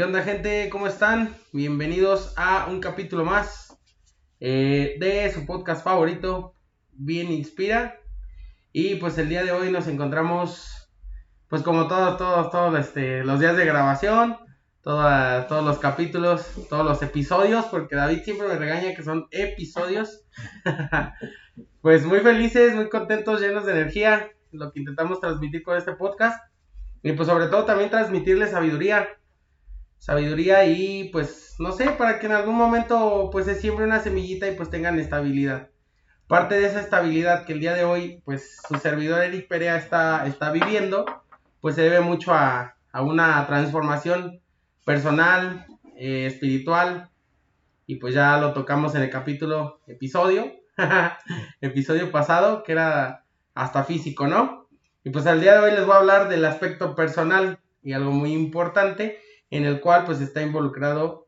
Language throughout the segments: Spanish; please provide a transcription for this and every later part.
¿Qué onda gente? ¿Cómo están? Bienvenidos a un capítulo más eh, de su podcast favorito, Bien Inspira. Y pues el día de hoy nos encontramos, pues como todos, todos, todos este, los días de grabación, todos los capítulos, todos los episodios, porque David siempre me regaña que son episodios. pues muy felices, muy contentos, llenos de energía, lo que intentamos transmitir con este podcast. Y pues sobre todo también transmitirles sabiduría. Sabiduría y pues no sé, para que en algún momento pues se siembre una semillita y pues tengan estabilidad. Parte de esa estabilidad que el día de hoy pues su servidor Eric Perea está, está viviendo, pues se debe mucho a, a una transformación personal, eh, espiritual, y pues ya lo tocamos en el capítulo, episodio, episodio pasado, que era hasta físico, ¿no? Y pues al día de hoy les voy a hablar del aspecto personal y algo muy importante en el cual pues está involucrado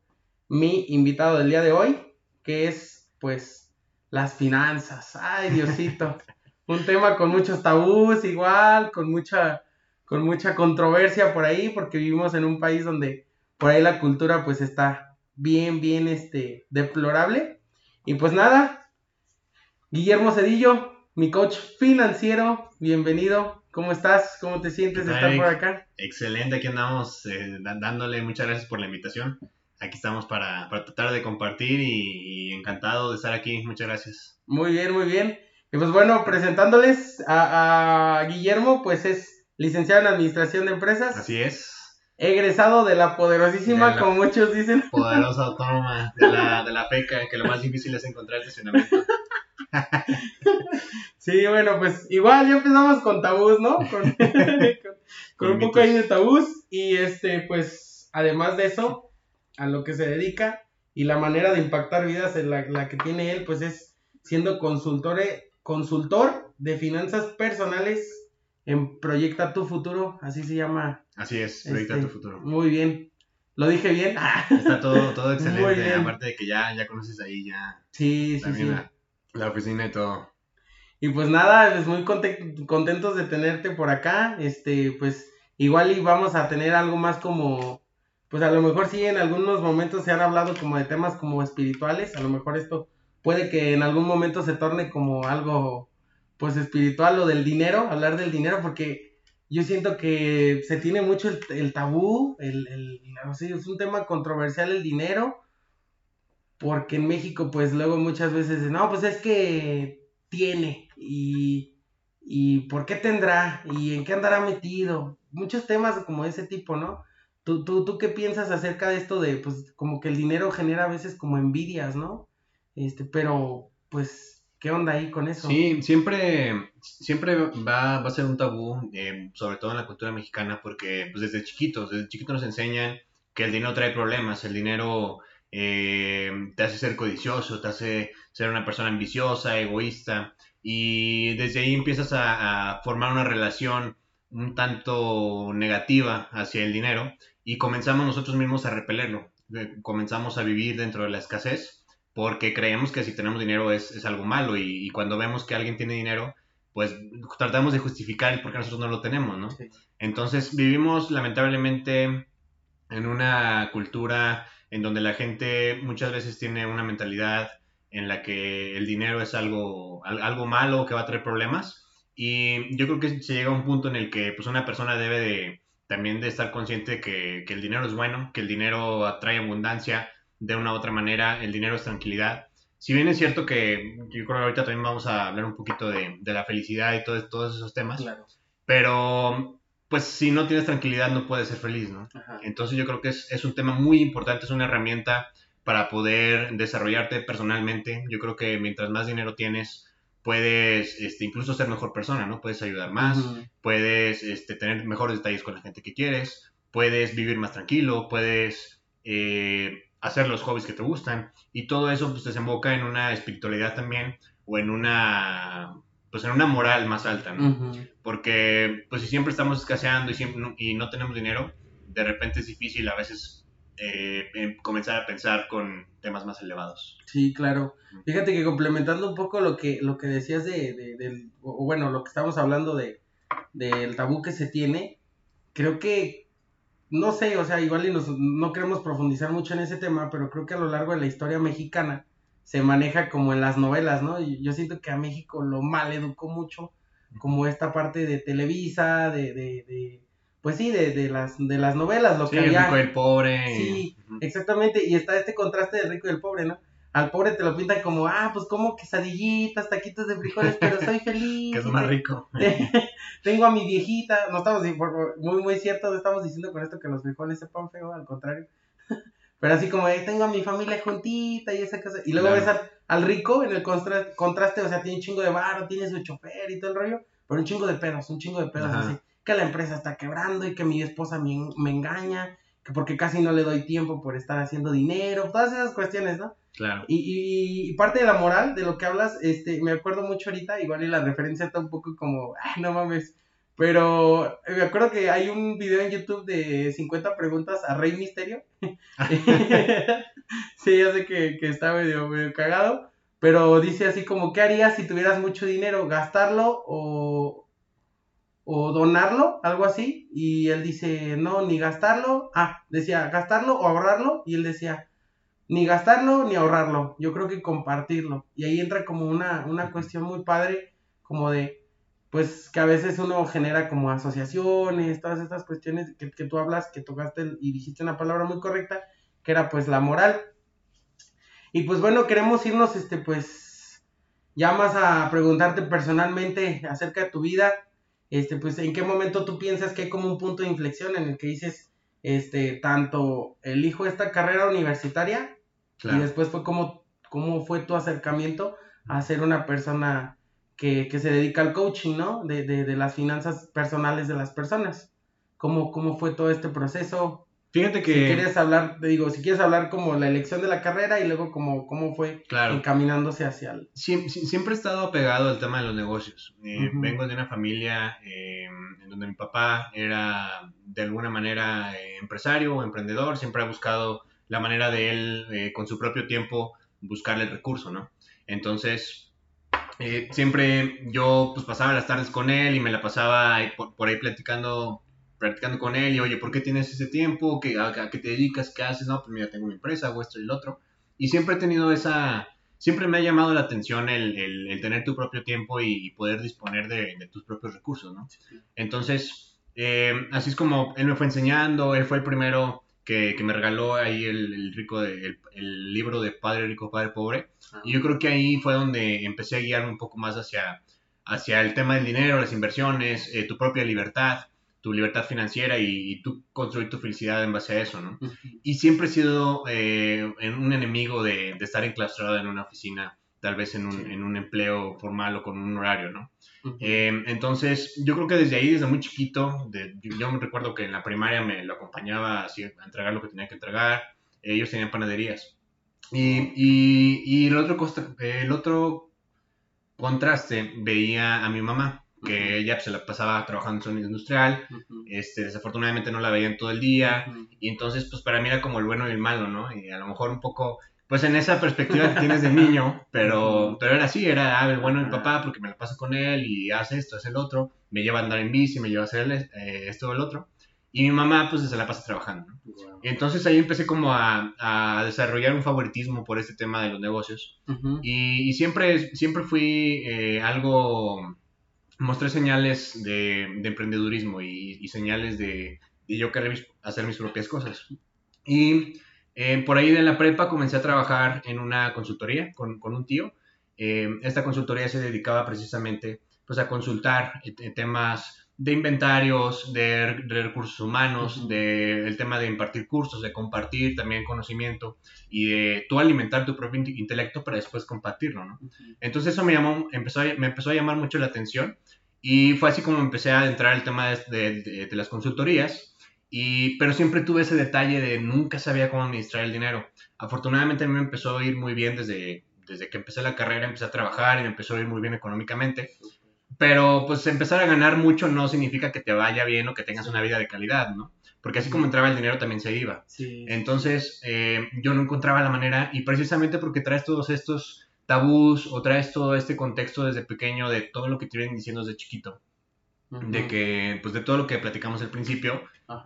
mi invitado del día de hoy, que es pues las finanzas. Ay, Diosito. Un tema con muchos tabús igual, con mucha con mucha controversia por ahí porque vivimos en un país donde por ahí la cultura pues está bien bien este deplorable. Y pues nada, Guillermo Cedillo, mi coach financiero, bienvenido. ¿Cómo estás? ¿Cómo te sientes de estar por acá? Excelente, aquí andamos eh, dándole muchas gracias por la invitación. Aquí estamos para, tratar de compartir y, encantado de estar aquí. Muchas gracias. Muy bien, muy bien. Y pues bueno, presentándoles a, Guillermo, pues es licenciado en Administración de Empresas. Así es. Egresado de la poderosísima, como muchos dicen. Poderosa autónoma de la, de la PECA, que lo más difícil es encontrar estacionamiento. sí, bueno, pues igual ya empezamos con tabús, ¿no? Con, un poco ahí de tabús. Y este, pues, además de eso, a lo que se dedica y la manera de impactar vidas en la, que tiene él, pues es siendo consultor, consultor de finanzas personales en Proyecta tu Futuro, así se llama. Así es, Proyecta tu este, Futuro. Muy bien. ¿Lo dije bien? Está todo, todo excelente, aparte de que ya, ya conoces ahí ya. Sí, sí, sí. La oficina y todo. Y pues nada, pues muy contentos de tenerte por acá. Este, pues igual y vamos a tener algo más como, pues a lo mejor sí en algunos momentos se han hablado como de temas como espirituales. A lo mejor esto puede que en algún momento se torne como algo, pues espiritual o del dinero, hablar del dinero, porque yo siento que se tiene mucho el, tabú, el, el, no sé, es un tema controversial el dinero porque en México pues luego muchas veces, no, pues es que tiene y, y por qué tendrá y en qué andará metido, muchos temas como ese tipo, ¿no? ¿Tú, tú, tú qué piensas acerca de esto de, pues, como que el dinero genera a veces como envidias, ¿no? Este, pero, pues, ¿qué onda ahí con eso? Sí, siempre, siempre va, va a ser un tabú, eh, sobre todo en la cultura mexicana, porque, pues, desde chiquitos, desde chiquitos nos enseñan que el dinero trae problemas, el dinero eh, te hace ser codicioso, te hace ser una persona ambiciosa, egoísta, y desde ahí empiezas a, formar una relación un tanto negativa hacia el dinero y comenzamos nosotros mismos a repelerlo, comenzamos a vivir dentro de la escasez porque creemos que si tenemos dinero es, algo malo y, cuando vemos que alguien tiene dinero, pues tratamos de justificar el por qué nosotros no lo tenemos, ¿no? Entonces vivimos lamentablemente en una cultura en donde la gente muchas veces tiene una mentalidad en la que el dinero es algo, algo malo que va a traer problemas. Y yo creo que se llega a un punto en el que pues, una persona debe de, también de estar consciente que, que el dinero es bueno, que el dinero atrae abundancia de una u otra manera, el dinero es tranquilidad. Si bien es cierto que yo creo que ahorita también vamos a hablar un poquito de, de la felicidad y todo, todos esos temas, claro. pero pues si no tienes tranquilidad no puedes ser feliz, ¿no? Entonces yo creo que es, un tema muy importante, es una herramienta para poder desarrollarte personalmente. Yo creo que mientras más dinero tienes, puedes este, incluso ser mejor persona, ¿no? Puedes ayudar más, puedes este, tener mejores detalles con la gente que quieres, puedes vivir más tranquilo, puedes eh, hacer los hobbies que te gustan y todo eso pues desemboca en una espiritualidad también o en una pues en una moral más alta, ¿no? Porque pues si siempre estamos escaseando y, siempre, y no tenemos dinero, de repente es difícil a veces eh, em, comenzar a pensar con temas más elevados. Sí, claro. Fíjate que complementando un poco lo que, lo que decías de, de del, o bueno, lo que estamos hablando de, del tabú que se tiene, creo que no sé, o sea, igual y nos, no queremos profundizar mucho en ese tema, pero creo que a lo largo de la historia mexicana se maneja como en las novelas, ¿no? Y yo siento que a México lo mal educó mucho, como esta parte de Televisa, de, de, de pues sí, de, de, las, de las novelas, lo Sí, que el había. rico y el pobre. Sí, exactamente, y está este contraste del rico y del pobre, ¿no? Al pobre te lo pintan como, ah, pues como quesadillitas, taquitos de frijoles, pero soy feliz. Que es más rico. Tengo a mi viejita, no estamos muy muy cierto, no estamos diciendo con esto que los frijoles sepan feo, al contrario. Pero así como eh, tengo a mi familia juntita y esa cosa. Y luego Claro. ves al, al rico en el constra- contraste, o sea, tiene un chingo de barro, tiene su chofer y todo el rollo, pero un chingo de pedos, un chingo de pedos Ajá. así. Que la empresa está quebrando y que mi esposa me, me engaña, que porque casi no le doy tiempo por estar haciendo dinero, todas esas cuestiones, ¿no? Claro. Y, y- y parte de la moral de lo que hablas, este, me acuerdo mucho ahorita, igual y la referencia está un poco como, ay, no mames. Pero eh, me acuerdo que hay un video en YouTube de 50 preguntas a Rey Misterio. sí, ya sé que, que está medio, medio cagado. Pero dice así como, ¿qué harías si tuvieras mucho dinero? ¿Gastarlo o, o donarlo? Algo así. Y él dice, no, ni gastarlo. Ah, decía, gastarlo o ahorrarlo. Y él decía, ni gastarlo ni ahorrarlo. Yo creo que compartirlo. Y ahí entra como una, una cuestión muy padre, como de, pues que a veces uno genera como asociaciones, todas estas cuestiones que, que tú hablas, que tocaste y dijiste una palabra muy correcta, que era pues la moral. Y pues bueno, queremos irnos, este, pues, ya más a preguntarte personalmente acerca de tu vida, este, pues, en qué momento tú piensas que hay como un punto de inflexión en el que dices, este, tanto elijo esta carrera universitaria y después fue como, cómo fue tu acercamiento a ser una persona que, que se dedica al coaching, ¿no? De, de, de las finanzas personales de las personas. ¿Cómo, cómo fue todo este proceso? Fíjate Si que. quieres hablar, te digo, si quieres hablar como la elección de la carrera y luego como cómo fue Claro. encaminándose hacia el... Sie- siempre he estado apegado al tema de los negocios. Eh. Vengo de una familia eh, en donde mi papá era de alguna manera eh, empresario o emprendedor, siempre ha buscado la manera de él, con su propio tiempo, buscarle el recurso, ¿no? Entonces, eh, siempre yo pues pasaba las tardes con él y me la pasaba por, por ahí platicando, platicando con él y, oye, ¿por qué tienes ese tiempo? ¿Qué, a, a qué te dedicas? ¿Qué haces? No, pues mira, tengo mi empresa, hago esto y lo otro. Y siempre he tenido esa, siempre me ha llamado la atención el, el- el tener tu propio tiempo y, y poder disponer de, de tus propios recursos, ¿no? Entonces, eh, así es como él me fue enseñando, él fue el primero que, que me regaló ahí el, el rico de- el, el libro de Padre Rico, Padre Pobre. Y yo creo que ahí fue donde empecé a guiarme un poco más hacia, hacia el tema del dinero, las inversiones, eh, tu propia libertad, tu libertad financiera y, y tú construir tu felicidad en base a eso, ¿no? Y siempre he sido eh, un enemigo de, de estar enclaustrado en una oficina, tal vez en un, Sí. en un empleo formal o con un horario, ¿no? Eh, entonces, yo creo que desde ahí, desde muy chiquito, de- yo, yo me recuerdo que en la primaria me lo acompañaba así, a entregar lo que tenía que entregar. Ellos tenían panaderías. Y, y, y el, otro costa- el otro contraste veía a mi mamá, que ella pues, se la pasaba trabajando en zona industrial. Este, desafortunadamente no la veían todo el día. Y entonces, pues para mí era como el bueno y el malo, ¿no? Y a lo mejor un poco, pues en esa perspectiva que tienes de niño, pero, pero era así, era ah, el bueno mi papá porque me la paso con él y hace esto, hace el otro, me lleva a andar en bici, me lleva a hacer el- eh, esto o el otro. Y mi mamá, pues se la pasa trabajando, ¿no? Entonces ahí empecé como a, a desarrollar un favoritismo por este tema de los negocios. Y, y siempre, siempre fui eh, algo, mostré señales de, de emprendedurismo y, y señales de, de yo querer hacer mis propias cosas. Y eh, por ahí de la prepa comencé a trabajar en una consultoría con, con un tío. Eh, esta consultoría se dedicaba precisamente pues, a consultar eh, temas de inventarios, de, de recursos humanos, Ujú. de, el tema de impartir cursos, de compartir también conocimiento y de tú alimentar tu propio inte- intelecto para después compartirlo, ¿no? Ujú. Entonces eso me, llamó, empezó a- me empezó a llamar mucho la atención y fue así como empecé a adentrar el tema de, de- de- de las consultorías, y, pero siempre tuve ese detalle de nunca sabía cómo administrar el dinero. Afortunadamente a mí me empezó a ir muy bien desde, desde que empecé la carrera, empecé a trabajar y me empezó a ir muy bien económicamente. Pero pues empezar a ganar mucho no significa que te vaya bien o que tengas una vida de calidad, ¿no? Porque así como entraba el dinero también se iba. Sí. Entonces, eh, yo no encontraba la manera, y precisamente porque traes todos estos tabús o traes todo este contexto desde pequeño de todo lo que te vienen diciendo desde chiquito, de que, pues de todo lo que platicamos al principio.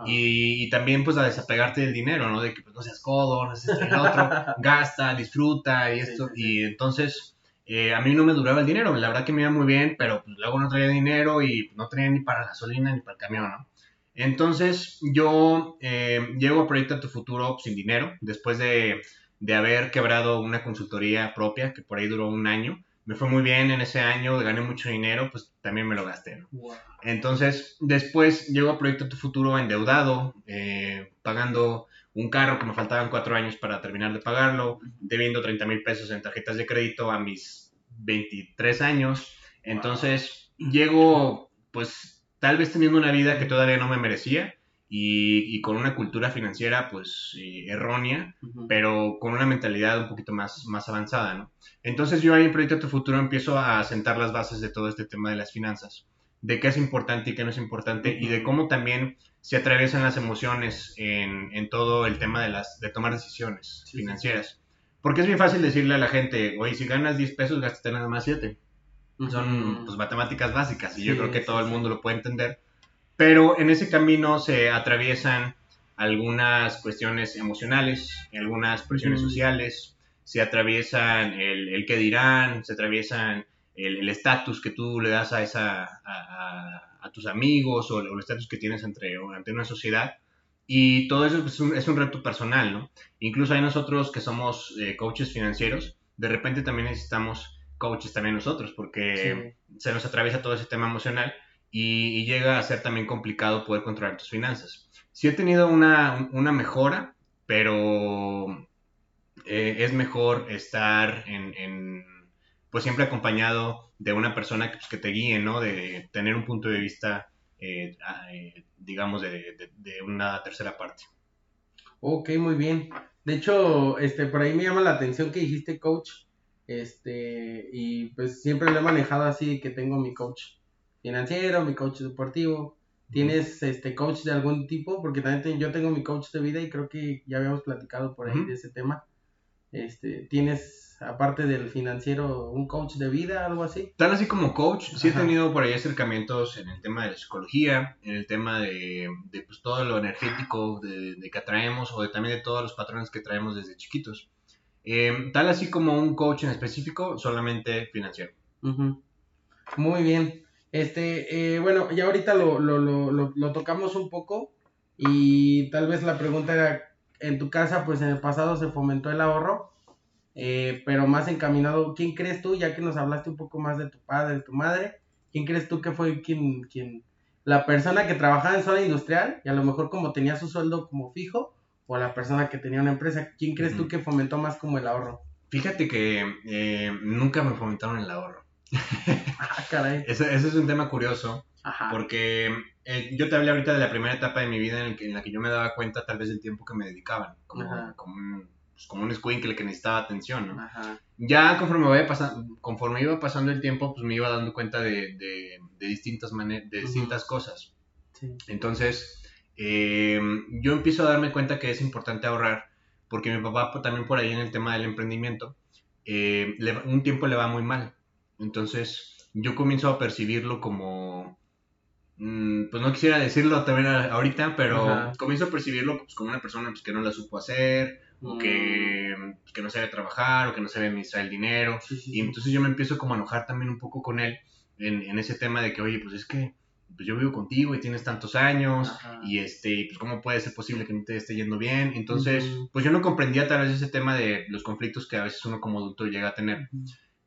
Y, y también pues a desapegarte del dinero, ¿no? De que pues, no seas codo, no seas el otro, gasta, disfruta y esto, sí, sí. y entonces eh, a mí no me duraba el dinero, la verdad que me iba muy bien, pero pues, luego no traía dinero y no traía ni para gasolina ni para el camión, ¿no? Entonces yo eh, llego a Proyecto a tu Futuro sin dinero, después de, de haber quebrado una consultoría propia, que por ahí duró un año. Me fue muy bien en ese año, gané mucho dinero, pues también me lo gasté, ¿no? Wow. Entonces, después llego a Proyecto Tu Futuro endeudado, eh, pagando un carro que me faltaban cuatro años para terminar de pagarlo, debiendo 30 mil pesos en tarjetas de crédito a mis 23 años. Entonces, llego, pues, tal vez teniendo una vida que todavía no me merecía y, y con una cultura financiera, pues, eh, errónea, Ujú. pero con una mentalidad un poquito más, más avanzada, ¿no? Entonces yo ahí en Proyecto Tu Futuro empiezo a sentar las bases de todo este tema de las finanzas, de qué es importante y qué no es importante, y de cómo también se atraviesan las emociones en, en todo el tema de, las, de tomar decisiones Sí, sí, financieras. Porque es bien fácil decirle a la gente, oye, si ganas 10 pesos, gástate nada más 7. Son Ujú. pues, matemáticas básicas y yo Sí, creo que sí, todo el sí. mundo lo puede entender. Pero en ese camino se atraviesan algunas cuestiones emocionales, algunas presiones Ujú. sociales, se atraviesan el, el qué dirán, se atraviesan el estatus que tú le das a, esa, a, a- a tus amigos o, el estatus que tienes entre, ante una sociedad. Y todo eso pues, es, un, es un reto personal, ¿no? Incluso hay nosotros que somos eh, coaches financieros, de repente también necesitamos coaches también nosotros, porque se nos atraviesa todo ese tema emocional y, llega a ser también complicado poder controlar tus finanzas. Sí he tenido una, una mejora, pero eh, es mejor estar en, en, pues siempre acompañado de una persona que, pues, que te guíe, ¿no? De tener un punto de vista, eh, a- eh, digamos, de, de- de una tercera parte. Ok, muy bien. De hecho, este, por ahí me llama la atención que dijiste coach, este, y pues siempre lo he manejado así, que tengo mi coach financiero, mi coach deportivo. ¿Tienes este coach de algún tipo? Porque también yo tengo mi coach de vida y creo que ya habíamos platicado por ahí de ese tema. Este, ¿tienes, aparte del financiero, un coach de vida, algo así? Tan así como coach, sí he tenido por ahí acercamientos en el tema de la psicología, en el tema de, de, pues, todo lo energético de, de que atraemos o de, también de todos los patrones que traemos desde chiquitos. Eh, tal así como un coach en específico, solamente financiero. Muy bien. Este, eh, bueno, ya ahorita lo, lo, lo, lo, lo tocamos un poco y tal vez la pregunta era, en tu casa, pues en el pasado se fomentó el ahorro, eh, pero más encaminado, ¿quién crees tú, ya que nos hablaste un poco más de tu padre, de tu madre, quién crees tú que fue quien, quien, la persona que trabajaba en zona industrial y a lo mejor como tenía su sueldo como fijo, o la persona que tenía una empresa, ¿quién crees tú que fomentó más como el ahorro? Fíjate que eh, nunca me fomentaron el ahorro. Ah, caray. Ese, ese es un tema curioso, Ajá. porque eh, yo te hablé ahorita de la primera etapa de mi vida en, el que- en la que yo me daba cuenta tal vez del tiempo que me dedicaban, como, un, pues, como un escuincle que necesitaba atención, ¿no? Ajá. ya conforme, vaya conforme iba pasando el tiempo, pues me iba dando cuenta de, de- de distintas, mane- de distintas cosas. Sí. Entonces, eh, yo empiezo a darme cuenta que es importante ahorrar, porque mi papá pues, también por ahí en el tema del emprendimiento, eh, le un tiempo le va muy mal. Entonces, yo comienzo a percibirlo como, mm, pues no quisiera decirlo también ahorita, pero Ajá. comienzo a percibirlo pues, como una persona pues, que no la supo hacer, o Mm. que, pues, que no sabe trabajar, o que no sabe administrar el dinero. Sí, sí, Y entonces yo me empiezo como a enojar también un poco con él en, en ese tema de que, oye, pues es que pues yo vivo contigo y tienes tantos años Ajá. y este, pues cómo puede ser posible que no te esté yendo bien. Entonces, pues yo no comprendía tal vez ese tema de los conflictos que a veces uno como adulto llega a tener.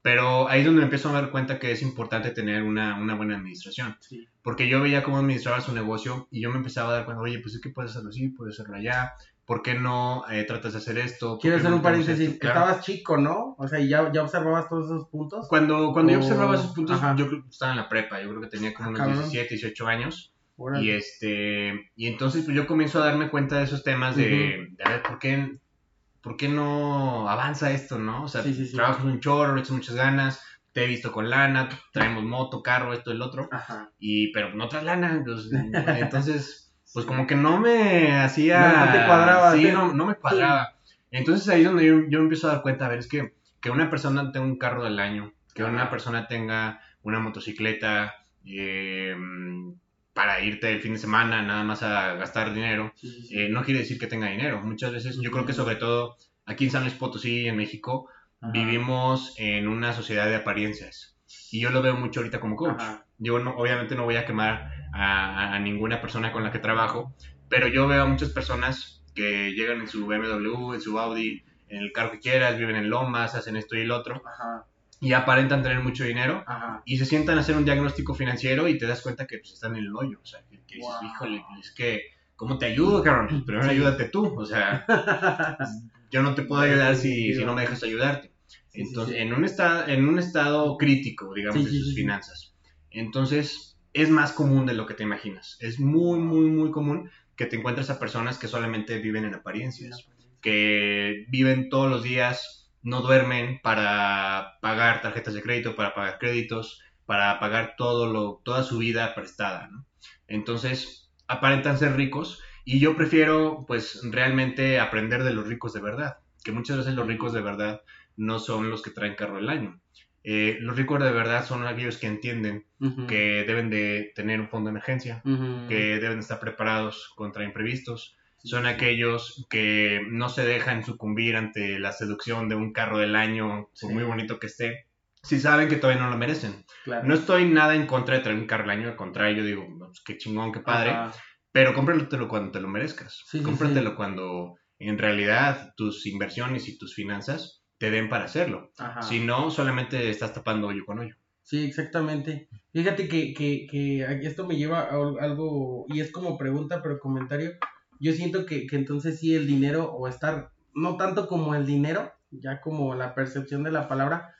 Pero ahí es donde me empiezo a dar cuenta que es importante tener una, una buena administración. Sí. Porque yo veía cómo administraba su negocio y yo me empezaba a dar cuenta, oye, pues es que puedes hacerlo así, puedes hacerlo allá. ¿Por qué no eh, tratas de hacer esto? ¿Por Quiero hacer no un paréntesis. esto? Claro. Estabas chico, ¿no? O sea, y ya, ya observabas todos esos puntos. Cuando, cuando yo observaba esos puntos, ajá. yo creo que estaba en la prepa, yo creo que tenía como Ah, unos cabrón. 17, 18 años. Órale. Y este y entonces pues yo comienzo a darme cuenta de esos temas de, de a ver, ¿por qué, ¿por qué no avanza esto, no? O sea, Sí, trabajas un chorro, le echas muchas ganas, te he visto con lana, traemos moto, carro, esto, el otro, Ajá. y pero no traes lana, pues, entonces pues como que no me hacía... No, te cuadraba, Sí, no, no me cuadraba. Entonces ahí es donde yo, yo empiezo a dar cuenta, a ver, es que, que una persona tenga un carro del año, que una persona tenga una motocicleta, eh, para irte el fin de semana nada más a gastar dinero, Sí, sí, sí. eh, no quiere decir que tenga dinero. Muchas veces, yo creo que sobre todo aquí en San Luis Potosí, en México, Ajá. vivimos en una sociedad de apariencias. Y yo lo veo mucho ahorita como coach. Ajá. Yo no, obviamente no voy a quemar a, a ninguna persona con la que trabajo, pero yo veo a muchas personas que llegan en su BMW, en su Audi, en el carro que quieras, viven en lomas, hacen esto y el otro, Ajá. Y aparentan tener mucho dinero, Ajá. y se sientan a hacer un diagnóstico financiero y te das cuenta que pues, están en el hoyo. O sea, que, que dices, Wow. híjole, es que, ¿cómo te ayudo, cabrón? Pues primero Sí. ayúdate tú. O sea, yo no te puedo ayudar si, si no me dejas ayudarte. Sí, Entonces, sí. En, un estado, en un estado crítico, digamos, de sus finanzas. Entonces, es más común de lo que te imaginas. Es muy, muy, muy común que te encuentres a personas que solamente viven en apariencias, que viven todos los días, no duermen para pagar tarjetas de crédito, para pagar créditos, para pagar todo lo, toda su vida prestada, ¿no? Entonces, aparentan ser ricos y yo prefiero, pues, realmente aprender de los ricos de verdad, que muchas veces los ricos de verdad no son los que traen carro del año. Eh, los ricos de verdad son aquellos que entienden que deben de tener un fondo de emergencia, que deben estar preparados contra imprevistos, son aquellos que no se dejan sucumbir ante la seducción de un carro del año, por Sí. muy bonito que esté, si saben que todavía no lo merecen. Claro. No estoy nada en contra de traer un carro del año, al contrario, yo digo, pues, qué chingón, qué padre, Ajá. pero cómpratelo cuando te lo merezcas. Sí, sí, cómpratelo cuando en realidad tus inversiones y tus finanzas te den para hacerlo. Ajá. Si no, solamente estás tapando hoyo con hoyo. Sí, exactamente. Fíjate que, que, que esto me lleva a al- algo, y es como pregunta, pero comentario. Yo siento que, que entonces sí el dinero, o estar, no tanto como el dinero, ya como la percepción de la palabra,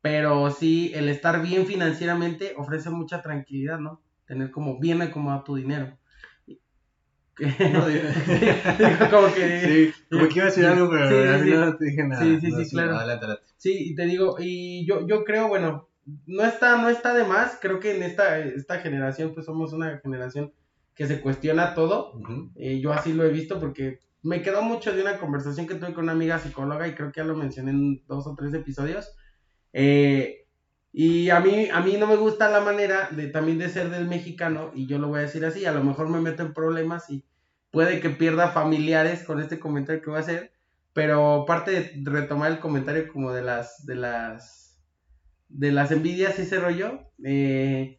pero sí el estar bien financieramente ofrece mucha tranquilidad, ¿no? Tener como bien acomodado tu dinero. No, Digo, como que... Sí, como que iba a decir algo, pero Sí, no te dije nada. Sí, sí, No, sí, claro. Adelante, adelante. Sí, y te digo, y yo, yo creo, bueno, no está, no está de más, creo que en esta, esta generación, pues somos una generación que se cuestiona todo, Ujú. eh, yo así lo he visto porque me quedó mucho de una conversación que tuve con una amiga psicóloga y creo que ya lo mencioné en dos o tres episodios, eh, y a mí, a mí no me gusta la manera de también de ser del mexicano, y yo lo voy a decir así, a lo mejor me meto en problemas y puede que pierda familiares con este comentario que voy a hacer, pero parte de retomar el comentario como de las, de las, de las envidias y ese rollo, eh,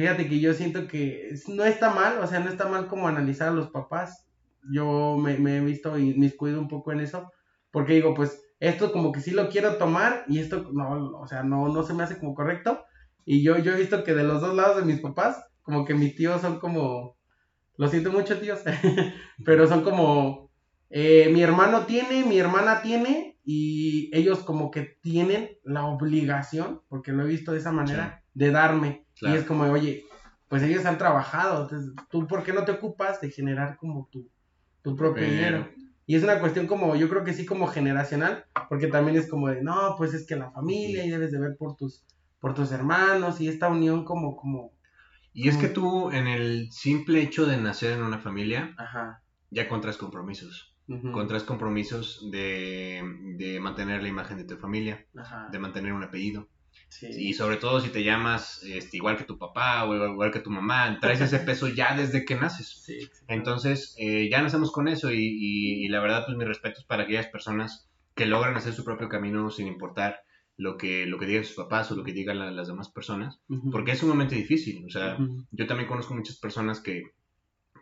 fíjate que yo siento que no está mal, o sea, no está mal como analizar a los papás, yo me, me he visto y me cuido un poco en eso, porque digo, pues, esto como que sí lo quiero tomar y esto no, o sea, no, no se me hace como correcto. Y yo, yo he visto que de los dos lados de mis papás, como que mis tíos son como, lo siento mucho tíos, pero son como, eh, mi hermano tiene, mi hermana tiene y ellos como que tienen la obligación, porque lo he visto de esa manera, de darme. Claro. Y es como, oye, pues ellos han trabajado, entonces, ¿tú por qué no te ocupas de generar como tu, tu propio dinero? Y es una cuestión como, yo creo que sí como generacional, porque también es como de, no, pues es que la familia y debes de ver por tus, por tus hermanos y esta unión como, como, Y es que tú, en el simple hecho de nacer en una familia, ajá. ya contraes compromisos. ujú, Contraes compromisos de, de mantener la imagen de tu familia, ajá, de mantener un apellido. Sí, Y sobre todo si te llamas este, igual que tu papá o igual que tu mamá, traes ese peso ya desde que naces. sí. Entonces, eh, ya nacemos con eso y, y- y la verdad, pues mis respetos para aquellas personas que logran hacer su propio camino sin importar lo que, lo que digan sus papás o lo que digan la- las demás personas, porque es sumamente difícil. O sea, yo también conozco muchas personas que,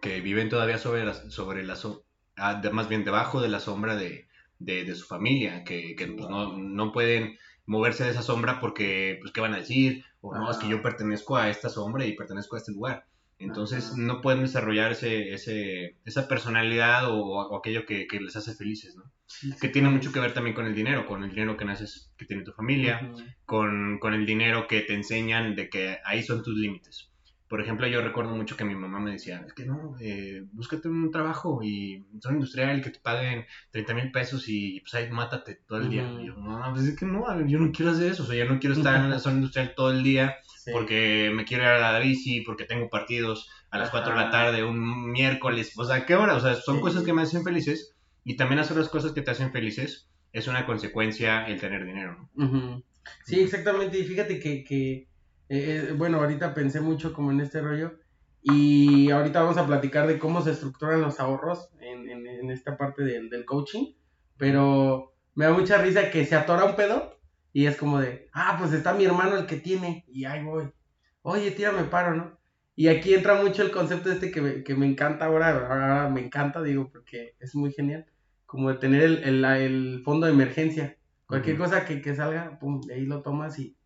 que viven todavía sobre la, sobre la so- ah, de- más bien debajo de la sombra de, de, de su familia, que, que, pues, no, no pueden moverse de esa sombra porque, pues, ¿qué van a decir? O no, es que yo pertenezco a esta sombra y pertenezco a este lugar. Entonces, no pueden desarrollar ese, ese, esa personalidad o, o aquello que, que les hace felices, ¿no? sí, Que tiene mucho que ver también con el dinero, con el dinero que naces, que tiene tu familia, con, con el dinero que te enseñan de que ahí son tus límites. Por ejemplo, yo recuerdo mucho que mi mamá me decía, es que no, eh, búscate un trabajo y son industrial que te paguen 30 mil pesos y pues ahí mátate todo el día. Y yo, no, pues es que no, yo no quiero hacer eso, o sea, yo no quiero estar en la zona industrial todo el día sí, porque me quiero ir a la bici, porque tengo partidos a las 4 de la Ajá. tarde, un miércoles, o sea, ¿qué hora? O sea, son Sí. cosas que me hacen felices y también hacer las cosas que te hacen felices es una consecuencia el tener dinero, ¿no? Sí, exactamente. Y fíjate que, que Eh, eh, bueno, ahorita pensé mucho como en este rollo y ahorita vamos a platicar de cómo se estructuran los ahorros en, en, en esta parte del, del coaching, pero me da mucha risa que se atora un pedo y es como de, ah, pues está mi hermano el que tiene y ahí voy. Oye, tírame paro, ¿no? Y aquí entra mucho el concepto este que me, que me encanta ahora, ahora me encanta, digo, porque es muy genial, como de tener el, el, el fondo de emergencia. Cualquier cosa que, que salga, pum, de ahí lo tomas y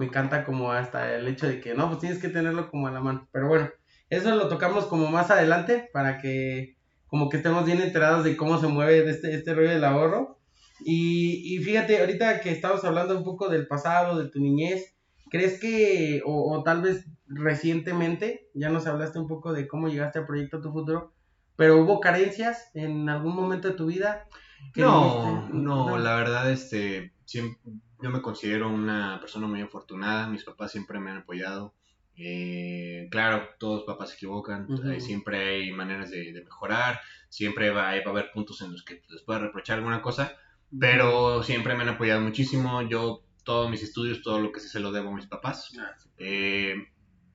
me encanta como hasta el hecho de que, no, pues tienes que tenerlo como a la mano. Pero bueno, eso lo tocamos como más adelante para que como que estemos bien enterados de cómo se mueve este, este rollo del ahorro. Y, y fíjate, ahorita que estamos hablando un poco del pasado, de tu niñez, ¿crees que, o, o tal vez recientemente, ya nos hablaste un poco de cómo llegaste al proyecto Tu Futuro, pero hubo carencias en algún momento de tu vida? que No, dijiste, no, la verdad, este, siem- yo me considero una persona muy afortunada, mis papás siempre me han apoyado. Eh, claro, todos los papás se equivocan, eh, siempre hay maneras de, de mejorar, siempre va, va a haber puntos en los que les pueda reprochar alguna cosa, pero siempre me han apoyado muchísimo. Yo, todos mis estudios, todo lo que sé, se lo debo a mis papás. Ah. Eh,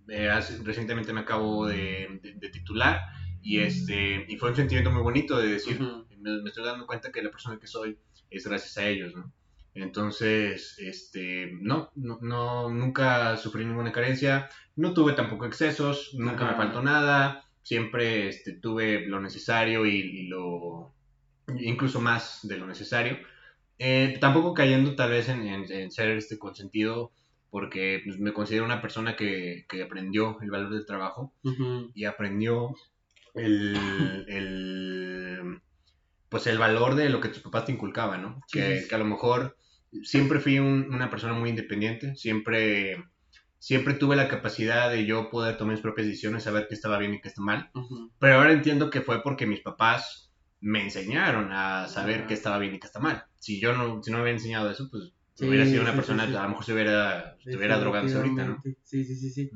eh, hace- recientemente me acabo de, de- de titular y, este, y fue un sentimiento muy bonito de decir, me, me estoy dando cuenta que la persona que soy es gracias a ellos, ¿no? Entonces, este, no, no, no, nunca sufrí ninguna carencia, no tuve tampoco excesos, nunca me faltó nada, siempre este, tuve lo necesario y, y lo, incluso más de lo necesario. Eh, tampoco cayendo tal vez en, en- en ser este consentido, porque pues, me considero una persona que, que aprendió el valor del trabajo y aprendió el, el, pues el valor de lo que tus papás te inculcaban, ¿no? Sí, que, sí, sí. que a lo mejor siempre fui un- una persona muy independiente, siempre, siempre tuve la capacidad de yo poder tomar mis propias decisiones, saber qué estaba bien y qué está mal, pero ahora entiendo que fue porque mis papás me enseñaron a saber Ajá. qué estaba bien y qué está mal. Si yo no, si no me hubiera enseñado eso, pues Sí, hubiera sido una sí, persona, sí. a lo mejor se hubiera, se hubiera drogándose ahorita, ¿no? Sí, sí, sí, sí.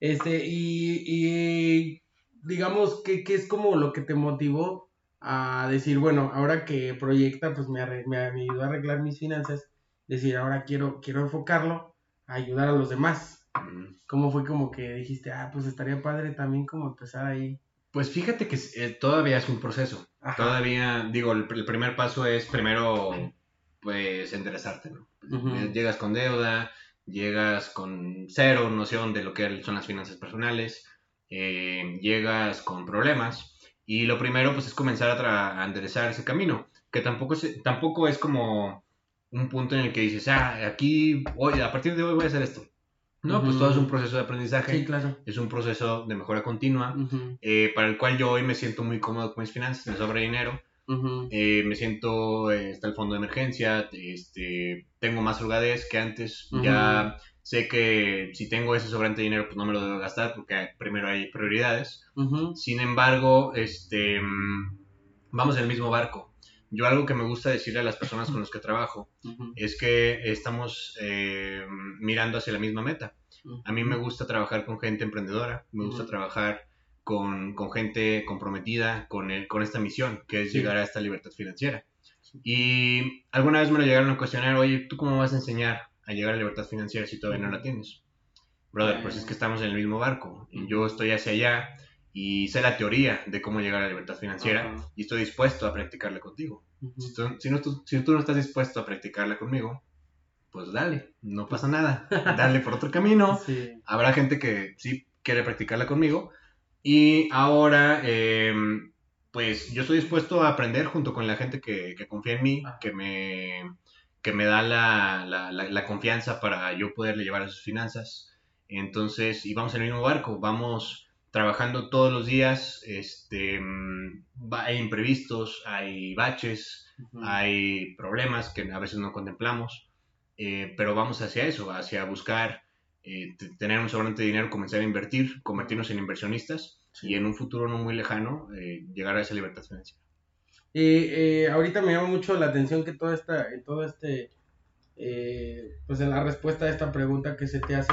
Este, y, y digamos, ¿qué, qué es como lo que te motivó a decir, bueno, ahora que proyecta, pues me, me, me ayudó a arreglar mis finanzas, decir, ahora quiero, quiero enfocarlo a ayudar a los demás? ¿Cómo fue como que dijiste, ah, pues estaría padre también como empezar ahí? Pues fíjate que eh, todavía es un proceso. Ajá. Todavía, digo, el, el primer paso es primero, pues, enderezarte, ¿no? Ujú. Llegas con deuda, llegas con cero noción de lo que son las finanzas personales, eh, llegas con problemas y lo primero, pues, es comenzar a, tra- a enderezar ese camino, que tampoco es, tampoco es como un punto en el que dices, ah, aquí, hoy, a partir de hoy voy a hacer esto. No, pues todo es un proceso de aprendizaje, Sí, claro. es un proceso de mejora continua eh, para el cual yo hoy me siento muy cómodo con mis finanzas, me sobra dinero, eh, me siento, eh, está el fondo de emergencia, este, tengo más holgadez que antes, ya sé que si tengo ese sobrante de dinero, pues no me lo debo gastar porque primero hay prioridades. Sin embargo, este, mm, vamos en el mismo barco. Yo algo que me gusta decirle a las personas con las que trabajo es que estamos eh, mirando hacia la misma meta. A mí me gusta trabajar con gente emprendedora, me gusta trabajar con, con gente comprometida con, el- con esta misión, que es Sí. llegar a esta libertad financiera. Y alguna vez me lo llegaron a cuestionar, oye, ¿tú cómo vas a enseñar a llegar a la libertad financiera si todavía no la tienes? Brother, pues es que estamos en el mismo barco y yo estoy hacia allá y sé la teoría de cómo llegar a la libertad financiera y estoy dispuesto a practicarla contigo. Si tú, si no, tú- si tú no estás dispuesto a practicarla conmigo, pues dale, no pasa nada, dale por otro camino. Sí. Habrá gente que sí quiere practicarla conmigo. Y ahora, eh, pues yo estoy dispuesto a aprender junto con la gente que, que confía en mí, que me, que me da la, la- la- la confianza para yo poderle llevar a sus finanzas. Entonces, y vamos en el mismo barco, vamos trabajando todos los días. Este, mm, hay imprevistos, hay baches, hay problemas que a veces no contemplamos, eh, pero vamos hacia eso, hacia buscar eh, tener un sobrante de dinero, comenzar a invertir, convertirnos en inversionistas Sí. y en un futuro no muy lejano eh, llegar a esa libertad financiera. Eh, eh, ahorita me llama mucho la atención que todo esta, todo este, eh, pues en la respuesta a esta pregunta que se te hace,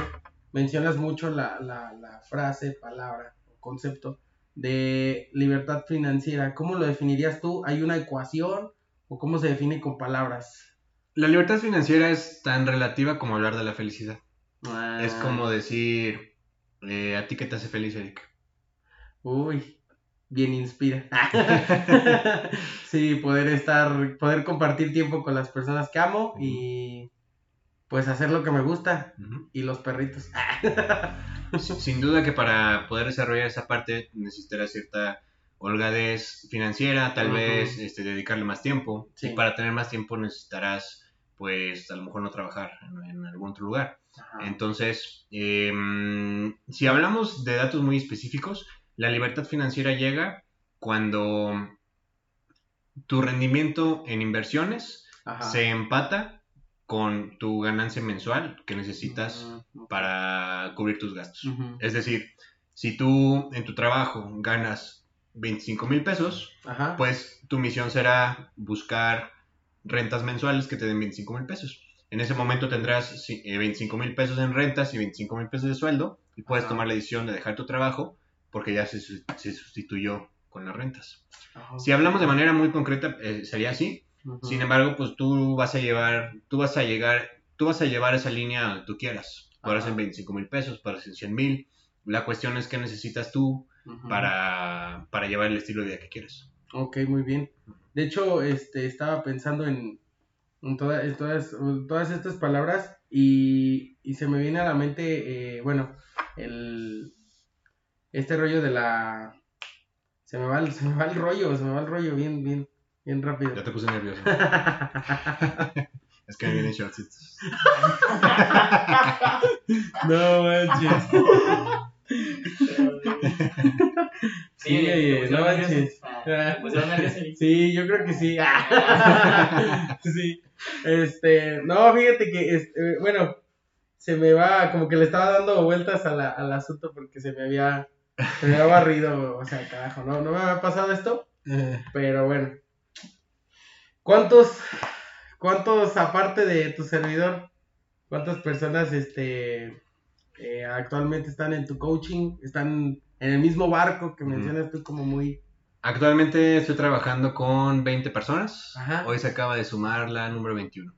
mencionas mucho la, la, la frase, palabra o concepto de libertad financiera. ¿Cómo lo definirías tú? ¿Hay una ecuación o cómo se define con palabras? La libertad financiera es tan relativa como hablar de la felicidad. Ah, Es como decir, eh, ¿a ti qué te hace feliz, Eric? Uy, bien inspira. sí, poder estar, poder compartir tiempo con las personas que amo y pues hacer lo que me gusta y los perritos. Sin duda que para poder desarrollar esa parte necesitarás cierta holgadez financiera, tal vez este, dedicarle más tiempo. Sí. Y para tener más tiempo necesitarás, pues, a lo mejor no trabajar en, en algún otro lugar. Entonces, em, si hablamos de datos muy específicos, la libertad financiera llega cuando tu rendimiento en inversiones Ajá. se empata con tu ganancia mensual que necesitas Ujú. para cubrir tus gastos. Es decir, si tú en tu trabajo ganas 25 mil pesos, Ajá. pues tu misión será buscar rentas mensuales que te den 25 mil pesos. En ese momento tendrás sí, eh, 25 mil pesos en rentas y 25 mil pesos de sueldo y puedes Ajá. tomar la decisión de dejar tu trabajo porque ya se, se sustituyó con las rentas. Ajá. Si hablamos de manera muy concreta, eh, sería así. Sin embargo, pues tú vas a llevar, tú vas a llegar, tú vas a llevar esa línea donde tú quieras. Ajá. en 25 mil pesos, podrás en 100 mil. La cuestión es qué necesitas tú para, para llevar el estilo de vida que quieres. Ok, muy bien. De hecho, este, estaba pensando en, en toda- en todas, todas estas palabras y, y se me viene a la mente, eh, bueno, el, este rollo de la... Se me, va el, se me va el rollo, se me va el rollo bien, bien, bien rápido. Ya te puse nervioso. es que me vienen shortcitos. no manches. Sí, no manches. Ah. Sí, yo creo que sí. sí. Este, no, fíjate que, este, bueno, se me va, como que le estaba dando vueltas a la- al asunto porque se me había, se me había barrido, o sea, carajo, no, no me había pasado esto, pero bueno. ¿Cuántos, cuántos, aparte de tu servidor, cuántas personas, este, eh, actualmente están en tu coaching, están en el mismo barco que mencionas tú como muy... Actualmente estoy trabajando con 20 personas. Ajá. Hoy se acaba de sumar la número 21.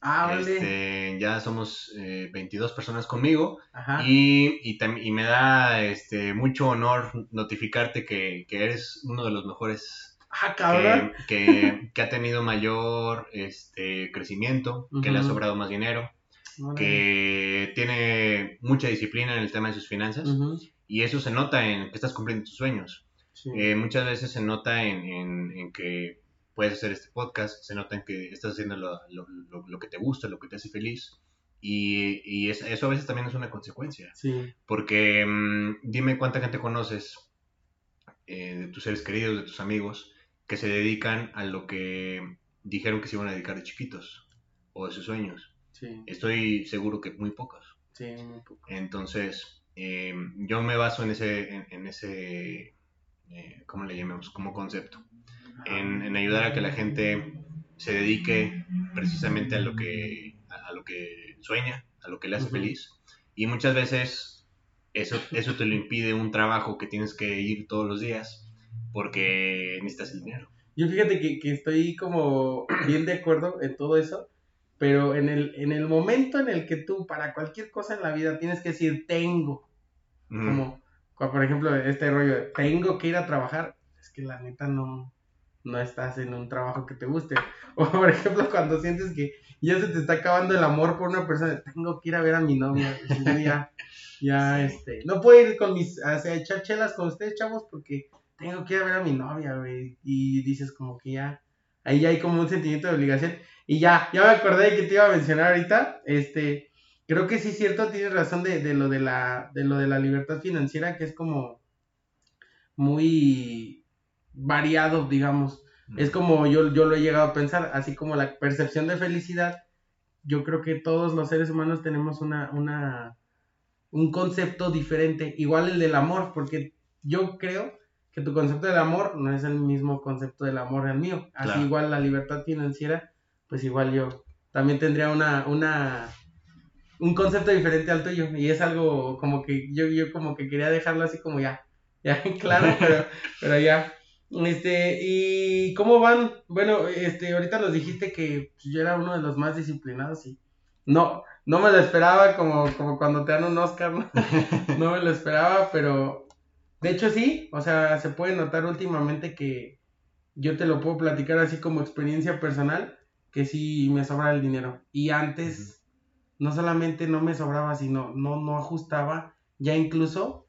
Ah, vale. Este, ya somos eh, 22 personas conmigo. Ajá. Y, y, me da este, mucho honor notificarte que, que eres uno de los mejores Ah, cabrón. que, que- que ha tenido mayor este, crecimiento, que le ha sobrado más dinero, que tiene mucha disciplina en el tema de sus finanzas. Y eso se nota en que estás cumpliendo tus sueños. sí. Eh, muchas veces se nota en, en- en que puedes hacer este podcast, se nota en que estás haciendo lo, lo- lo- lo que te gusta, lo que te hace feliz. Y, y es- eso a veces también es una consecuencia. sí. Porque mm, dime cuánta gente conoces eh, de tus seres queridos, de tus amigos, que se dedican a lo que dijeron que se iban a dedicar de chiquitos o de sus sueños. Sí, Estoy seguro que muy pocos. sí, un poco. Entonces, eh, yo me baso en ese, en, en ese eh, ¿cómo le llamamos? Como concepto. En, en ayudar a que la gente se dedique precisamente a lo que, a, a lo que sueña, a lo que le hace Ujú. feliz. Y muchas veces eso, eso te lo impide un trabajo que tienes que ir todos los días porque necesitas el dinero. Yo fíjate que, que estoy como bien de acuerdo en todo eso, pero en el, en el momento en el que tú para cualquier cosa en la vida tienes que decir tengo, Ujú. como como por ejemplo este rollo de tengo que ir a trabajar, es que la neta no, no estás en un trabajo que te guste. O por ejemplo cuando sientes que ya se te está acabando el amor por una persona, tengo que ir a ver a mi novia, ya, ya, Sí. este, no puedo ir con mis, a echar chelas con ustedes chavos porque tengo que ir a ver a mi novia, güey, y dices como que ya, ahí ya hay como un sentimiento de obligación, y ya, ya me acordé de que te iba a mencionar ahorita, este, creo que sí es cierto, tienes razón de, de lo de la, de lo de la libertad financiera, que es como muy variado, digamos, es como yo, yo lo he llegado a pensar, así como la percepción de felicidad, yo creo que todos los seres humanos tenemos una, una, un concepto diferente, igual el del amor, porque yo creo que tu concepto del amor no es el mismo concepto del amor al mío, así Claro. igual la libertad financiera, pues igual yo también tendría una, una, un concepto diferente al tuyo, y es algo como que yo, yo como que quería dejarlo así como ya, ya claro, pero, pero ya. Este, ¿y cómo van? Bueno, este, ahorita nos dijiste que pues, yo era uno de los más disciplinados y no, no me lo esperaba como, como cuando te dan un Oscar, ¿no? no me lo esperaba, pero de hecho sí, o sea, se puede notar últimamente que yo te lo puedo platicar así como experiencia personal, que sí me sobra el dinero. Y antes no solamente no me sobraba, sino no, no ajustaba ya incluso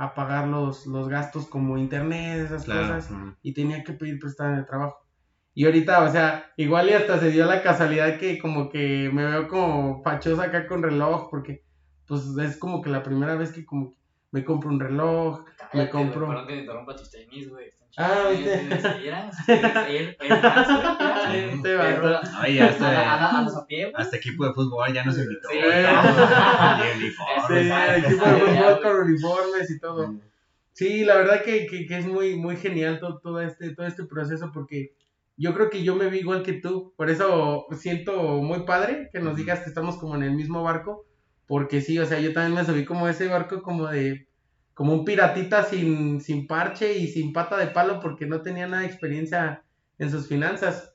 a pagar los, los gastos como internet, esas cosas, y tenía que pedir prestar en el trabajo. Y ahorita, o sea, igual y hasta se dio la casualidad que como que me veo como fachosa acá con reloj, porque pues es como que la primera vez que como me compro un reloj, me compro... Perdón que te interrumpa tus tenis, güey. Ah, ¿viste? Oye, hasta, hasta equipo de fútbol ya nos invitó. Sí, sí, equipo de fútbol con uniformes y todo. Sí, la verdad que, que, que es muy, muy genial todo, todo, este, todo este proceso porque yo creo que yo me vi igual que tú, por eso siento muy padre que nos digas que estamos como en el mismo barco, porque sí, o sea, yo también me subí como ese barco como de, como un piratita sin, sin parche y sin pata de palo porque no tenía nada de experiencia en sus finanzas.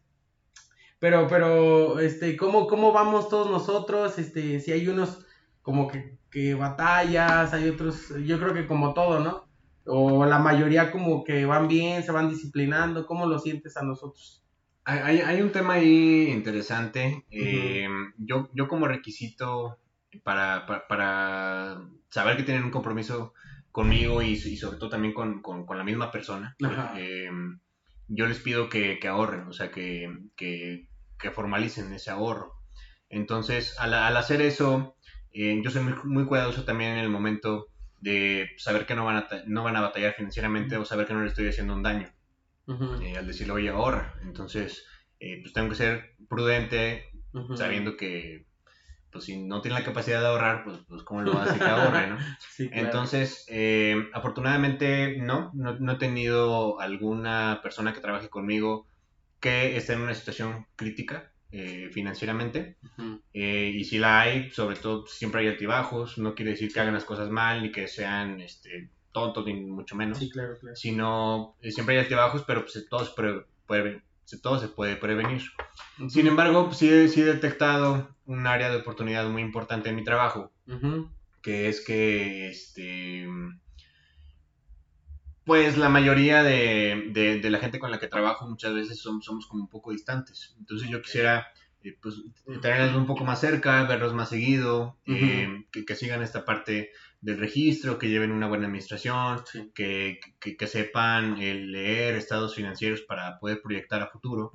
Pero, pero, este, ¿cómo, cómo vamos todos nosotros? Este, si hay unos como que, que batallas, hay otros, yo creo que como todo, ¿no? o la mayoría como que van bien, se van disciplinando, ¿cómo lo sientes a nosotros? Hay, hay un tema ahí interesante. Eh, yo, yo como requisito para, para, saber que tienen un compromiso conmigo y, y sobre todo también con, con, con la misma persona, eh, yo les pido que, que ahorren, o sea, que, que, que, formalicen ese ahorro. Entonces, al, al hacer eso, eh, yo soy muy, muy cuidadoso también en el momento de saber que no van a, no van a batallar financieramente o saber que no le estoy haciendo un daño. Eh, al decirle, oye, ahorra. Entonces, eh, pues tengo que ser prudente, sabiendo que, pues si no tiene la capacidad de ahorrar, pues, pues ¿cómo lo hacer que ahorre, no? Entonces, eh, afortunadamente, no, no, no, he tenido alguna persona que trabaje conmigo que esté en una situación crítica. Eh, financieramente. Eh, y si la hay, sobre todo siempre hay altibajos, no quiere decir que hagan las cosas mal ni que sean este, tontos, ni mucho menos. Sino eh, siempre hay altibajos, pero pues, todo, se puede, todo se puede prevenir. Sin embargo, pues, sí, he detectado un área de oportunidad muy importante en mi trabajo, que es que este pues la mayoría de, de, la gente con la que trabajo muchas veces somos, somos como un poco distantes. Entonces yo quisiera eh, pues, tenerlos un poco más cerca, verlos más seguido, eh, que, sigan esta parte del registro, que lleven una buena administración, que, que, sepan leer estados financieros para poder proyectar a futuro.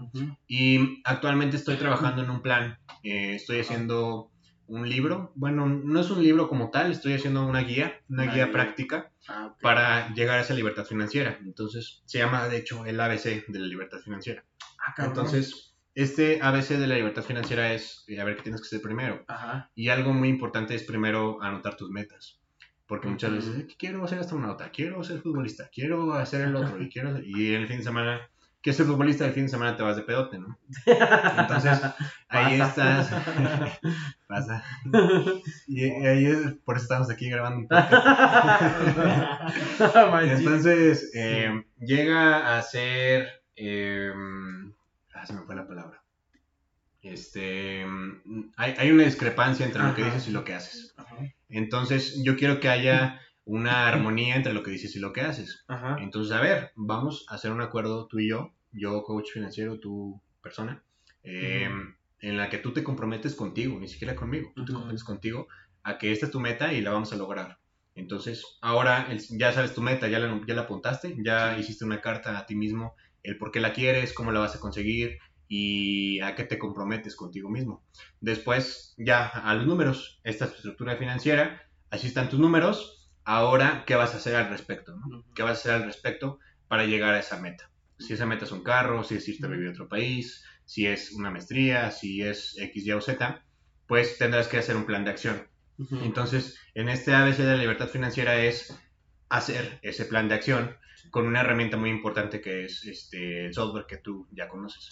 Y actualmente estoy trabajando en un plan, eh, estoy haciendo un libro. Bueno, no es un libro como tal, estoy haciendo una guía, una guía práctica ah, para llegar a esa libertad financiera. Entonces, se llama, de hecho, el ABC de la libertad financiera. Ah, Entonces, este ABC de la libertad financiera es, eh, a ver, ¿qué tienes que hacer primero? Y algo muy importante es primero anotar tus metas. Porque muchas veces, quiero ser astronauta, quiero ser futbolista, quiero hacer el otro, y quiero... Y en el fin de semana que ser futbolista el fin de semana te vas de pedote, ¿no? Entonces, ahí estás. Pasa. Y, ahí es, por eso estamos aquí grabando un Entonces, eh, llega a ser. Eh, ah, se me fue la palabra. Este. Hay, hay una discrepancia entre lo que dices y lo que haces. Entonces, yo quiero que haya una armonía entre lo que dices y lo que haces. Entonces, a ver, vamos a hacer un acuerdo tú y yo, yo coach financiero, tú persona, em, en la que tú te comprometes contigo, ni siquiera conmigo, tú te comprometes contigo a que esta es tu meta y la vamos a lograr. Entonces, ahora ya sabes tu meta, ya la, ya la apuntaste, ya hiciste una carta a ti mismo, el por qué la quieres, cómo la vas a conseguir y a qué te comprometes contigo mismo. Después, ya a los números, esta es tu estructura financiera, así están tus números, Ahora, ¿qué vas a hacer al respecto? ¿Qué vas a hacer al respecto para llegar a esa meta? Si esa meta es un carro, si es irte a vivir a otro país, si es una maestría, si es X, Y o Z, pues tendrás que hacer un plan de acción. Entonces, en este ABC de la libertad financiera es hacer ese plan de acción con una herramienta muy importante que es este, el software que tú ya conoces.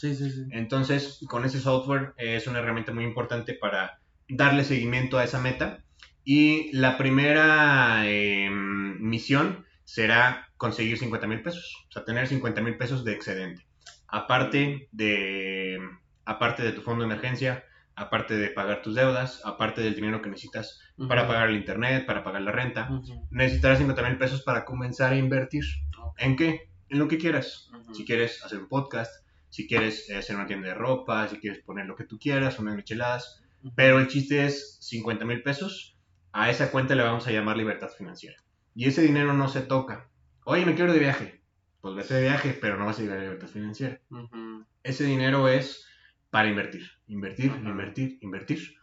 Entonces, con ese software es una herramienta muy importante para darle seguimiento a esa meta y la primera em, misión será conseguir 50 mil pesos, o sea, tener 50 mil pesos de excedente. Aparte de, aparte de tu fondo de emergencia, aparte de pagar tus deudas, aparte del dinero que necesitas para pagar el internet, para pagar la renta, necesitarás 50 mil pesos para comenzar a invertir. ¿En qué? En lo que quieras. Si quieres hacer un podcast, si quieres hacer una tienda de ropa, si quieres poner lo que tú quieras, unas micheladas. Pero el chiste es 50 mil pesos. A esa cuenta le vamos a llamar libertad financiera. Y ese dinero no se toca. Oye, me quiero ir de viaje. Pues vete de viaje, pero no vas a llegar a libertad financiera. Ese dinero es para invertir. Invertir, invertir, invertir.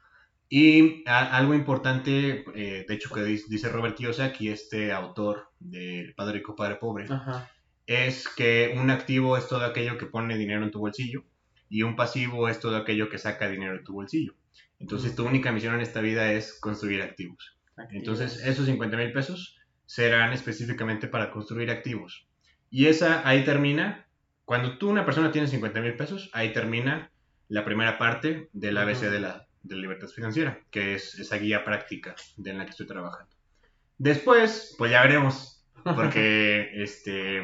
Y a- algo importante, eh, de hecho, que dice Robert Kiyosaki, este autor del Padre Rico, Padre Pobre, Ajá. es que un activo es todo aquello que pone dinero en tu bolsillo y un pasivo es todo aquello que saca dinero de tu bolsillo. Entonces, tu única misión en esta vida es construir activos. Entonces, esos 50 mil pesos serán específicamente para construir activos. Y esa ahí termina, cuando tú, una persona, tienes 50 mil pesos, ahí termina la primera parte del ABC de la, de libertad financiera, que es esa guía práctica de en la que estoy trabajando. Después, pues ya veremos, porque este.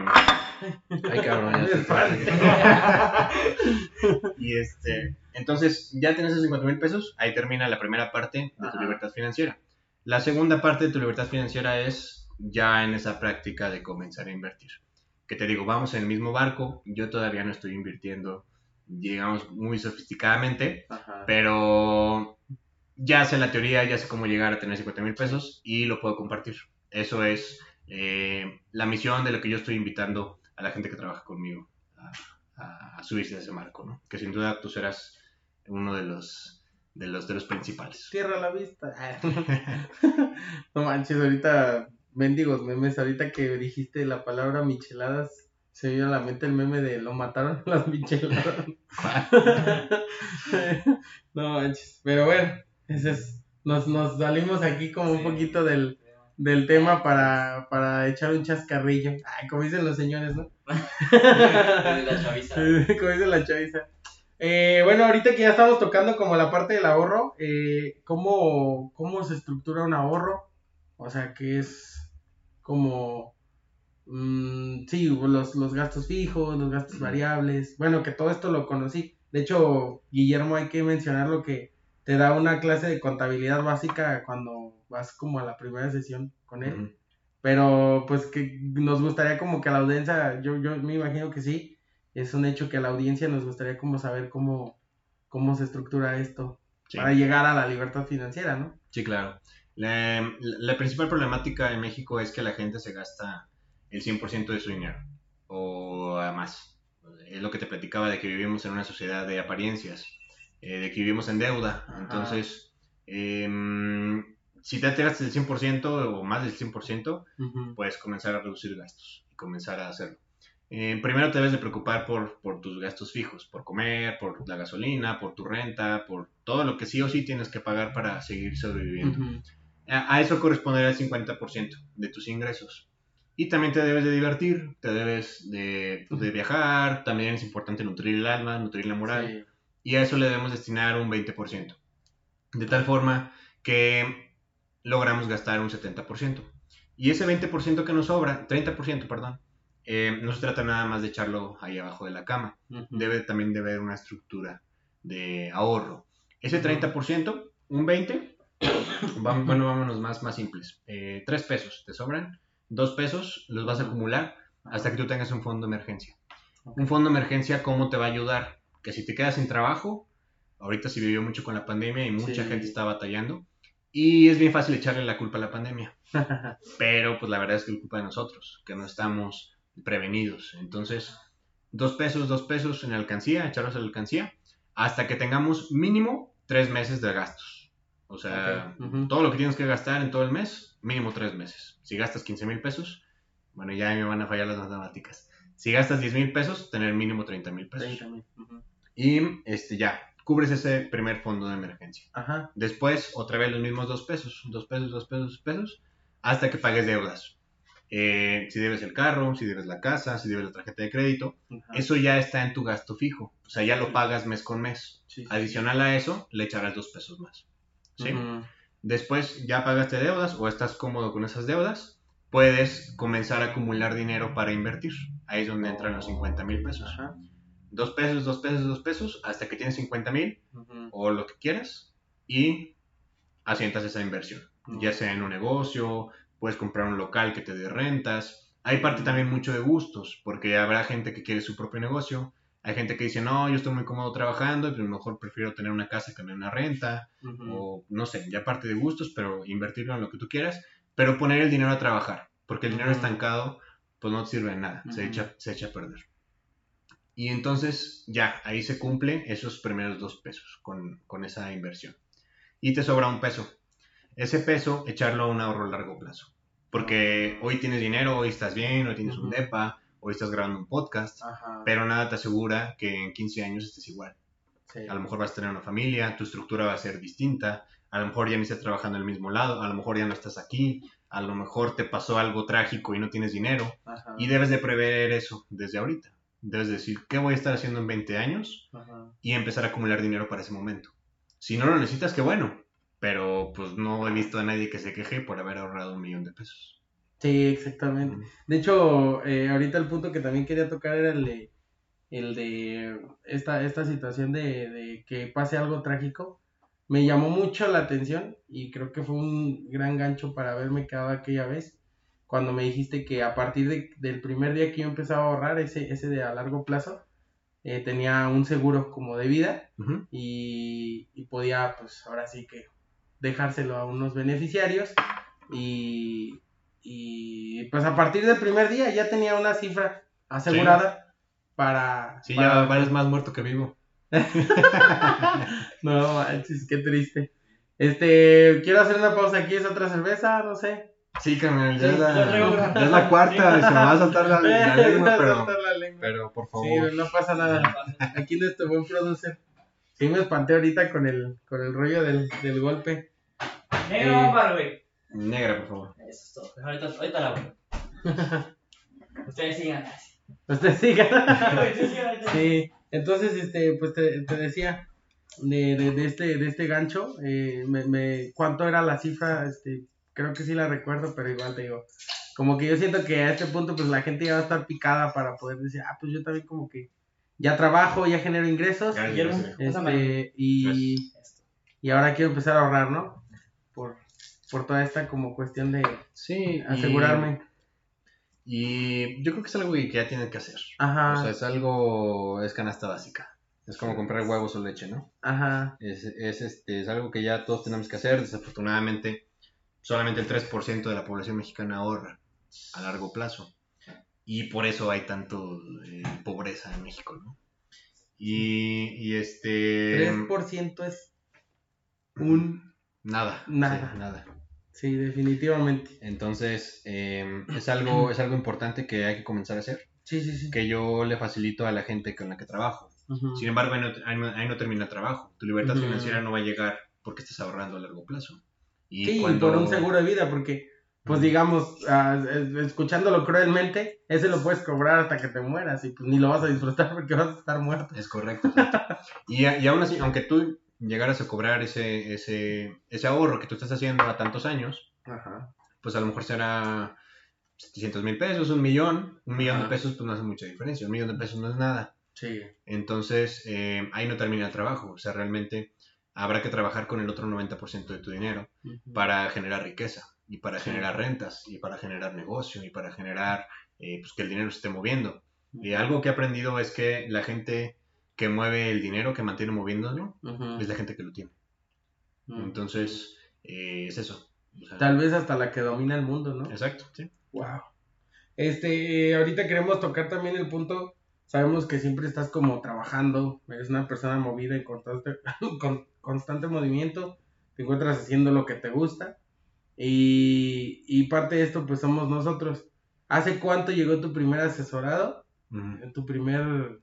Ay, cabrón, ya Y este, entonces ya tienes esos 50 mil pesos, ahí termina la primera parte de tu Ajá. libertad financiera. La segunda parte de tu libertad financiera es ya en esa práctica de comenzar a invertir. Que te digo, vamos en el mismo barco, yo todavía no estoy invirtiendo, digamos, muy sofisticadamente, Ajá. pero ya sé la teoría, ya sé cómo llegar a tener 50 mil pesos y lo puedo compartir. Eso es eh, la misión de lo que yo estoy invitando a la gente que trabaja conmigo a, a- a subirse a ese marco, ¿no? Que sin duda tú serás uno de los, de los, de los principales. Cierra la vista. no manches, ahorita, mendigos memes, ahorita que dijiste la palabra micheladas, se vino a la mente el meme de lo mataron las micheladas. no manches, pero bueno, ese es, nos, nos salimos aquí como un poquito del, del tema para, para echar un chascarrillo. Ay, como dicen los señores, ¿no? La chaviza. Como dice la chaviza. Eh, bueno, ahorita que ya estamos tocando como la parte del ahorro, eh, ¿cómo, ¿cómo se estructura un ahorro? O sea, que es como, mm, sí, los, los gastos fijos, los gastos variables. Bueno, que todo esto lo conocí. De hecho, Guillermo, hay que mencionar lo que te da una clase de contabilidad básica cuando vas como a la primera sesión con él. Pero pues que nos gustaría como que a la audiencia, yo, yo me imagino que sí, es un hecho que a la audiencia nos gustaría como saber cómo, cómo se estructura esto Sí. para llegar a la libertad financiera, ¿no? Sí, claro. La, la- la principal problemática en México es que la gente se gasta el 100% de su dinero o a más. Es lo que te platicaba de que vivimos en una sociedad de apariencias, eh, de que vivimos en deuda. Ajá. Entonces, em, si te te gastas el 100% o más del 100%, puedes comenzar a reducir gastos y comenzar a hacerlo. Eh, primero te debes de preocupar por, por tus gastos fijos, por comer, por la gasolina, por tu renta, por todo lo que sí o sí tienes que pagar para seguir sobreviviendo. A, a eso corresponderá el 50% de tus ingresos. Y también te debes de divertir, te debes de, pues, de viajar, también es importante nutrir el alma, nutrir la moral Sí. y a eso le debemos destinar un 20%. De tal forma que logramos gastar un 70%. Y ese 20% que nos sobra, 30%, perdón, eh, no se trata nada más de echarlo ahí abajo de la cama. Debe también de haber una estructura de ahorro. Ese Ujú. 30%, un 20%, vamos, bueno, vámonos más, más simples. Eh, 3 pesos te sobran, 2 pesos los vas a acumular hasta que tú tengas un fondo de emergencia. Un fondo de emergencia, ¿cómo te va a ayudar? Que si te quedas sin trabajo, ahorita se vivió mucho con la pandemia y mucha Sí. gente está batallando, y es bien fácil echarle la culpa a la pandemia, pero pues la verdad es que es culpa de nosotros, que no estamos prevenidos. Entonces, dos pesos, dos pesos en la alcancía, echarlos a la alcancía, hasta que tengamos mínimo tres meses de gastos. O sea, todo lo que tienes que gastar en todo el mes, mínimo tres meses. Si gastas 15 mil pesos, bueno, ya me van a fallar las matemáticas. Si gastas 10 mil pesos, tener mínimo 30 mil pesos. 30 mil. Ujú. Y este ya, cubres ese primer fondo de emergencia. Ajá. Después, otra vez los mismos dos pesos, dos pesos, dos pesos, dos pesos, hasta que pagues deudas. Eh, si debes el carro, si debes la casa, si debes la tarjeta de crédito, Ajá. eso ya está en tu gasto fijo. O sea, ya lo pagas mes con mes. Sí, sí. Adicional a eso, le echarás dos pesos más. Después ya pagaste deudas o estás cómodo con esas deudas, puedes comenzar a acumular dinero para invertir. Ahí es donde entran los 50 mil pesos. Ajá. Dos pesos, dos pesos, dos pesos, hasta que tienes 50 mil o o lo que quieras y asientas esa inversión. Ya sea en un negocio, puedes comprar un local que te dé rentas. Hay parte también mucho de gustos, porque habrá gente que quiere su propio negocio. Hay gente que dice, no, yo estoy muy cómodo trabajando y pues mejor prefiero tener una casa que una renta. O no sé, ya parte de gustos, pero invertirlo en lo que tú quieras. Pero poner el dinero a trabajar, porque el dinero estancado pues no te sirve de nada, se, echa, se echa a perder. Y entonces ya, ahí se cumple esos primeros dos pesos con, con esa inversión. Y te sobra un peso. Ese peso, echarlo a un ahorro a largo plazo. Porque hoy tienes dinero, hoy estás bien, hoy tienes un. DEPA, hoy estás grabando un podcast, Ajá. pero nada te asegura que en 15 años estés igual. Sí. A lo mejor vas a tener una familia, tu estructura va a ser distinta, a lo mejor ya ni estás trabajando en el mismo lado, a lo mejor ya no estás aquí, a lo mejor te pasó algo trágico y no tienes dinero, Ajá. y debes de prever eso desde ahorita. Debes decir, ¿qué voy a estar haciendo en 20 años? Ajá. Y empezar a acumular dinero para ese momento. Si no lo necesitas, qué bueno, pero pues no he visto a nadie que se queje por haber ahorrado un millón de pesos. Sí, exactamente. De hecho, eh, ahorita el punto que también quería tocar era el de, el de esta, esta situación de, de que pase algo trágico. Me llamó mucho la atención y creo que fue un gran gancho para haberme quedado aquella vez cuando me dijiste que a partir de- del primer día que yo empezaba a ahorrar, ese, ese de a largo plazo, eh, tenía un seguro como de vida y podía, pues ahora sí que dejárselo a unos beneficiarios y, y pues a partir del primer día ya tenía una cifra asegurada para... Sí, para- ya vales más muerto que vivo. No manches, qué triste. Este, quiero hacer una pausa aquí, es otra cerveza, no sé. Sí, carnal, ya, Sí, es, la, ya es cuarta, se me va a saltar la, la lengua, pero, Soltar la lengua. pero por favor. Sí, no pasa nada. Aquí nuestro buen producer. Sí me espanté ahorita con el, con el rollo del, del golpe. Negro Eh. Negra, por favor. Eso es todo. Ahorita, ahorita la voy. Ustedes sigan. Siga. Ustedes sigan. Sí, entonces, este, pues te, te decía de, de, de este, de este gancho, eh, me, me, ¿cuánto era la cifra? Este, creo que sí la recuerdo, pero igual te digo, como que yo siento que a este punto, pues la gente ya va a estar picada para poder decir, ah, pues yo también como que ya trabajo, ya genero ingresos, gracias. este, y, Esto. y ahora quiero empezar a ahorrar, ¿no? Por, toda esta como cuestión de Sí, y- asegurarme. Y yo creo que es algo que ya tienen que hacer. Ajá, O sea, es algo, es canasta básica. Es como comprar huevos o leche, ¿no? ajá, Es, es, este, es algo que ya todos tenemos que hacer. Desafortunadamente, solamente el 3% de la población mexicana ahorra a largo plazo. Y por eso hay tanto eh, pobreza en México, ¿no? Y, y este... 3% es un... Nada. Nada. sí, nada. Sí, definitivamente. Entonces, eh, es, algo, es algo importante que hay que comenzar a hacer. Sí, sí, sí. Que yo le facilito a la gente con la que trabajo. Sin embargo, ahí no, ahí termina el trabajo. Tu libertad financiera no va a llegar porque estás ahorrando a largo plazo. Y Sí, cuando- por un seguro de vida, porque, pues Ujú. digamos, es- escuchándolo cruelmente, ese lo puedes cobrar hasta que te mueras y pues ni lo vas a disfrutar porque vas a estar muerto. Es correcto. y, y aún así, aunque tú llegaras a cobrar ese, ese, ese ahorro que tú estás haciendo a tantos años, Ajá. pues a lo mejor será 700 mil pesos, un millón. Un millón Ajá. de pesos pues no hace mucha diferencia. Un millón de pesos no es nada. Sí. Entonces, eh, ahí no termina el trabajo. O sea, realmente habrá que trabajar con el otro 90% de tu dinero para generar riqueza y para Sí. generar rentas y para generar negocio y para generar eh, pues, que el dinero se esté moviendo. Y algo que he aprendido es que la gente que mueve el dinero, que mantiene moviéndolo, Ujú. es la gente que lo tiene. Ujú. Entonces, eh, es eso. O sea, Tal vez hasta la que domina el mundo, ¿no? Exacto, sí. Wow. Este, ahorita queremos tocar también el punto. Sabemos que siempre estás como trabajando, eres una persona movida en constante, con constante movimiento, te encuentras haciendo lo que te gusta. Y, y parte de esto, pues somos nosotros. ¿Hace cuánto llegó tu primer asesorado? Tu primer.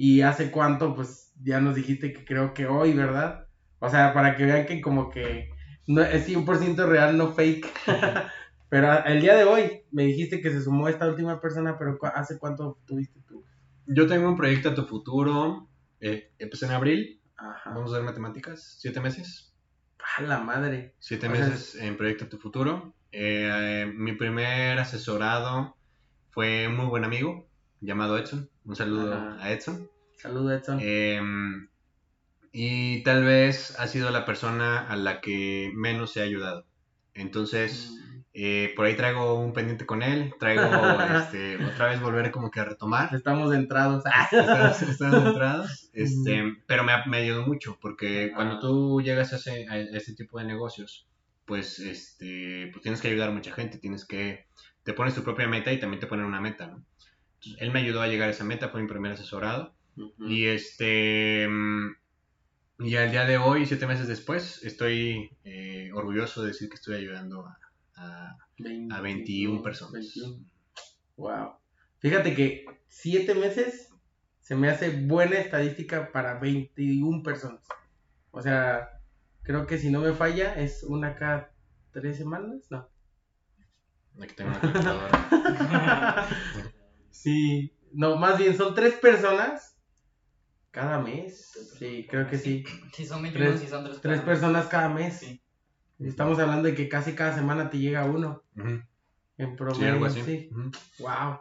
Y hace cuánto, pues ya nos dijiste que creo que hoy, ¿verdad? O sea, para que vean que como que no, es 100% real, no fake. pero el día de hoy me dijiste que se sumó esta última persona, pero ¿cu- ¿hace cuánto tuviste tú? Yo tengo un proyecto a tu futuro. Eh, empecé en abril. Ajá. Vamos a ver matemáticas. Siete meses. A la madre. Siete O sea, meses en Proyecto a Tu Futuro. Eh, eh, mi primer asesorado fue un muy buen amigo llamado Edson. Un saludo Ajá. a Edson. Saludos, Edson. Eh, y tal vez ha sido la persona a la que menos se ha ayudado. Entonces, eh, por ahí traigo un pendiente con él, traigo este, otra vez volver como que a retomar. Estamos entrados. Estamos, estamos entrados, este, pero me, ha- me ayudó mucho porque cuando tú llegas a ese, a ese tipo de negocios, pues, este, pues tienes que ayudar a mucha gente, tienes que, te pones tu propia meta y también te ponen una meta, ¿no? Entonces, él me ayudó a llegar a esa meta, fue mi primer asesorado. Y este. mm, Y al día de hoy, siete meses después, estoy eh, orgulloso de decir que estoy ayudando a, a, a 21 personas. 21. Wow. Fíjate que siete meses se me hace buena estadística para 21 personas. O sea, creo que si no me falla es una cada tres semanas, no. Aquí tengo una calculadora. sí, no, más bien son tres personas cada mes. Sí, creo que sí. Si son 21, Tres- si son tres, Tres personas cada mes. Sí. Estamos hablando de que casi cada semana te llega uno en Sí, promedio. algo así. sí. Ujú. Wow.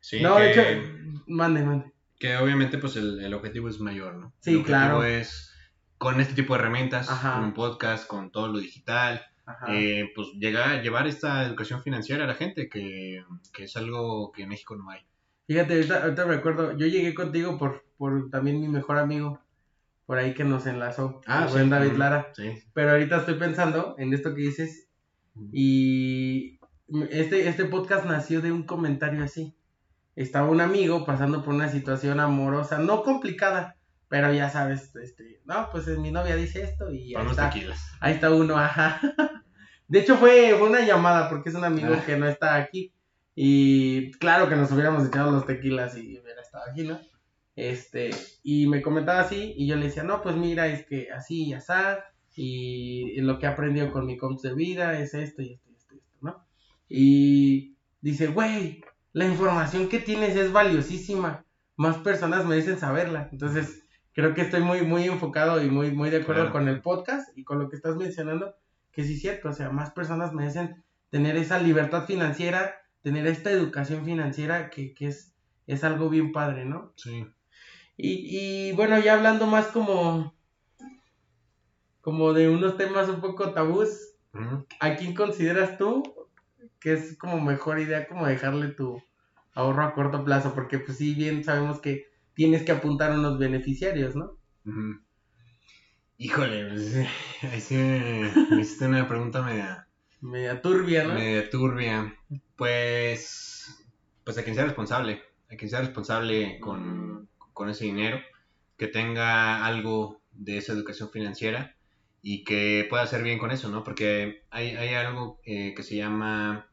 Sí, no, que, de hecho, mande, mande. que obviamente pues el, el objetivo es mayor, ¿no? Sí, el objetivo claro. es con este tipo de herramientas, Ajá. con un podcast, con todo lo digital. Eh, pues llegar, llevar esta educación financiera a la gente, que, que es algo que en México no hay. Fíjate, ahorita, ahorita me acuerdo, yo llegué contigo por, por también mi mejor amigo, por ahí que nos enlazó, el buen David ujú, Lara. Sí. Pero ahorita estoy pensando en esto que dices y este, este podcast nació de un comentario así. Estaba un amigo pasando por una situación amorosa, no complicada, pero ya sabes, este, no, pues mi novia dice esto y ahí está, tequilas. ahí está uno, ajá. De hecho fue, fue una llamada porque es un amigo Ah. que no está aquí y claro que nos hubiéramos echado los tequilas y hubiera estado aquí, ¿no? Este, y me comentaba así, y yo le decía, no, pues mira, es que así y así, y lo que he aprendido con mi coach de vida es esto y esto y esto, y esto, ¿no? Y dice, güey, la información que tienes es valiosísima, más personas merecen saberla. Entonces, creo que estoy muy, muy enfocado y muy, muy de acuerdo Claro. con el podcast y con lo que estás mencionando, que sí es cierto, o sea, más personas merecen tener esa libertad financiera, tener esta educación financiera que, que es, es algo bien padre, ¿no? Sí. Y, y bueno, ya hablando más como, como de unos temas un poco tabús. ¿a quién consideras tú que es como mejor idea como dejarle tu ahorro a corto plazo? Porque pues sí, bien sabemos que tienes que apuntar a unos beneficiarios, ¿no? Ujú. Híjole, pues, ahí sí me, me hiciste una pregunta media, Media turbia, ¿no? media turbia. Pues, pues a quien sea responsable, a quien sea responsable con, con ese dinero, que tenga algo de esa educación financiera y que pueda hacer bien con eso, ¿no? Porque hay, hay algo eh, que se llama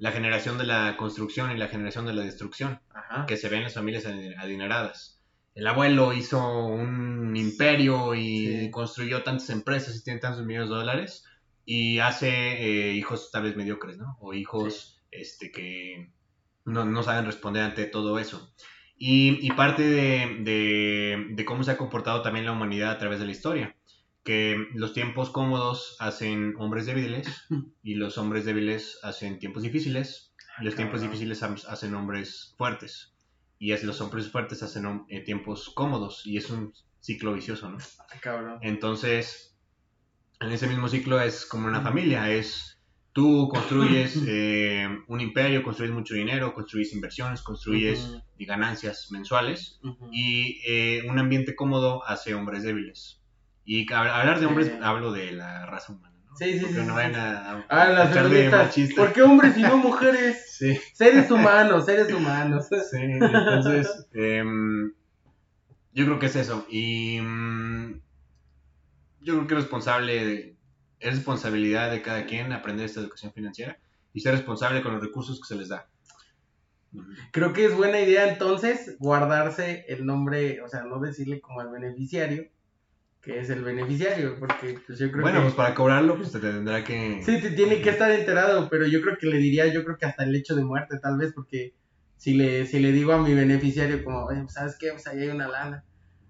la generación de la construcción y la generación de la destrucción. Ajá. que se ven las familias adi- adineradas. El abuelo hizo un imperio y Sí. construyó tantas empresas y tiene tantos millones de dólares y hace eh, hijos tal vez mediocres, ¿no? O hijos este, que no, no saben responder ante todo eso. Y, y parte de, de- de cómo se ha comportado también la humanidad a través de la historia, que los tiempos cómodos hacen hombres débiles y los hombres débiles hacen tiempos difíciles y los tiempos difíciles hacen hombres fuertes. Y es, los hombres fuertes hacen eh, tiempos cómodos. Y es un ciclo vicioso, ¿no? Cabrón. Entonces, en ese mismo ciclo es como una familia. Es tú construyes eh, un imperio, construyes mucho dinero, construyes inversiones, construyes ganancias mensuales. Y eh, un ambiente cómodo hace hombres débiles. Y hab- hablar de hombres, Sí. hablo de la raza humana. ¿no? Sí, sí, Porque sí, no sí, vayan sí. a, a- Ah, a las de. ¿Por qué hombres y no mujeres? Sí. Seres humanos, seres humanos. Sí, entonces, em, yo creo que es eso. Y mm, yo creo que es responsable, de- es responsabilidad de cada quien aprender esta educación financiera y ser responsable con los recursos que se les da. Creo que es buena idea entonces guardarse el nombre, o sea, no decirle como al beneficiario, que es el beneficiario, porque pues yo creo Bueno, que... pues para cobrarlo, pues te tendrá que... Sí, te tiene que estar enterado, pero yo creo que le diría, yo creo que hasta el hecho de muerte, tal vez, porque si le, si le digo a mi beneficiario como, "Oye, pues, ¿sabes qué? Pues ahí hay una lana.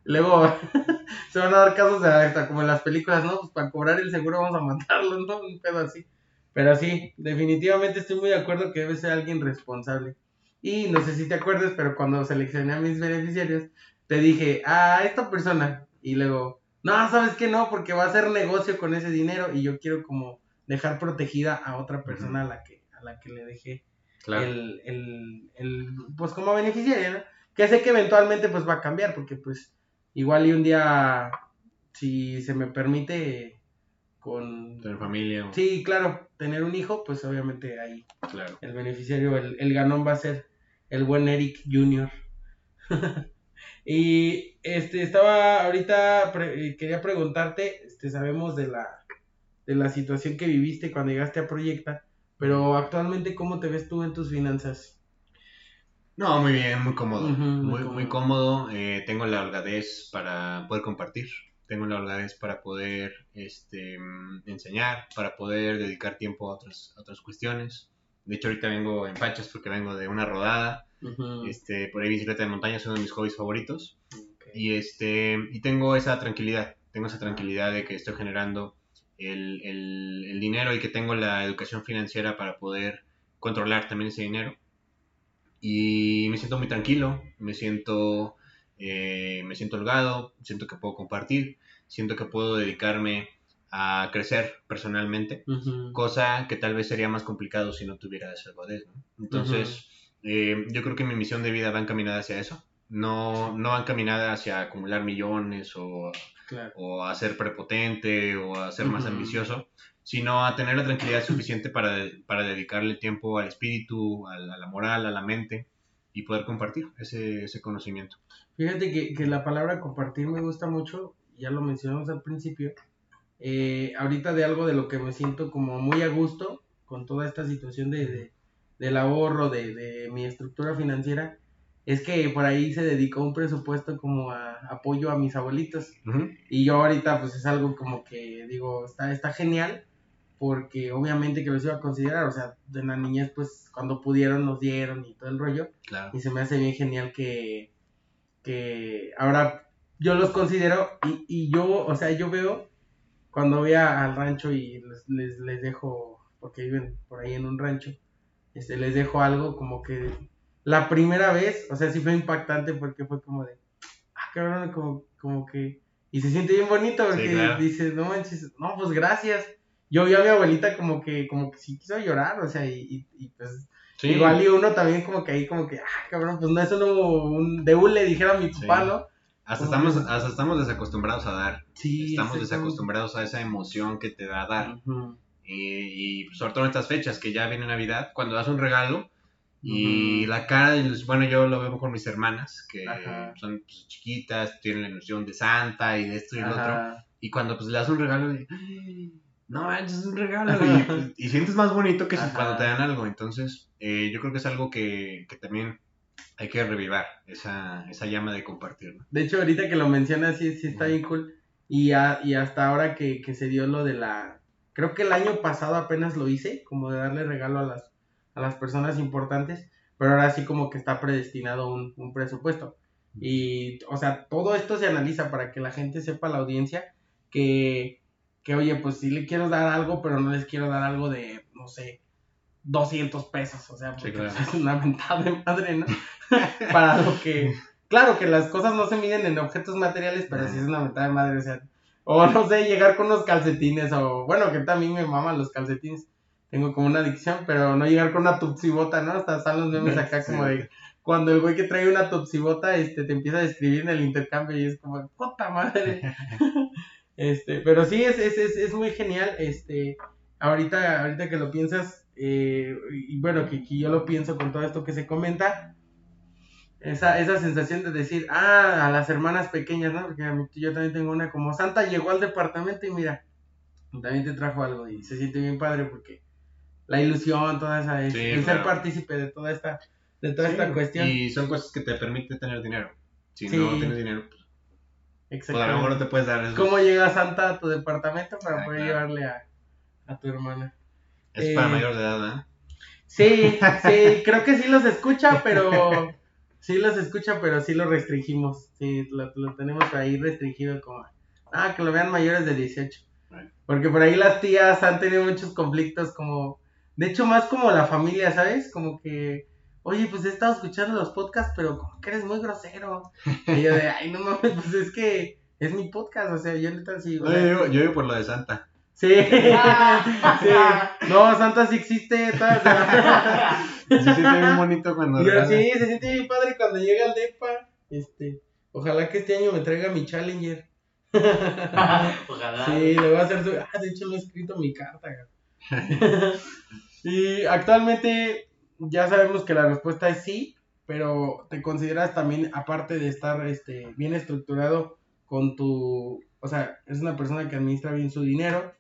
Luego se van a dar casos hasta como en las películas, ¿no? Pues para cobrar el seguro vamos a matarlo, ¿no? Un pedo así. Pero sí, definitivamente estoy muy de acuerdo que debe ser alguien responsable. Y no sé si te acuerdas, pero cuando seleccioné a mis beneficiarios, te dije, ah, esta persona. Y luego, no, sabes que no, porque va a hacer negocio con ese dinero y yo quiero como dejar protegida a otra persona a la que, a la que le dejé Claro. el, el, el, pues como beneficiaria, ¿no? Que sé que eventualmente pues va a cambiar, porque pues igual y un día, si se me permite, con... Tener familia. o- Sí, claro, tener un hijo, pues obviamente ahí Claro. el beneficiario, el, el ganón va a ser el buen Eric Jr. y este estaba ahorita pre- eh, quería preguntarte, este sabemos de la de la situación que viviste cuando llegaste a Proyecta, pero actualmente cómo te ves tú en tus finanzas? No, muy bien, muy cómodo. Muy muy, cómodo. muy cómodo. eh, tengo la holgadez para poder compartir. Tengo la holgadez para poder este, mm, enseñar, para poder dedicar tiempo a otras, a otras cuestiones. De hecho, ahorita vengo en fachas porque vengo de una rodada. Este, por ahí bicicleta de montaña es uno de mis hobbies favoritos. Ok. Y, este, y tengo esa tranquilidad. Tengo esa tranquilidad de que estoy generando el, el- el dinero y que tengo la educación financiera para poder controlar también ese dinero. Y me siento muy tranquilo, me siento, eh, me siento holgado, siento que puedo compartir, siento que puedo dedicarme a crecer personalmente, Ujú. cosa que tal vez sería más complicado si no tuviera esa ¿no? Entonces, eh, yo creo que mi misión de vida va encaminada hacia eso. No, no va encaminada hacia acumular millones o Claro. o a ser prepotente o a ser más Ujú. ambicioso, sino a tener la tranquilidad suficiente para, para dedicarle tiempo al espíritu, a la, a la moral, a la mente y poder compartir ese, ese conocimiento. Fíjate que, que la palabra compartir me gusta mucho, ya lo mencionamos al principio. Eh, ahorita de algo de lo que me siento como muy a gusto con toda esta situación de, de- del ahorro, de, de mi estructura financiera, es que por ahí se dedicó un presupuesto como a apoyo a mis abuelitos. Y yo ahorita pues es algo como que digo, está, está genial, porque obviamente que los iba a considerar, o sea, de la niñez pues cuando pudieron nos dieron y todo el rollo. Claro. Y se me hace bien genial que, que ahora yo los considero y, y yo, o sea, yo veo cuando voy a- al rancho y les, les, les dejo, porque viven por ahí en un rancho, este, les dejo algo como que la primera vez, o sea, sí fue impactante porque fue como de, ah, cabrón, como, como que, y se siente bien bonito porque Sí, claro. dices, no manches, no, pues gracias. Yo vi a mi abuelita como que, como que sí quiso llorar, o sea, y, y, y pues Sí, Igual y uno también como que ahí como que, ah, cabrón, pues no es uno un de le dijera a mi papá, Sí. ¿no? hasta, como estamos, que- hasta estamos desacostumbrados a dar. Sí, estamos desacostumbrados a esa emoción que te da dar. Y, y sobre todo en estas fechas que ya viene Navidad, cuando das un regalo y Ujú. la cara bueno, yo lo veo con mis hermanas, que Ajá. son pues, chiquitas, tienen la ilusión de Santa y de esto y lo otro. Y cuando pues le das un regalo, y, "Ay, no manches, es un regalo. Y, pues, y sientes más bonito que si Ajá. cuando te dan algo. Entonces, eh, yo creo que es algo que, que también hay que revivar, esa, esa llama de compartir. ¿no? De hecho, ahorita que lo mencionas, sí, sí está bien cool. Y, a- y hasta ahora que, que se dio lo de la... Creo que el año pasado apenas lo hice, como de darle regalo a las, a las personas importantes, pero ahora sí como que está predestinado un, un presupuesto. Y, o sea, todo esto se analiza para que la gente sepa, la audiencia, que, que oye, pues sí le quiero dar algo, pero no les quiero dar algo de, no sé, 200 pesos, o sea, porque claro. es una mentada de madre, ¿no? para lo que, claro que las cosas no se miden en objetos materiales, pero sí es una mentada de madre, o sea, o no sé, llegar con unos calcetines, o bueno, que también me maman los calcetines, tengo como una adicción, pero no llegar con una tupsibota, ¿no? Hasta están los memes acá como de cuando el güey que trae una tupsibota este, te empieza a describir en el intercambio y es como, puta madre. este, pero sí, es, es, es, es muy genial. Este, ahorita, ahorita que lo piensas, eh, y bueno, que, que yo lo pienso con todo esto que se comenta, esa, esa sensación de decir, ah, a las hermanas pequeñas, ¿no? Porque a mí- yo también tengo una como Santa llegó al departamento y mira, también te trajo algo y se siente bien padre porque la ilusión, toda esa, es- Sí, el claro. ser partícipe de toda esta, de toda Sí, esta cuestión. Y son cosas que te permiten tener dinero. Si Sí. no tienes dinero, pues, pues, a lo mejor no te puedes dar eso. ¿Cómo llega Santa a tu departamento para Ah, poder claro. llevarle a, a tu hermana? Es para eh, mayores de edad, ¿verdad? Sí, sí, creo que sí los escucha, pero sí los escucha, pero sí lo restringimos. Sí, lo, lo tenemos ahí restringido como, ah, que lo vean mayores de 18. Bueno. Porque por ahí las tías han tenido muchos conflictos como, de hecho más como la familia, ¿sabes? Como que, oye, pues he estado escuchando los podcasts, pero como que eres muy grosero. Y yo de, ay, no mames, pues es que es mi podcast, o sea, yo neta sí. No, yo, yo digo por lo de Santa. Sí, sí. No, Santa sí existe. Sí, se siente bien bonito cuando... Yo, sí, se siente bien padre cuando llega al DEPA. Este, ojalá que este año me traiga mi Challenger. Ojalá. Sí, le voy a hacer su. Ah, de hecho, lo he escrito mi carta. y actualmente ya sabemos que la respuesta es sí, pero te consideras también, aparte de estar este, bien estructurado con tu. O sea, es una persona que administra bien su dinero,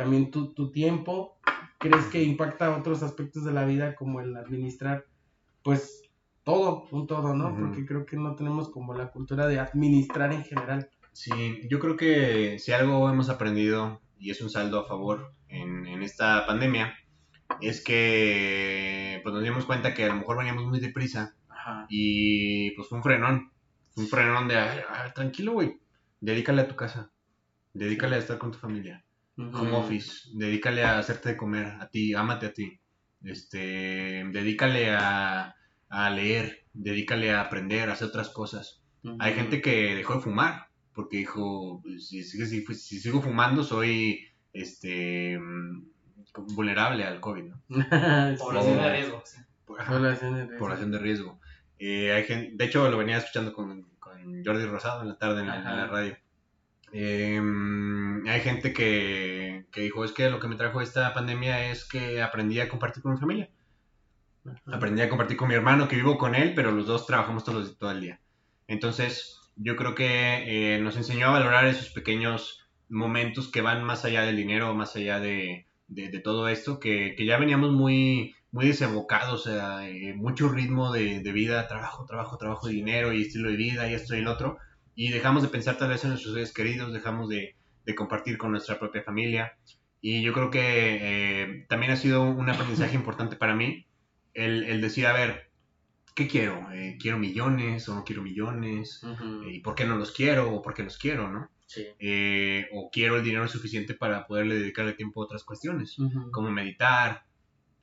también tu, tu tiempo. ¿Crees que impacta otros aspectos de la vida como el administrar, pues, todo, un todo, ¿no? Porque creo que no tenemos como la cultura de administrar en general. Sí, yo creo que si algo hemos aprendido, y es un saldo a favor en, en esta pandemia, es que pues nos dimos cuenta que a lo mejor veníamos muy deprisa Ajá. y pues fue un frenón, fue un frenón de, "Ay, ay, tranquilo, güey, dedícale a tu casa, dedícale a estar con tu familia, home office, dedícale a hacerte de comer a ti, ámate a ti, este, dedícale a, a leer, dedícale a aprender, a hacer otras cosas. Hay gente que dejó de fumar porque dijo, pues, si, si- si- si sigo fumando soy este mm, vulnerable al COVID, ¿no? Población de riesgo. sí. Población de riesgo. población de riesgo. Eh, hay gen- de hecho, lo venía escuchando con, con Jordi Rosado en la tarde en la, en la Ajá. radio. Eh, hay gente que, que dijo, es que lo que me trajo esta pandemia es que aprendí a compartir con mi familia. Aprendí a compartir con mi hermano, que vivo con él, pero los dos trabajamos todos todo el día. Entonces, yo creo que eh, nos enseñó a valorar esos pequeños momentos que van más allá del dinero, más allá de, de- de todo esto, que, que ya veníamos muy, muy desenfocados, o sea, eh, mucho ritmo de, de vida, trabajo, trabajo, trabajo, dinero y estilo de vida y esto y el otro, y dejamos de pensar tal vez en nuestros seres queridos, dejamos de, de compartir con nuestra propia familia, y yo creo que eh, también ha sido un aprendizaje importante para mí, el, el decir, a ver, ¿qué quiero? Eh, ¿Quiero millones o no quiero millones? Ujú. ¿Y por qué no los quiero o por qué los quiero, no? Sí. Eh, o quiero el dinero suficiente para poderle dedicarle tiempo a otras cuestiones, como meditar,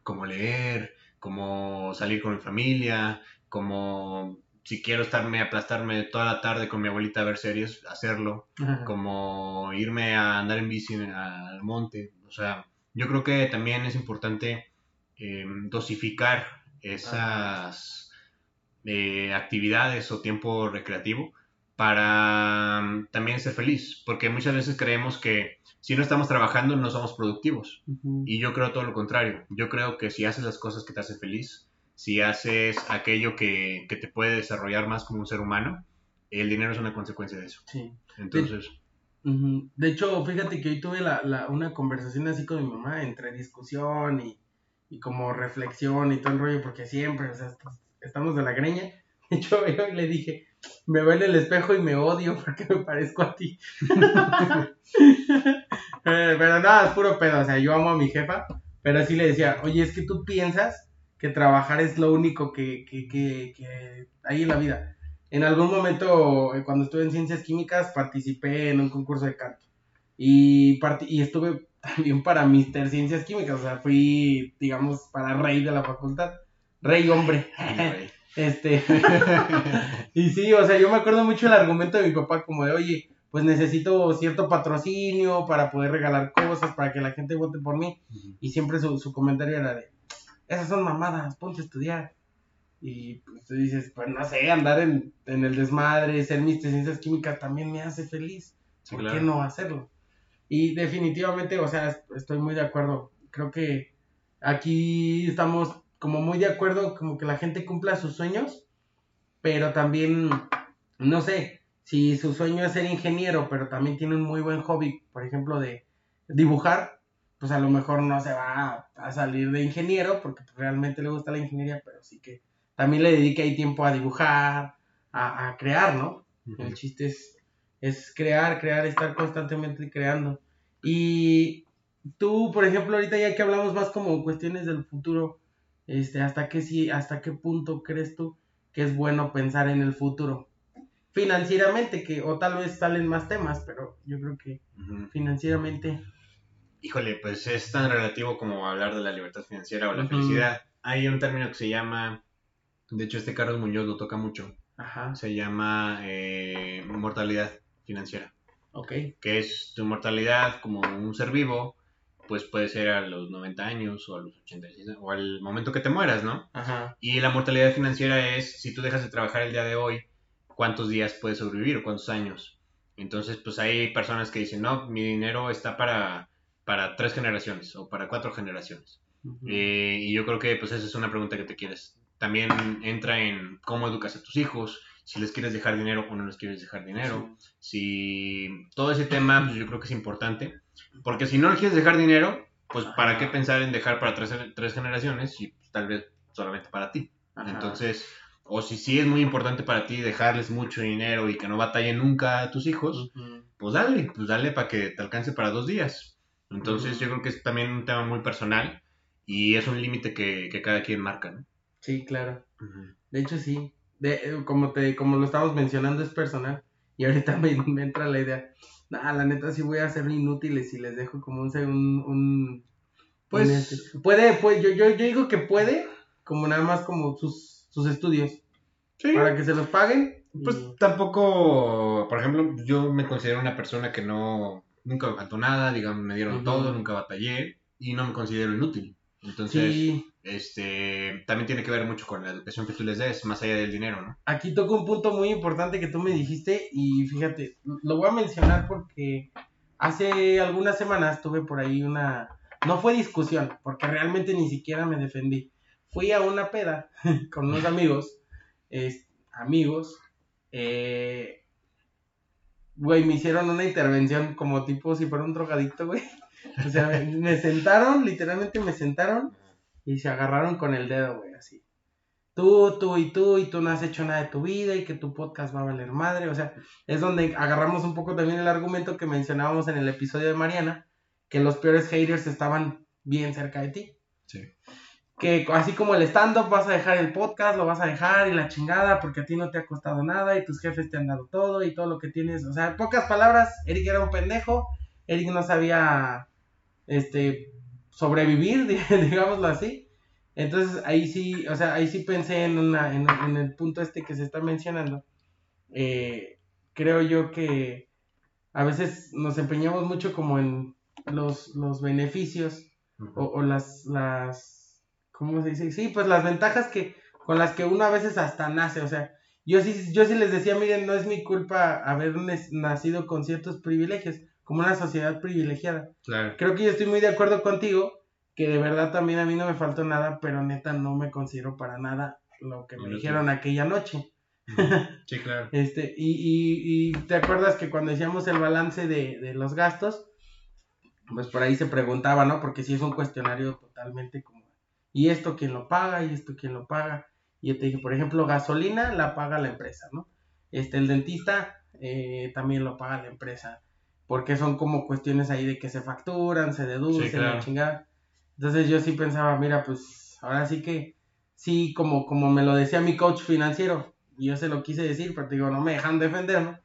como leer, como salir con mi familia, como si quiero estarme, aplastarme toda la tarde con mi abuelita a ver series, hacerlo, Ajá. como irme a andar en bici al monte. O sea, yo creo que también es importante eh, dosificar esas eh, actividades o tiempo recreativo para mm, también ser feliz, porque muchas veces creemos que si no estamos trabajando no somos productivos. Y yo creo todo lo contrario. Yo creo que si haces las cosas que te hacen feliz, si haces aquello que, que te puede desarrollar más como un ser humano, el dinero es una consecuencia de eso. Sí. Entonces. De hecho, fíjate que hoy tuve la, la- una conversación así con mi mamá, entre discusión y, y como reflexión y todo el rollo, porque siempre, o sea, est- estamos de la greña. De hecho, yo le dije, me veo en el espejo y me odio porque me parezco a ti. Eh, pero nada, es puro pedo, o sea, yo amo a mi jefa, pero sí le decía, oye, es que tú piensas que trabajar es lo único que, que, que, que hay en la vida. En algún momento, eh, cuando estuve en ciencias químicas, participé en un concurso de canto. Y, y estuve también para Mister Ciencias Químicas, o sea, fui, digamos, para rey de la facultad. Rey hombre. Este. y sí, o sea, yo me acuerdo mucho el argumento de mi papá, como de, oye, pues necesito cierto patrocinio para poder regalar cosas, para que la gente vote por mí. Y siempre su, su comentario era de, esas son mamadas, ponte a estudiar. Y pues tú dices, pues no sé, andar en, en el desmadre, ser Mister Ciencias Químicas también me hace feliz. Sí, ¿Por claro. qué no hacerlo? Y definitivamente, o sea, est- estoy muy de acuerdo. Creo que aquí estamos como muy de acuerdo, como que la gente cumpla sus sueños, pero también, no sé, si su sueño es ser ingeniero, pero también tiene un muy buen hobby, por ejemplo, de dibujar, pues a lo mejor no se va a, a salir de ingeniero, porque pues, realmente le gusta la ingeniería, pero sí que también le dedique ahí tiempo a dibujar, a, a crear, ¿no? El chiste es, es crear, crear, estar constantemente creando. Y tú, por ejemplo, ahorita ya que hablamos más como cuestiones del futuro, este, ¿hasta qué, sí, hasta qué punto crees tú que es bueno pensar en el futuro? Financieramente, que, o tal vez salen más temas, pero yo creo que financieramente. Híjole, pues es tan relativo como hablar de la libertad financiera o la felicidad. Hay un término que se llama, de hecho este Carlos Muñoz lo toca mucho, Ajá. se llama eh, mortalidad financiera, Ok. que es tu mortalidad como un ser vivo, pues puede ser a los 90 años o a los 86 o al momento que te mueras, ¿no? Ajá. Y la mortalidad financiera es si tú dejas de trabajar el día de hoy, cuántos días puedes sobrevivir o cuántos años. Entonces, pues hay personas que dicen, no, mi dinero está para, para tres generaciones o para cuatro generaciones. Eh, y yo creo que pues esa es una pregunta que te quieres. También entra en cómo educas a tus hijos, si les quieres dejar dinero o no les quieres dejar dinero. Si todo ese tema, pues yo creo que es importante. Porque si no les quieres dejar dinero, pues para qué pensar en dejar para tres, tres generaciones y pues, tal vez solamente para ti. Ajá. Entonces, o si sí es muy importante para ti dejarles mucho dinero y que no batallen nunca a tus hijos, Ujú. pues dale, pues dale para que te alcance para dos días. Entonces yo creo que es también un tema muy personal y es un límite que, que cada quien marca, ¿no? Sí, claro. De hecho, sí. De, eh, como, te, como lo estamos mencionando, es personal. Y ahorita me, me entra la idea. Nah, la neta sí voy a ser inútiles si les dejo como un... un, un Pues- un este- puede, pues yo, yo, yo digo que puede, como nada más como sus, sus estudios, Sí. para que se los paguen. y- Pues tampoco, por ejemplo, yo me considero una persona que no, nunca me faltó nada, digamos, me dieron todo, nunca batallé y no me considero inútil. Entonces, sí, este, también tiene que ver mucho con la educación que tú les des, más allá del dinero, ¿no? aquí toco un punto muy importante que tú me dijiste y fíjate, lo voy a mencionar porque hace algunas semanas tuve por ahí una, no fue discusión, porque realmente ni siquiera me defendí. Fui a una peda con unos amigos, amigos, eh, güey, me hicieron una intervención como tipo si fuera un drogadicto, güey. O sea, me, sentaron, literalmente me sentaron y se agarraron con el dedo, güey, así. Tú, tú y tú, y tú no has hecho nada de tu vida y que tu podcast va a valer madre. O sea, es donde agarramos un poco también el argumento que mencionábamos en el episodio de Mariana, que los peores haters estaban bien cerca de ti. Sí. Que así como el stand-up vas a dejar el podcast, lo vas a dejar y la chingada porque a ti no te ha costado nada y tus jefes te han dado todo y todo lo que tienes. O sea, en pocas palabras, Eric era un pendejo, Eric no sabía este sobrevivir, digámoslo así. Entonces ahí sí, o sea, ahí sí pensé en, una, en, en el punto este que se está mencionando. Eh, creo yo que a veces nos empeñamos mucho como en los, los beneficios o, o las, las, ¿cómo se dice? Sí, pues las ventajas que, con las que uno a veces hasta nace, o sea, yo sí, yo sí les decía, miren, no es mi culpa haber nacido con ciertos privilegios, como una sociedad privilegiada. Claro. Creo que yo estoy muy de acuerdo contigo, que de verdad también a mí no me faltó nada, pero neta no me considero para nada lo que me dijeron aquella noche. Sí, claro. Este, y, y, y te acuerdas que cuando decíamos el balance de, de los gastos, pues por ahí se preguntaba, ¿no? Porque si es un cuestionario totalmente como, ¿y esto quién lo paga? ¿Y esto quién lo paga? Y yo te dije, por ejemplo, gasolina la paga la empresa, ¿no? Este, el dentista eh, también lo paga la empresa, porque son como cuestiones ahí de que se facturan, se deducen, Sí, claro. la chingada. Entonces yo sí pensaba, mira, pues ahora sí que, sí, como, como me lo decía mi coach financiero, y yo se lo quise decir, pero te digo, no me dejan defenderme,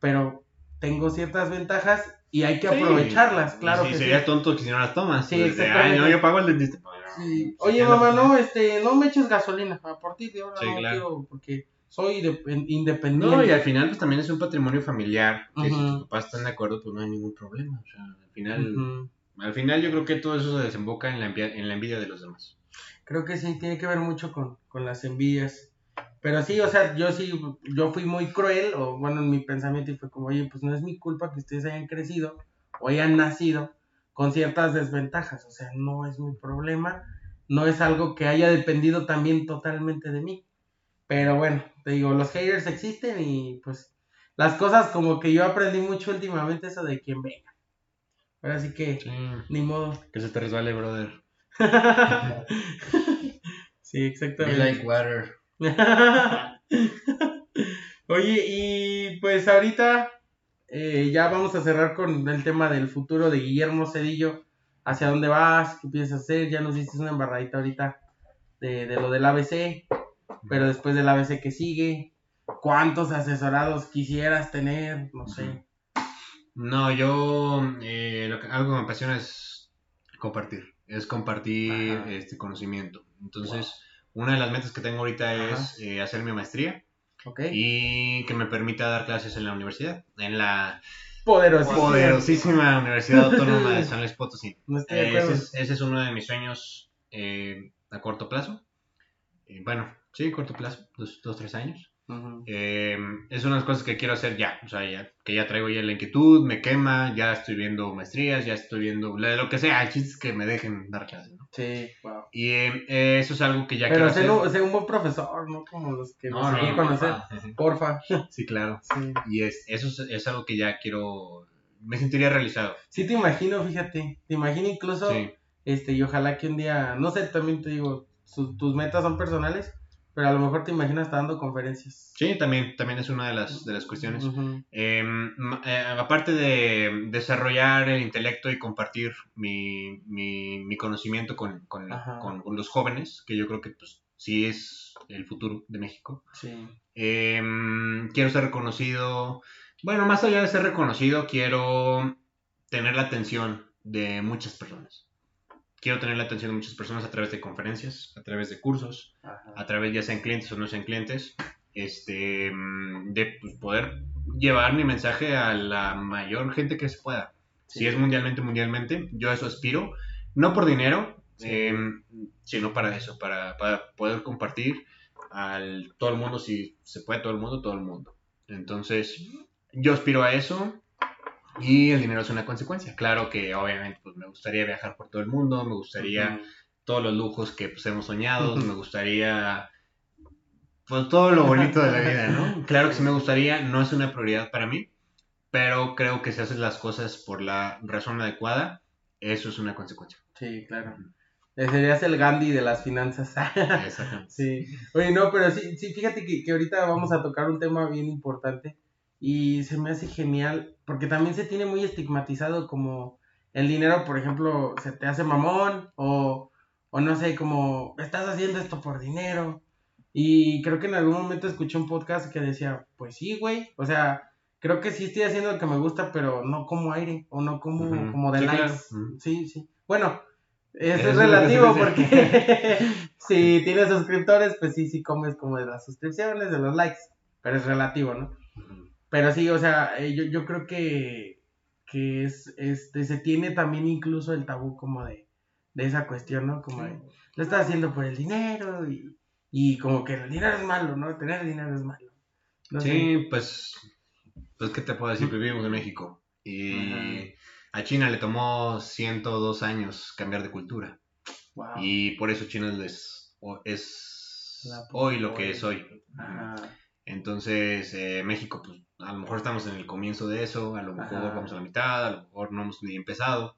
pero tengo ciertas ventajas y hay que Sí. aprovecharlas, claro Sí, que sería sí. tonto que si no las tomas. Sí, Pues exactamente. Ay, no, yo pago el dentista. Oye, mamá, no, este, no me eches gasolina, a partir de ahora Sí, no claro. quiero, porque soy de- independiente. No, y al final pues también es un patrimonio familiar, que si tus papás están de acuerdo, pues no hay ningún problema. O sea, al final, al final yo creo que todo eso se desemboca en la, envidia, en la envidia de los demás. Creo que sí, tiene que ver mucho con, con las envidias. Pero sí, o sea, yo sí, yo fui muy cruel, o bueno, en mi pensamiento y fue como, oye, pues no es mi culpa que ustedes hayan crecido o hayan nacido con ciertas desventajas, o sea, no es mi problema, no es algo que haya dependido también totalmente de mí. Pero bueno, te digo, los haters existen y pues las cosas como que yo aprendí mucho últimamente eso de quien venga. Ahora sí que, Sí. ni modo. Que se te resbale, brother. sí, exactamente. Be like water. Oye, y pues ahorita eh, ya vamos a cerrar con el tema del futuro de Guillermo Cedillo. ¿Hacia dónde vas? ¿Qué piensas hacer? Ya nos diste una embarradita ahorita de, de lo del ABC, pero después del ABC que sigue, ¿cuántos asesorados quisieras tener? No sé. No, yo eh, lo que- algo que me apasiona es compartir, es compartir Ajá. este conocimiento. Entonces, una de las metas que tengo ahorita Ajá. es eh, hacer mi maestría. Y que me permita dar clases en la universidad, en la poderosísima Universidad Autónoma de San Luis Potosí. No estoy de Eh, ese, es, ese es uno de mis sueños eh, a corto plazo. Eh, bueno, sí, corto plazo, dos, dos tres años. Eh, es una de las cosas que quiero hacer ya, o sea, ya, que ya traigo ya la inquietud, me quema, ya estoy viendo maestrías, ya estoy viendo lo, que sea, el chiste es que me dejen dar clases. Sí, wow. Y eh, eso es algo que ya Pero quiero sé, hacer. un- sé un buen profesor, ¿no? Como los que No, no, conocer. porfa. Porfa. Sí, claro. Sí. Y es, eso es, es algo que ya quiero, me sentiría realizado. Sí te imagino, fíjate. Te imagino incluso, Sí, este, y ojalá que un día, no sé, también te digo, su- tus metas son personales, pero a lo mejor te imaginas dando conferencias. sí, también, también es una de las, de las cuestiones. Ujú. Eh, eh, aparte de desarrollar el intelecto y compartir mi, mi, mi conocimiento con, con, con- con los jóvenes, que yo creo que pues, sí es el futuro de México, Sí. eh, quiero ser reconocido, bueno, más allá de ser reconocido, quiero tener la atención de muchas personas. Quiero tener la atención de muchas personas a través de conferencias, a través de cursos, Ajá. a través ya sean clientes o no sean clientes, este, mm, de pues, poder llevar mi mensaje a la mayor gente que se pueda. Sí. Si es mundialmente, mundialmente, yo a eso aspiro, no por dinero, Sí. eh, sino para eso, para, para poder compartir al todo el mundo, si se puede todo el mundo, todo el mundo. Entonces, yo aspiro a eso y el dinero es una consecuencia. Claro que obviamente pues, me gustaría viajar por todo el mundo, me gustaría todos los lujos que pues, hemos soñado, me gustaría pues todo lo bonito de la vida, ¿no? Claro que sí me gustaría, no es una prioridad para mí, pero creo que si haces las cosas por la razón adecuada, eso es una consecuencia. Sí, claro. Eh, Serías el Gandhi de las finanzas. Exactamente. Sí, oye, no, pero sí, sí, fíjate que, que ahorita vamos a tocar un tema bien importante y se me hace genial porque también se tiene muy estigmatizado como el dinero, por ejemplo, se te hace mamón o, o no sé, como estás haciendo esto por dinero. Y creo que en algún momento escuché un podcast que decía, pues sí, güey, o sea, creo que sí estoy haciendo lo que me gusta, pero no como aire o no como, como de Sí, likes. claro. Sí, sí. Bueno, eso es relativo porque si tienes suscriptores, pues sí, sí comes como de las suscripciones, de los likes, pero es relativo, ¿no? Pero sí, o sea, eh, yo, yo creo que, que es, este, se tiene también incluso el tabú como de, de esa cuestión, ¿no? Como de, lo estás haciendo por el dinero y, y como que el dinero es malo, ¿no? Tener dinero es malo. No sé. Sí, pues, pues, ¿qué te puedo decir? Vivimos en México y Ajá. a China le tomó 102 años cambiar de cultura Wow. y por eso China les, es hoy lo que es hoy. Ajá. Entonces, eh, México, pues a lo mejor estamos en el comienzo de eso, a lo mejor Ajá. vamos a la mitad, a lo mejor no hemos ni empezado.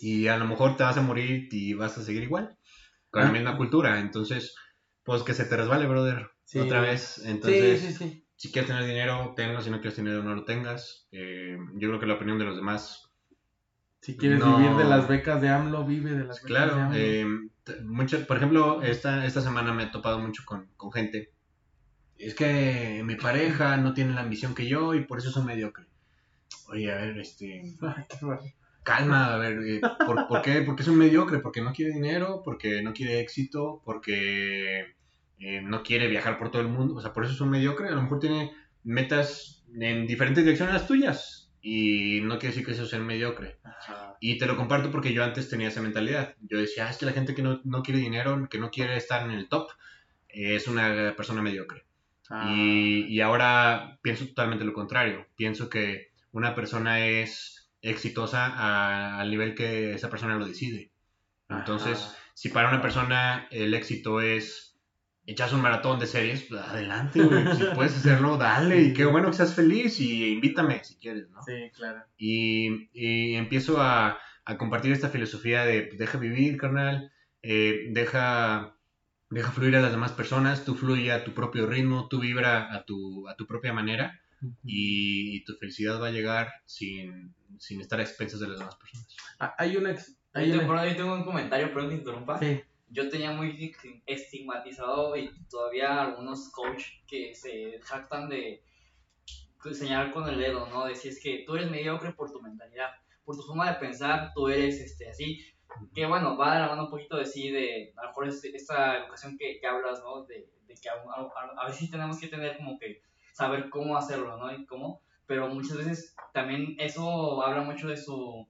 Y a lo mejor te vas a morir y vas a seguir igual, con la misma cultura. Entonces, pues que se te resbale, brother, Sí. otra vez. Entonces, sí, sí. si quieres tener dinero, tenlo, si no quieres dinero, no lo tengas. Eh, yo creo que la opinión de los demás Si quieres No. vivir de las becas de AMLO, vive de las becas de Claro, AMLO. eh, mucho- por ejemplo, esta, esta semana me he topado mucho con, con gente. Es que mi pareja no tiene la ambición que yo y por eso soy mediocre. Oye, a ver, este, calma, a ver, eh, ¿por, por qué? Porque es un mediocre, porque no quiere dinero, porque no quiere éxito, porque eh, no quiere viajar por todo el mundo. O sea, por eso es un mediocre. A lo mejor tiene metas en diferentes direcciones a las tuyas y no quiere decir que eso sea un mediocre. Ajá. Y te lo comparto porque yo antes tenía esa mentalidad. Yo decía, "Ah, es que la gente que no, no quiere dinero, que no quiere estar en el top, eh, es una persona mediocre. Ah. Y, y ahora pienso totalmente lo contrario. Pienso que una persona es exitosa a- al nivel que esa persona lo decide. Entonces, Ajá. si para una persona el éxito es echarse un maratón de series, pues adelante, güey. Si puedes hacerlo, dale. Y qué bueno que seas feliz y invítame si quieres, ¿no? Sí, claro. y, y empiezo a, a compartir esta filosofía de pues, deja vivir, carnal, eh, deja, deja fluir a las demás personas, tú fluye a tu propio ritmo, tú vibra a tu, a tu propia manera y, y tu felicidad va a llegar sin, sin estar a expensas de las demás personas. Ah, Hay una... Hay una... ahí tengo un comentario, perdón que interrumpa. Sí. Yo tenía muy esti- estigmatizado y todavía algunos coach que se jactan de señalar con el dedo, ¿no? Decir es que tú eres mediocre por tu mentalidad, por tu forma de pensar, tú eres este, así. Que bueno, va de la mano un poquito de sí, de a lo mejor es- esta educación que, hablas, ¿no? De, de que a, a- a veces tenemos que tener como que saber cómo hacerlo, ¿no? Y cómo, pero muchas veces también eso habla mucho de su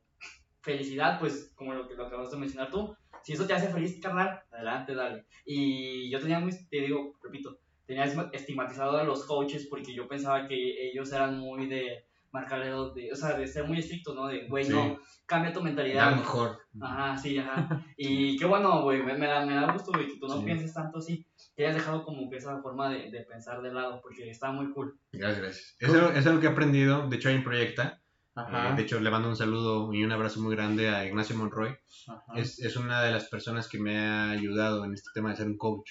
felicidad, pues como lo que lo acabas de mencionar tú. Si eso te hace feliz, carnal, adelante, dale. Y yo tenía te digo, repito, tenía estigmatizado a los coaches porque yo pensaba que ellos eran muy de marcarle, de, o sea, de ser muy estrictos, ¿no? De, güey, Sí. no, cambia tu A mentalidad. lo mejor. Ajá, sí, ajá. Y qué bueno, güey, me, me da, me da gusto, güey, que tú no Sí. pienses tanto así, que hayas dejado como que esa forma de, de pensar de lado, porque está muy cool. Gracias, gracias. Eso, eso es lo que he aprendido. De hecho, hay un proyecta. Ajá. Eh, de hecho, le mando un saludo y un abrazo muy grande a Ignacio Monroy. Ajá. Es, es una de las personas que me ha ayudado en este tema de ser un coach.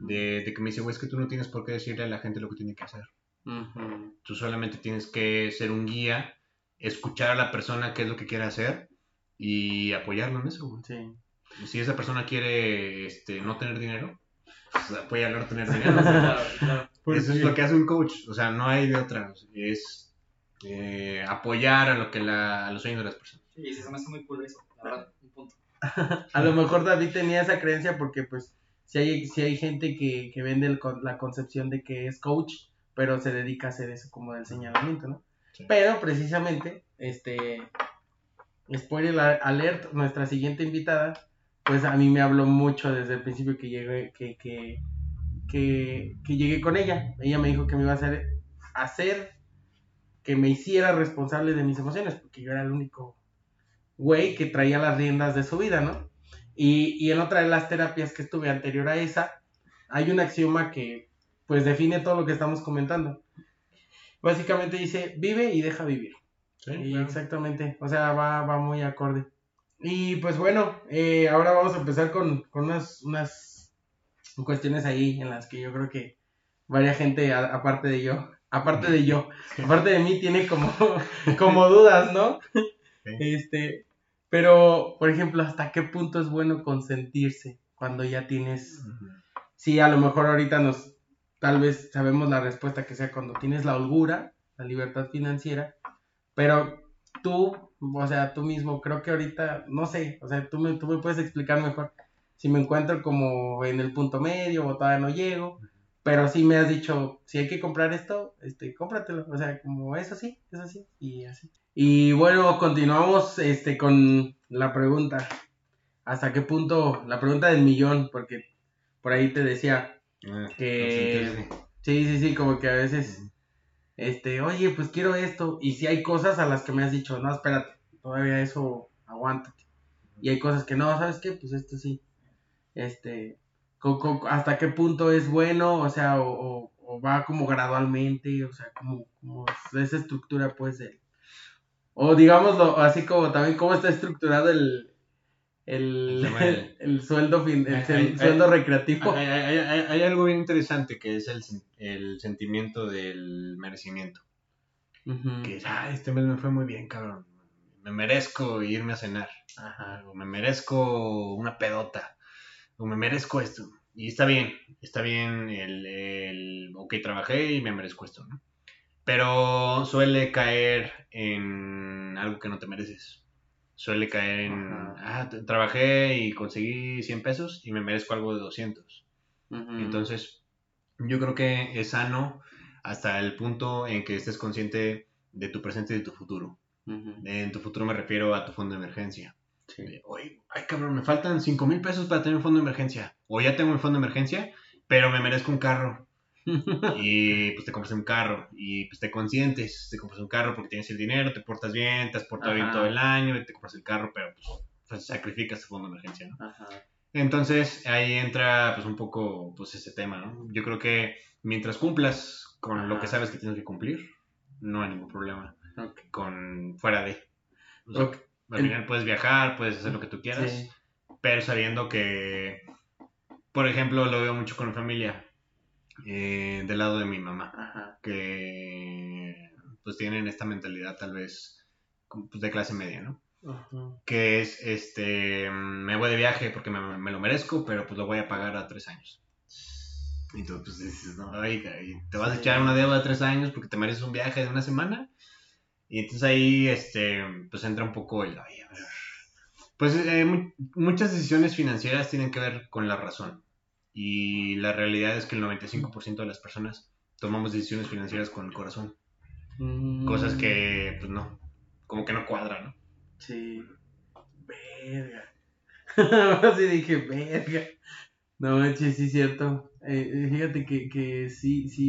De, de que me dice, güey, es que tú no tienes por qué decirle a la gente lo que tiene que hacer. Tú solamente tienes que ser un guía, escuchar a la persona qué es lo que quiere hacer y apoyarlo en eso. güey. Sí. Si esa persona quiere este, no tener dinero, pues apóyalo a no tener dinero. Claro, claro. Eso es lo que hace un coach. O sea, no hay de otra. Es eh, apoyar a lo que la, a los sueños de las personas. Sí, se me hace muy cool eso, la verdad, un punto. A lo mejor David tenía esa creencia porque pues si hay, si hay gente que, que vende el la concepción de que es coach, pero se dedica a hacer eso como del señalamiento, ¿no? Sí. Pero precisamente, este, spoiler alert, nuestra siguiente invitada, pues a mí me habló mucho desde el principio que llegué, que, que, que, que llegué con ella. Ella me dijo que me iba a hacer, hacer que me hiciera responsable de mis emociones, porque yo era el único güey que traía las riendas de su vida, ¿no? Y, y en otra de las terapias que estuve anterior a esa, hay un axioma que pues define todo lo que estamos comentando. Básicamente dice, vive y deja vivir. Y exactamente, o sea, va, va muy acorde. Y pues bueno, eh, ahora vamos a empezar con, con unas, unas cuestiones ahí en las que yo creo que varias gente, a- aparte de yo, aparte de yo, aparte de mí, tiene como, como dudas, ¿no? Este, pero, por ejemplo, ¿hasta qué punto es bueno consentirse cuando ya tienes sí, a lo mejor ahorita nos, tal vez sabemos la respuesta que sea cuando tienes la holgura, la libertad financiera, pero tú, o sea, tú mismo, creo que ahorita, no sé, o sea, tú me, tú me puedes explicar mejor si me encuentro como en el punto medio o todavía no llego, pero sí me has dicho, si hay que comprar esto, este, cómpratelo, o sea, como es así, es así, y así. Y bueno, continuamos, este, con la pregunta, ¿hasta qué punto, la pregunta del millón, porque por ahí te decía, Ah, Que-. Sí, sí, sí, como que a veces, este, oye, pues quiero esto. Y si hay cosas a las que me has dicho, no, espérate, todavía eso, aguántate. Y hay cosas que no, ¿sabes qué? Pues esto sí. Este, ¿hasta qué punto es bueno? O sea, o, o- o va como gradualmente, o sea, como, como esa estructura, pues, de, o digámoslo, así como también cómo está estructurado el, el, El sueldo, fin, el Ay, sen- ay, ay. sueldo recreativo. Hay, hay- hay- hay algo bien interesante que es el, sen- el sentimiento del merecimiento. Que es, ah, este mes me fue muy bien, cabrón. Me merezco irme a cenar. Ajá. O me merezco una pedota. O me merezco esto. Y está bien, está bien el, el ok, trabajé y me merezco esto, ¿no? Pero suele caer en algo que no te mereces. Suele caer en, Ajá. ah, trabajé y conseguí 100 pesos y me merezco algo de 200. Ujú. Entonces, yo creo que es sano hasta el punto en que estés consciente de tu presente y de tu futuro. En tu futuro me refiero a tu fondo de emergencia. Sí. Oye, ay cabrón, me faltan 5 mil pesos para tener un fondo de emergencia. O ya tengo un fondo de emergencia, pero me merezco un carro. Y pues te compras un carro. Y pues te consientes, te compras un carro porque tienes el dinero, te portas bien, te has portado bien Ajá. todo el año, y te compras el carro, pero pues, pues, sacrificas tu fondo de emergencia, ¿no? Ajá. Entonces ahí entra pues un poco pues ese tema, ¿no? Yo creo que mientras cumplas con lo que Ajá. sabes que tienes que cumplir, no hay ningún problema Ok. con fuera de. O sea, Ok. Al final puedes viajar, puedes hacer lo que tú quieras, Sí. pero sabiendo que, por ejemplo, lo veo mucho con mi familia, eh, del lado de mi mamá, Ajá. que pues tienen esta mentalidad tal vez pues, de clase media, ¿no? Ajá. Que es, este, me voy de viaje porque me, me lo merezco, pero pues lo voy a pagar a tres años. Y tú pues dices, no, oiga, y te vas a Sí. echar una deuda de tres años porque te mereces un viaje de una semana. Y entonces ahí, este, pues entra un poco el, oye, a ver, Pues eh, mu- muchas decisiones financieras tienen que ver con la razón. Y la realidad es que el 95% de las personas tomamos decisiones financieras con el corazón. Cosas Mm, que, pues no, como que no cuadran, ¿no? Sí. Verga. Ahora sí dije, verga. No manches, sí es cierto. Eh, eh, fíjate que, que sí, sí,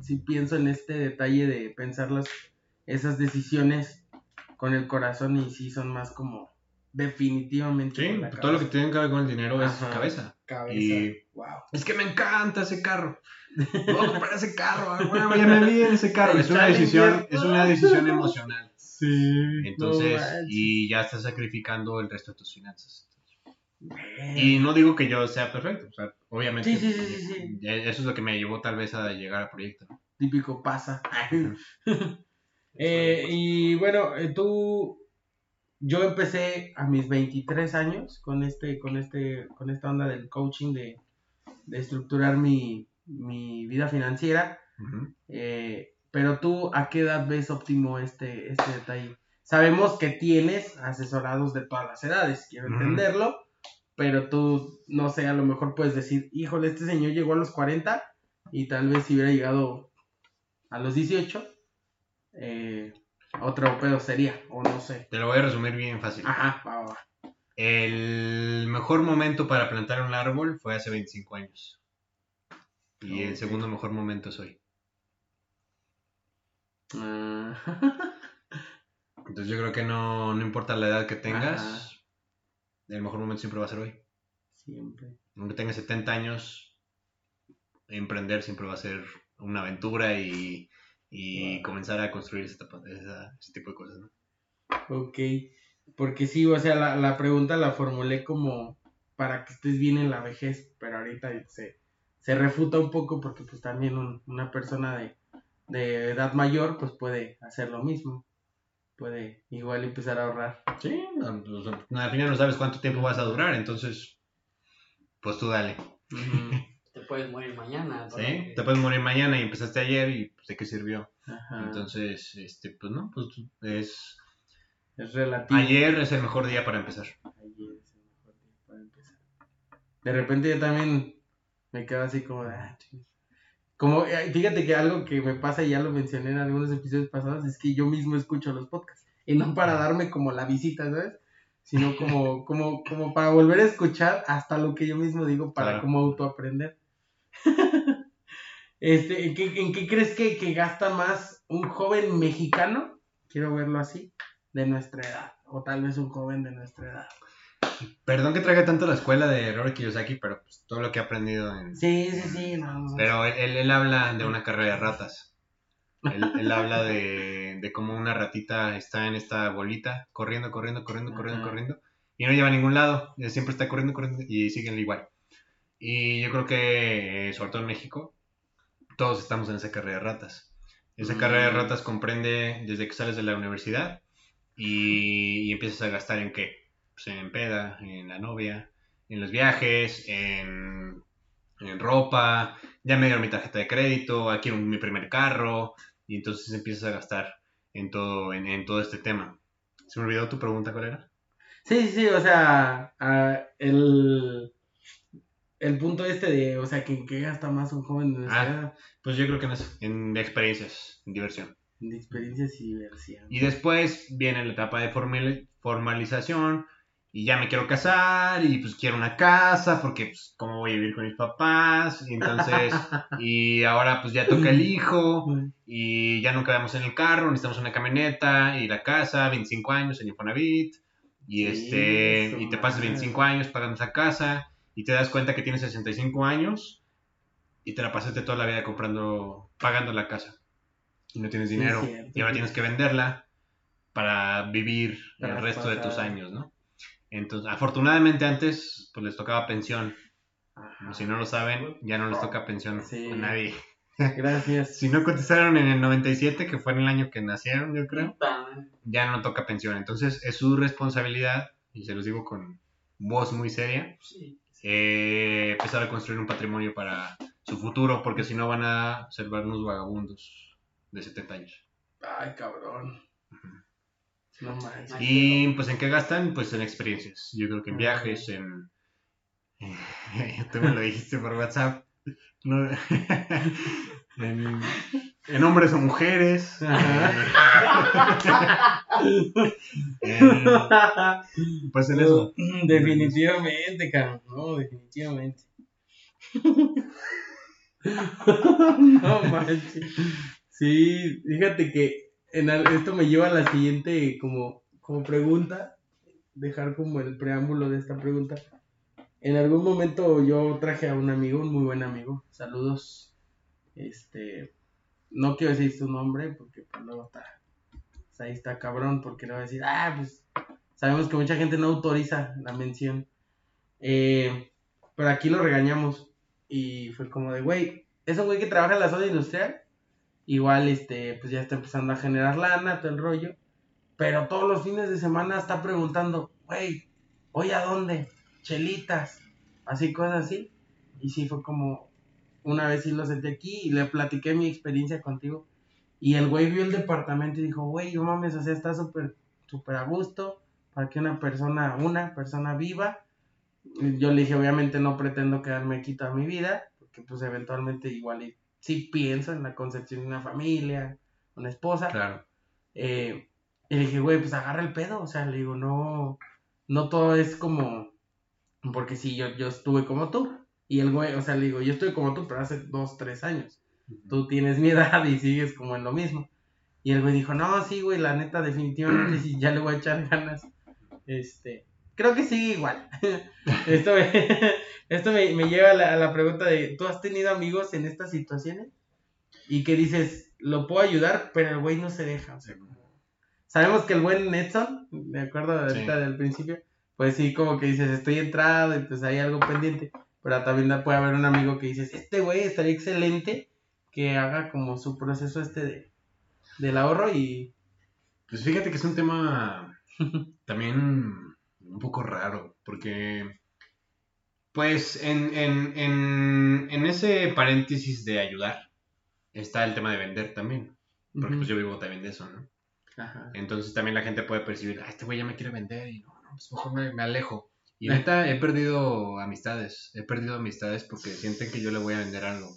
sí pienso en este detalle de pensar las, esas decisiones con el corazón y sí son más como definitivamente Sí, todo lo que tiene que ver con el dinero es cabeza. Cabeza. y- Wow. Es que me encanta ese carro. Voy a comprar ese carro. bueno, ya me vi en ese carro. Es una decisión, es una decisión emocional. Sí. Entonces, no y ya estás sacrificando el resto de tus finanzas. Y no digo que yo sea perfecto, o sea, obviamente. Sí, sí, sí, eh, Eso es lo que me llevó tal vez a llegar al proyecto. Típico pasa. Eh, y bueno, eh, tú, yo empecé a mis 23 años con este, con este, con esta onda del coaching de, de estructurar mi, mi vida financiera. Eh, pero tú, ¿a qué edad ves óptimo este, este detalle? Sabemos que tienes asesorados de todas las edades, quiero entenderlo, pero tú, no sé, a lo mejor puedes decir, híjole, este señor llegó a los 40 y tal vez si hubiera llegado a los 18, eh, otro pedo sería, o no sé. Te lo voy a resumir bien fácil. Ajá, va, va, va. El mejor momento para plantar un árbol fue hace 25 años. Y el segundo mejor momento es hoy. Ah, Entonces yo creo que no, no importa la edad que tengas, Ajá. el mejor momento siempre va a ser hoy. Siempre. Aunque tengas 70 años, emprender siempre va a ser una aventura y, y Wow. comenzar a construir ese, ese tipo de cosas. ¿no? Ok, porque sí, o sea, la, la pregunta la formulé como para que estés bien en la vejez, pero ahorita se, se refuta un poco porque pues también un- una persona de, de edad mayor pues puede hacer lo mismo, puede igual empezar a ahorrar. Sí, al final no sabes cuánto tiempo vas a durar, entonces, pues tú dale. puedes morir mañana. ¿no? ¿sí? Te puedes morir mañana y empezaste ayer y pues, ¿de qué sirvió? Ajá, Entonces, este, pues no, pues es... es relativo. Ayer es el mejor día para empezar. Ayer es el mejor día para empezar. De repente yo también me quedo así como de, ah. Como, eh, fíjate que algo que me pasa y ya lo mencioné en algunos episodios pasados es que yo mismo escucho los podcasts. Y no para darme como la visita, ¿sabes? Sino como, como, como para volver a escuchar hasta lo que yo mismo digo para Claro. como autoaprender. este, ¿en qué, en qué crees que, que gasta más un joven mexicano? Quiero verlo así, de nuestra edad. O tal vez un joven de nuestra edad. Perdón que traiga tanto la escuela de Robert Kiyosaki, pero pues, todo lo que he aprendido en... Sí, sí, sí, no. Pero él, él- él habla de una carrera de ratas. Él, él habla de, de cómo una ratita está en esta bolita, corriendo, corriendo, corriendo, corriendo, Ajá. corriendo, y no lleva a ningún lado, él siempre está corriendo, corriendo, y siguen igual. Y yo creo que, eh, sobre todo en México, todos estamos en esa carrera de ratas. Esa Mm. carrera de ratas comprende desde que sales de la universidad y, y empiezas a gastar en qué? Pues en peda, en la novia, en los viajes, en, en ropa, ya me dieron mi tarjeta de crédito, aquí quiero mi primer carro, y entonces empiezas a gastar en todo, en, en todo este tema. ¿Se me olvidó tu pregunta cuál era? Sí, sí, sí, o sea, ah, el, el punto este de, o sea, que, que gasta más un joven Ah. edad, Pues yo creo que en, eso, en experiencias, en diversión. de experiencias y diversión. Y después viene la etapa de formal- formalización y ya me quiero casar y pues quiero una casa porque pues cómo voy a vivir con mis papás y entonces y ahora pues ya toca el hijo y ya no quedamos en el carro, necesitamos una camioneta y la casa, 25 años en Infonavit y Sí, este y te pasas madre. 25 años pagando esa casa y te das cuenta que tienes 65 años y te la pasaste toda la vida comprando pagando la casa y no tienes Sí, dinero cierto, y ahora sí. tienes que venderla para vivir Para el resto de tus años, ¿no? Entonces, afortunadamente antes pues les tocaba pensión. Ajá. Si no lo saben, ya no les toca pensión Sí. a nadie. Gracias. Si no cotizaron en el 97, que fue en el año que nacieron, yo creo, ya no toca pensión. Entonces es su responsabilidad, y se los digo con voz muy seria, sí. Eh, empezar a construir un patrimonio para su futuro, porque si no van a ser unos vagabundos de 70 años. Ay, cabrón. No manches. Y pues en qué gastan, pues en experiencias. Yo creo que en viajes, en... Tú me lo dijiste por WhatsApp. No- en, en hombres o mujeres. En- pues en eso. definitivamente, cabrón. No, definitivamente. no manches. Sí, fíjate que en esto me lleva a la siguiente como, como pregunta. Dejar como el preámbulo de esta pregunta. En algún momento yo traje a un amigo, un muy buen amigo. Saludos. Este. No quiero decir su nombre porque pues, luego está. pues, ahí está cabrón porque le va a decir, ah, pues Sabemos que mucha gente no autoriza la mención. Eh, pero aquí lo regañamos. Y fue como de, güey, es un güey que trabaja en la zona industrial. Igual, este, pues ya está empezando a generar lana, todo el rollo. Pero todos los fines de semana está preguntando, güey, ¿hoy a dónde? Chelitas. Así, cosas así. Y sí, fue como, una vez sí lo senté aquí y le platiqué mi experiencia contigo. Y el güey vio el departamento y dijo, güey, no mames, o sea, está súper, súper a gusto para que una persona, una persona viva. Yo le dije, obviamente no pretendo quedarme aquí toda mi vida, porque pues eventualmente igual sí pienso en la concepción de una familia, una esposa. Claro. Eh, y le dije, güey, pues agarra el pedo, o sea, le digo, no, no todo es como, porque sí, yo, yo estuve como tú. Y el güey, o sea, le digo, yo estuve como tú, pero hace dos, tres años tú tienes mi edad y sigues como en lo mismo. Y el güey dijo, no, sí, güey, la neta, definitivamente sí, ya le voy a echar ganas. Este, creo que sigue igual. esto me, esto me, me lleva a la, a la pregunta de, ¿tú has tenido amigos en estas situaciones? Y que dices, lo puedo ayudar, pero el güey no se deja. O sea, como- Sabemos que el buen Edson, me acuerdo de ahorita Sí. del principio, pues sí, como que dices, estoy entrado y pues hay algo pendiente. Pero también puede haber un amigo que dices, este güey estaría excelente que haga como su proceso este de, del ahorro y... Pues fíjate que es un tema también un poco raro, porque pues en, en, en, en ese paréntesis de ayudar está el tema de vender también, porque pues yo vivo también de eso, ¿no? Ajá. Entonces también la gente puede percibir, ah, este güey ya me quiere vender y no, no, pues mejor me, me alejo. Y neta, he perdido amistades, he perdido amistades porque sienten que yo le voy a vender algo.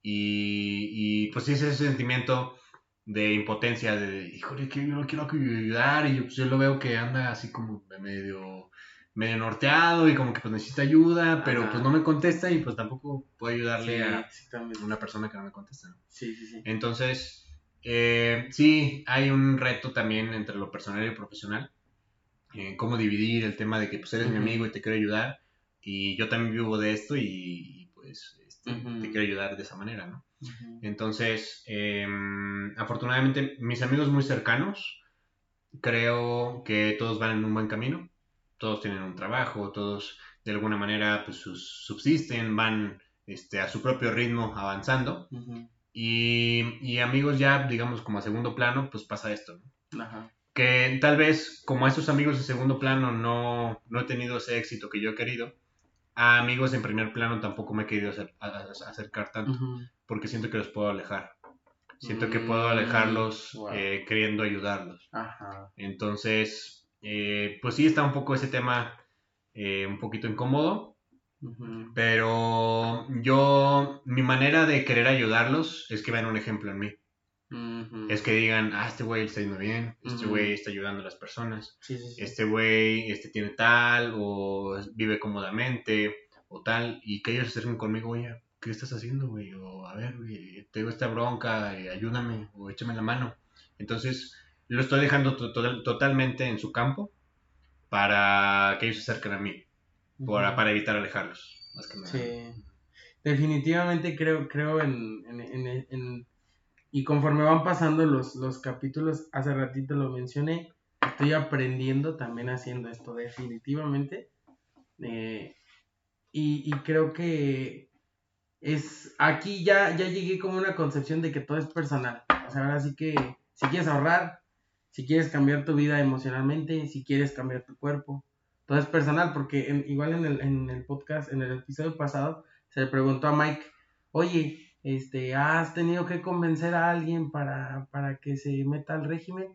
Y, y pues sí es ese sentimiento de impotencia, de, híjole, que yo no quiero ayudar y yo, pues, yo lo veo que anda así como medio, medio norteado y como que pues necesita ayuda, pero Ajá. pues no me contesta y pues tampoco puedo ayudarle Sí, a una persona que no me contesta. Sí, sí, sí. Entonces, eh, sí, hay un reto también entre lo personal y lo profesional. Eh, cómo dividir el tema de que pues, eres mi Ujú. amigo y te quiero ayudar. Y yo también vivo de esto y, y, pues este, Ujú. te quiero ayudar de esa manera, ¿no? Ujú. Entonces, eh, afortunadamente, mis amigos muy cercanos, creo que todos van en un buen camino. Todos tienen un trabajo, todos de alguna manera pues, subsisten, van este, a su propio ritmo avanzando. Y, y amigos ya, digamos, como a segundo plano, pues pasa esto, ¿no? Ajá. Que tal vez, como a esos amigos de segundo plano no, no he tenido ese éxito que yo he querido, a amigos en primer plano tampoco me he querido acer- acercar tanto, porque siento que los puedo alejar. Siento que puedo Mm, alejarlos wow. eh, queriendo ayudarlos. Ajá. Entonces, eh, pues sí está un poco ese tema eh, un poquito incómodo, pero yo, mi manera de querer ayudarlos es que vean un ejemplo en mí. Es que digan, ah, este güey está yendo bien, este güey está ayudando a las personas, Sí, sí, sí. este güey este tiene tal, o vive cómodamente, o tal, y que ellos se acerquen conmigo, oye, ¿qué estás haciendo, güey? O a ver, güey, tengo esta bronca, eh, ayúdame, o échame la mano. Entonces, lo estoy dejando to- to- totalmente en su campo para que ellos se acerquen a mí, para, para evitar alejarlos, más que nada. Sí. Definitivamente creo, creo en, en, en- en- Y conforme van pasando los, los capítulos, hace ratito lo mencioné, estoy aprendiendo también haciendo esto, definitivamente. Eh, y, y creo que es... Aquí ya, ya llegué como una concepción de que todo es personal. O sea, ahora sí que si quieres ahorrar, si quieres cambiar tu vida emocionalmente, si quieres cambiar tu cuerpo, todo es personal, porque igual en el, en el podcast, en el episodio pasado, se le preguntó a Mike, oye, este, ¿has tenido que convencer a alguien para, para que se meta al régimen?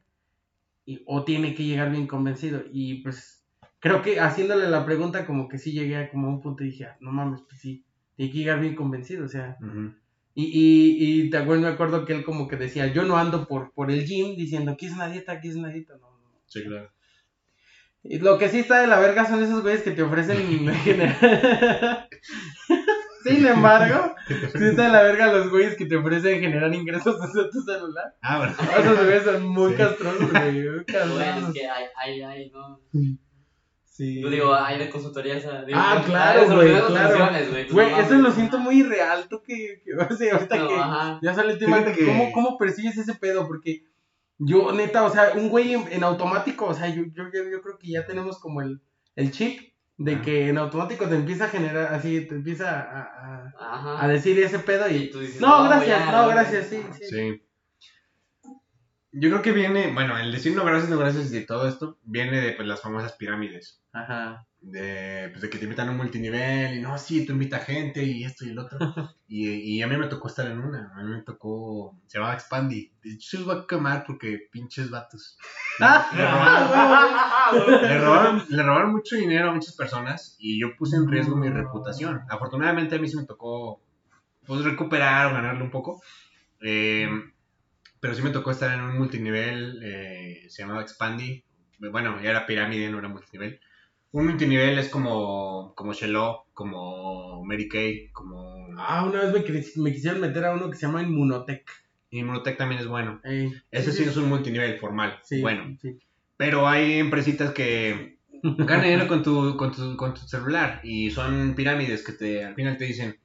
y- o tiene que llegar bien convencido. Y pues creo que haciéndole la pregunta como que sí llegué a como un punto y dije, "Ah, no mames, pues sí, tiene que llegar bien convencido, o sea. Y, y, y te acuerdas, me acuerdo que él como que decía, yo no ando por, por el gym diciendo, ¿qué es una dieta? ¿Qué es una dieta? No, no. Sí, claro. Y lo que sí está de la verga son esos güeyes que te ofrecen generar... Sin embargo, sí está de la verga los güeyes que te ofrecen generar ingresos desde tu celular. Ah, bueno. Esos güeyes son muy Sí. castrosos, güey. Bueno, castrosos. es que hay, hay, hay, ¿no? Sí. Yo digo, hay de consultoría esa. Digo, Ah, claro, güey, claro. güey, no eso lo siento muy irreal. Tú que, que o sea, ahorita No, que ajá. ya sale el tema, que- ¿cómo, ¿cómo percibes ese pedo? Porque yo, neta, o sea, un güey en, en automático, o sea, yo, yo, yo, yo creo que ya tenemos como el, el chip de Ah. que en automático te empieza a generar, así, te empieza a, a, a decir ese pedo Y y... tú dices, No, gracias, no, gracias, sí, sí. Sí. Yo creo que viene, bueno, el decir no gracias, no gracias de todo esto viene de pues, las famosas pirámides. Ajá. De, pues, de que te invitan a un multinivel y no, sí, tú invita gente y esto y el otro. y, y a mí me tocó estar en una. A mí me tocó, se llamaba Expandy. De hecho, se los voy a quemar porque pinches vatos. Le robaron, le, robaron, le robaron mucho dinero a muchas personas y yo puse en riesgo mi reputación. Afortunadamente a mí sí me tocó pues, recuperar o ganarle un poco. Eh, pero sí me tocó estar en un multinivel, eh, se llamaba Expandy. Bueno, ya era pirámide, no era multinivel. Un multinivel es como, como Shelo, como Mary Kay, como... Ah, una vez me, me quisieron meter a uno que se llama Inmunotech. Inmunotech también es bueno. Ey, Ese sí, es un multinivel formal. sí, bueno. sí. Pero hay empresitas que ganan dinero con tu, con, tu, con tu celular y son pirámides que te, al final te dicen,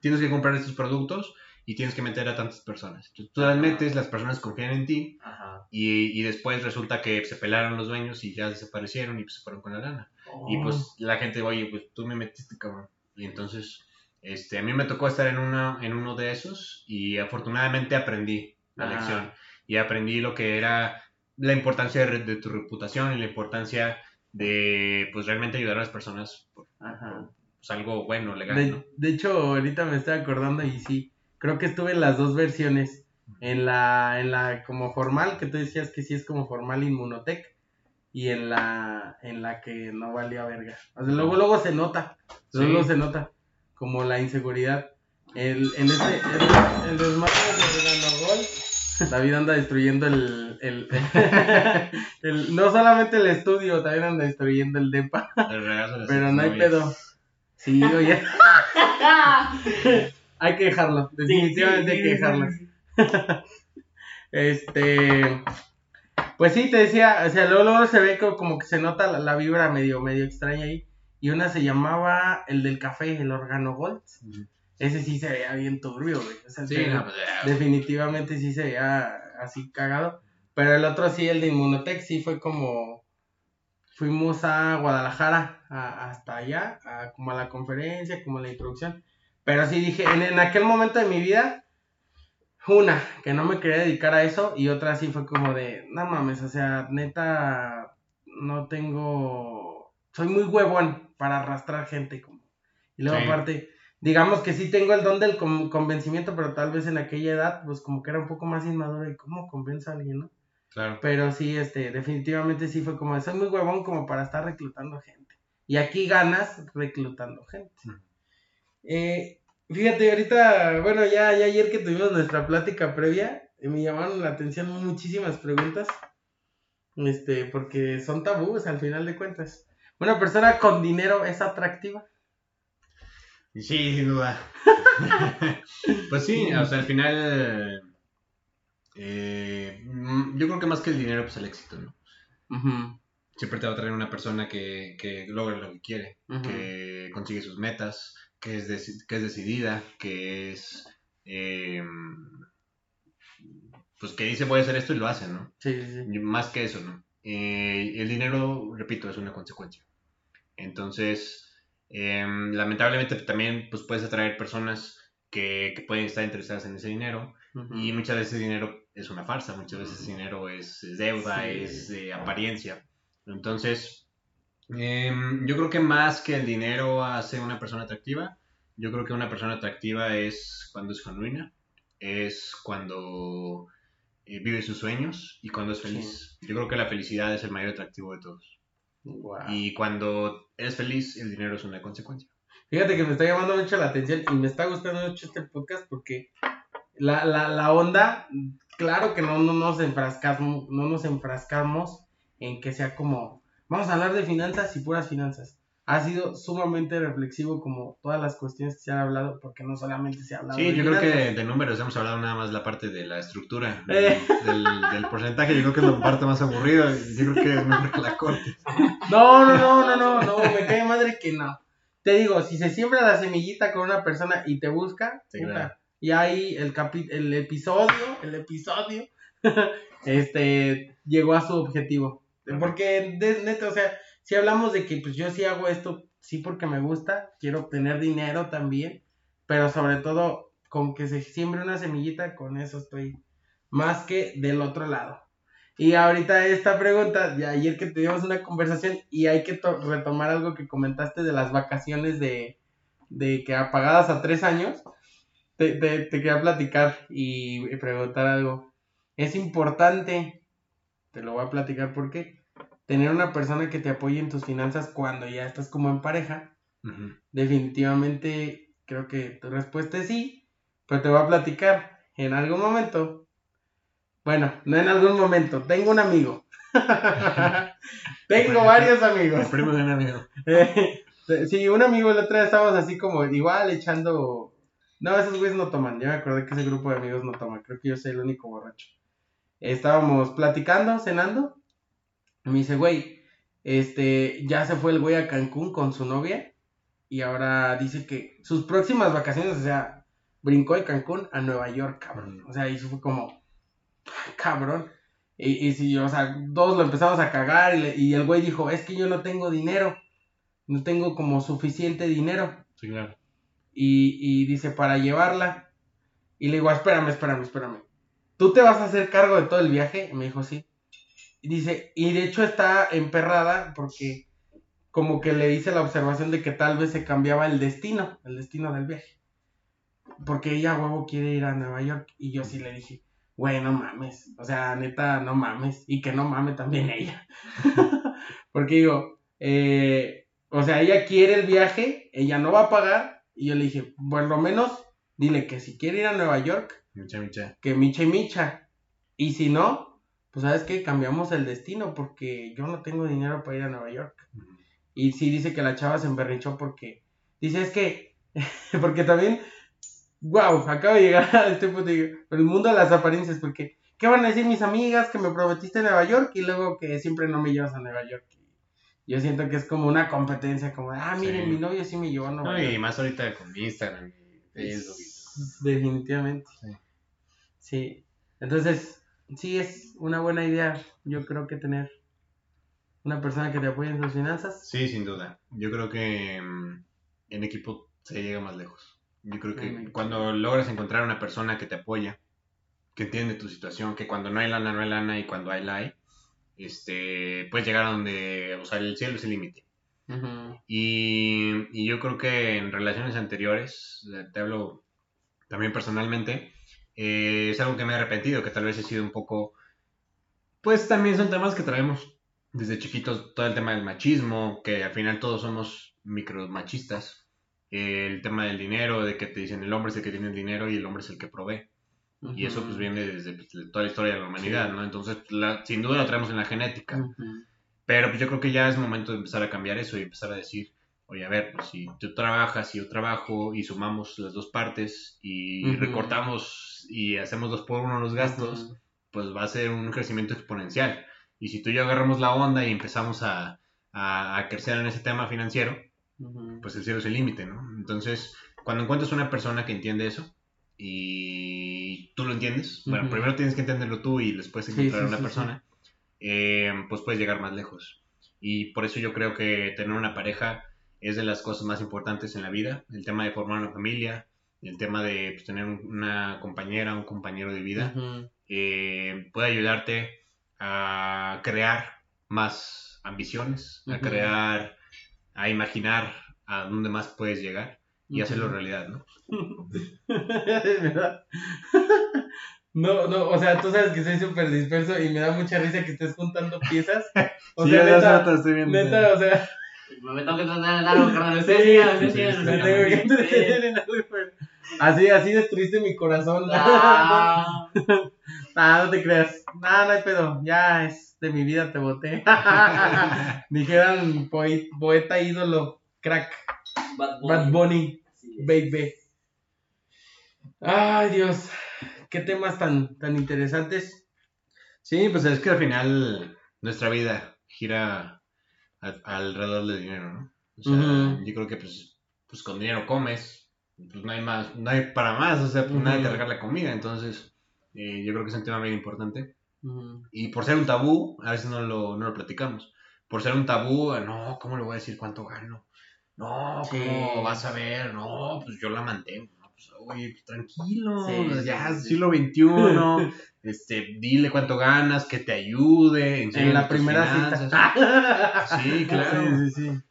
tienes que comprar estos productos y tienes que meter a tantas personas. Entonces, tú las metes, las personas confían en ti Ajá. y, y después resulta que se pelaron los dueños y ya desaparecieron y pues, se fueron con la lana. Y pues la gente, oye, pues tú me metiste, cabrón. Y entonces, este, a mí me tocó estar en, una, en uno de esos y afortunadamente aprendí la Ajá. lección. Y aprendí lo que era la importancia de, de tu reputación y la importancia de, pues, realmente ayudar a las personas por, Ajá. pues, algo bueno, legal, De, ¿no? de hecho, ahorita me estoy acordando y sí, creo que estuve en las dos versiones. En la, en la como formal, que tú decías que sí es como formal Inmunotech, y en la, en la que no valía verga. O sea, luego, luego se nota, luego se nota como la inseguridad. El, en este, el, el desmadre de David anda destruyendo el, el, el- no solamente el estudio, también anda destruyendo el depa. El regazo de las Pero no hay novias. pedo. Sí, oye. hay que dejarlo. Definitivamente hay que dejarlo. Este. Pues sí, te decía, o sea, luego, luego se ve co- como que se nota la, la vibra medio, medio extraña ahí. Y una se llamaba el del café, el Organo Gold. Ese sí se veía bien turbio, güey. O sea, Sí, no, pues, definitivamente sí se veía así cagado. Pero el otro sí, el de Inmunotech, sí fue como. Fuimos a Guadalajara, a- hasta allá, a- como a la conferencia, como a la introducción. Pero sí dije, en, en aquel momento de mi vida, una, que no me quería dedicar a eso, y otra sí fue como de, no mames, o sea, neta, no tengo. Soy muy huevón para arrastrar gente. Como. Y luego, Sí. aparte, digamos que sí tengo el don del con- convencimiento, pero tal vez en aquella edad, pues como que era un poco más inmaduro y cómo convenzo a alguien, ¿no? Claro. Pero sí, este, definitivamente sí fue como, de, soy muy huevón como para estar reclutando gente. Y aquí ganas reclutando gente. Eh, fíjate, ahorita, bueno, ya, ya ayer que tuvimos nuestra plática previa, eh, me llamaron la atención muchísimas preguntas. Este, porque son tabúes al final de cuentas. Una persona con dinero es atractiva. Sí, sin duda. pues sí, o sea, al final. eh, yo creo que más que el dinero, pues el éxito, ¿no? Siempre te va a traer una persona que, que logra lo que quiere, que consigue sus metas, que es, que es decidida, que es. eh, pues que dice voy a hacer esto y lo hace, ¿no? Sí, sí, Más que eso, ¿no? Eh, el dinero, repito, es una consecuencia. Entonces, em, lamentablemente también pues, puedes atraer personas que, que pueden estar interesadas en ese dinero y muchas veces ese dinero es una farsa, muchas veces ese dinero es, es deuda, Sí. es eh, apariencia. Entonces, em, yo creo que más que el dinero hace una persona atractiva, yo creo que una persona atractiva es cuando es genuina, es cuando eh, vive sus sueños y cuando es feliz. Yo creo que la felicidad es el mayor atractivo de todos. Wow. Y cuando eres feliz, el dinero es una consecuencia. Fíjate que me está llamando mucho la atención y me está gustando mucho este podcast porque la, la, la onda, claro que no, no, nos enfrascamos, no nos enfrascamos en que sea como, vamos a hablar de finanzas y puras finanzas. Ha sido sumamente reflexivo como todas las cuestiones que se han hablado porque no solamente se ha hablado Sí, de yo creo que de números hemos hablado nada más la parte de la estructura, Eh. del, del porcentaje. Yo creo que es la parte más aburrida. Yo creo que es mejor que la corte. No, no, no, no, no, no, me cae madre que no. Te digo, si se siembra la semillita con una persona y te busca, Sí, puta, claro. y ahí el capi el episodio, el episodio, este, llegó a su objetivo. Porque, de, neta, o sea, si hablamos de que pues yo sí hago esto, sí porque me gusta, quiero obtener dinero también, pero sobre todo con que se siembre una semillita, con eso estoy más que del otro lado. Y ahorita esta pregunta, de ayer que tuvimos una conversación y hay que to- retomar algo que comentaste de las vacaciones de, de que apagadas a tres años, te, te, te quería platicar y preguntar algo. Es importante, te lo voy a platicar porque tener una persona que te apoye en tus finanzas cuando ya estás como en pareja, definitivamente creo que tu respuesta es sí, pero te voy a platicar en algún momento. Bueno, no en algún momento, tengo un amigo. tengo varios amigos. El primo de un amigo. Sí, un amigo el otro día estábamos así como igual echando... No, esos güeyes no toman, ya me acordé que ese grupo de amigos no toma, creo que yo soy el único borracho. Estábamos platicando, cenando, y me dice, güey, este, ya se fue el güey a Cancún con su novia, y ahora dice que sus próximas vacaciones, o sea, brincó de Cancún a Nueva York, cabrón. O sea, y eso fue como, cabrón. Y, y si, o sea, todos lo empezamos a cagar y, le- y el güey dijo, es que yo no tengo dinero, no tengo como suficiente dinero. Sí, claro. Y, y dice, para llevarla. Y le digo, espérame, espérame, espérame. ¿Tú te vas a hacer cargo de todo el viaje? Me dijo, sí. Y dice, y de hecho está emperrada porque como que le hice la observación de que tal vez se cambiaba el destino, el destino del viaje. Porque ella, huevo, quiere ir a Nueva York. Y yo sí le dije, güey, no mames. O sea, neta, no mames. Y que no mame también ella. porque digo, eh, o sea, ella quiere el viaje, ella no va a pagar. Y yo le dije, por lo menos, dile que si quiere ir a Nueva York, Micha, micha. que micha y micha. Y si no, pues sabes que cambiamos el destino porque yo no tengo dinero para ir a Nueva York. Y sí dice que la chava se emberrinchó porque dice es que, porque también, wow, acabo de llegar a este punto, digo, el mundo de las apariencias, porque, ¿qué van a decir mis amigas que me prometiste Nueva York y luego que siempre no me llevas a Nueva York? Yo siento que es como una competencia, como, de, ah, miren, Sí. mi novio sí me llevó a Nueva No, y York. más ahorita con Instagram y Facebook. y- Definitivamente. Sí. Sí. Entonces, sí es una buena idea, yo creo que tener una persona que te apoye en tus finanzas. Sí, sin duda. Yo creo que mm, en equipo se llega más lejos. Yo creo que cuando logras encontrar una persona que te apoya, que entiende tu situación, que cuando no hay lana, no hay lana y cuando hay la hay, este, puedes llegar a donde, o sea, el cielo es el límite. Y yo creo que en relaciones anteriores, eh, te hablo también personalmente, eh, es algo que me he arrepentido, que tal vez he sido un poco, pues también son temas que traemos desde chiquitos, todo el tema del machismo, que al final todos somos micro machistas, el tema del dinero, de que te dicen el hombre es el que tiene el dinero y el hombre es el que provee. Y eso pues viene desde pues, toda la historia de la humanidad, ¿no? Entonces, la- sin duda lo traemos en la genética. Ujú. Pero pues yo creo que ya es momento de empezar a cambiar eso y empezar a decir, oye, a ver, pues si tú trabajas y yo trabajo y sumamos las dos partes y Ujú. recortamos y hacemos dos por uno los gastos, Ujú. pues va a ser un crecimiento exponencial. Y si tú y yo agarramos la onda y empezamos a, a, a crecer en ese tema financiero, Ujú. pues el cielo es el límite, ¿no? Entonces, cuando encuentras una persona que entiende eso y tú lo entiendes, bueno, Ujú. primero tienes que entenderlo tú y después Sí, encontrar sí, una sí, persona, eh, pues puedes llegar más lejos. Y por eso yo creo que tener una pareja es de las cosas más importantes en la vida, el tema de formar una familia, el tema de pues, tener un- una compañera, un compañero de vida, eh, puede ayudarte a crear más ambiciones, a crear, a imaginar a dónde más puedes llegar y hacerlo realidad, ¿no? Es verdad. No, no, o sea, tú sabes que soy súper disperso y me da mucha risa que estés juntando piezas. O Sí, sea, ya neta, te estoy viendo. neta, o sea, Me tengo que entretener en algo, carnal. Sí, Ustedes sigan, sí, ustedes sigan, sí, me ustedes tengo que sigan. entretener en algo, pero- Así, así destruiste mi corazón. Ah, no te creas. No, no hay pedo. Ya es de mi vida te boté. Dijeran poe- poeta ídolo, crack, Bad Bunny. Bad Bunny, baby. Ay, Dios. Qué temas tan, tan interesantes. Sí, pues es que al final nuestra vida gira a- alrededor del dinero, ¿no? O sea, yo creo que pues, pues con dinero comes, pues no hay más, no hay para más, o sea, pues nadie te Ujú. regala comida, entonces eh, yo creo que es un tema muy importante. Y por ser un tabú, a veces no lo, no lo platicamos. Por ser un tabú, no, ¿cómo le voy a decir cuánto gano? No, ¿cómo Sí. vas a ver? No, pues yo la mantengo. Pues, oye, pues, tranquilo, Sí, ya sí, siglo XXI, este, dile cuánto ganas, que te ayude. En la primera cita. Sí, claro.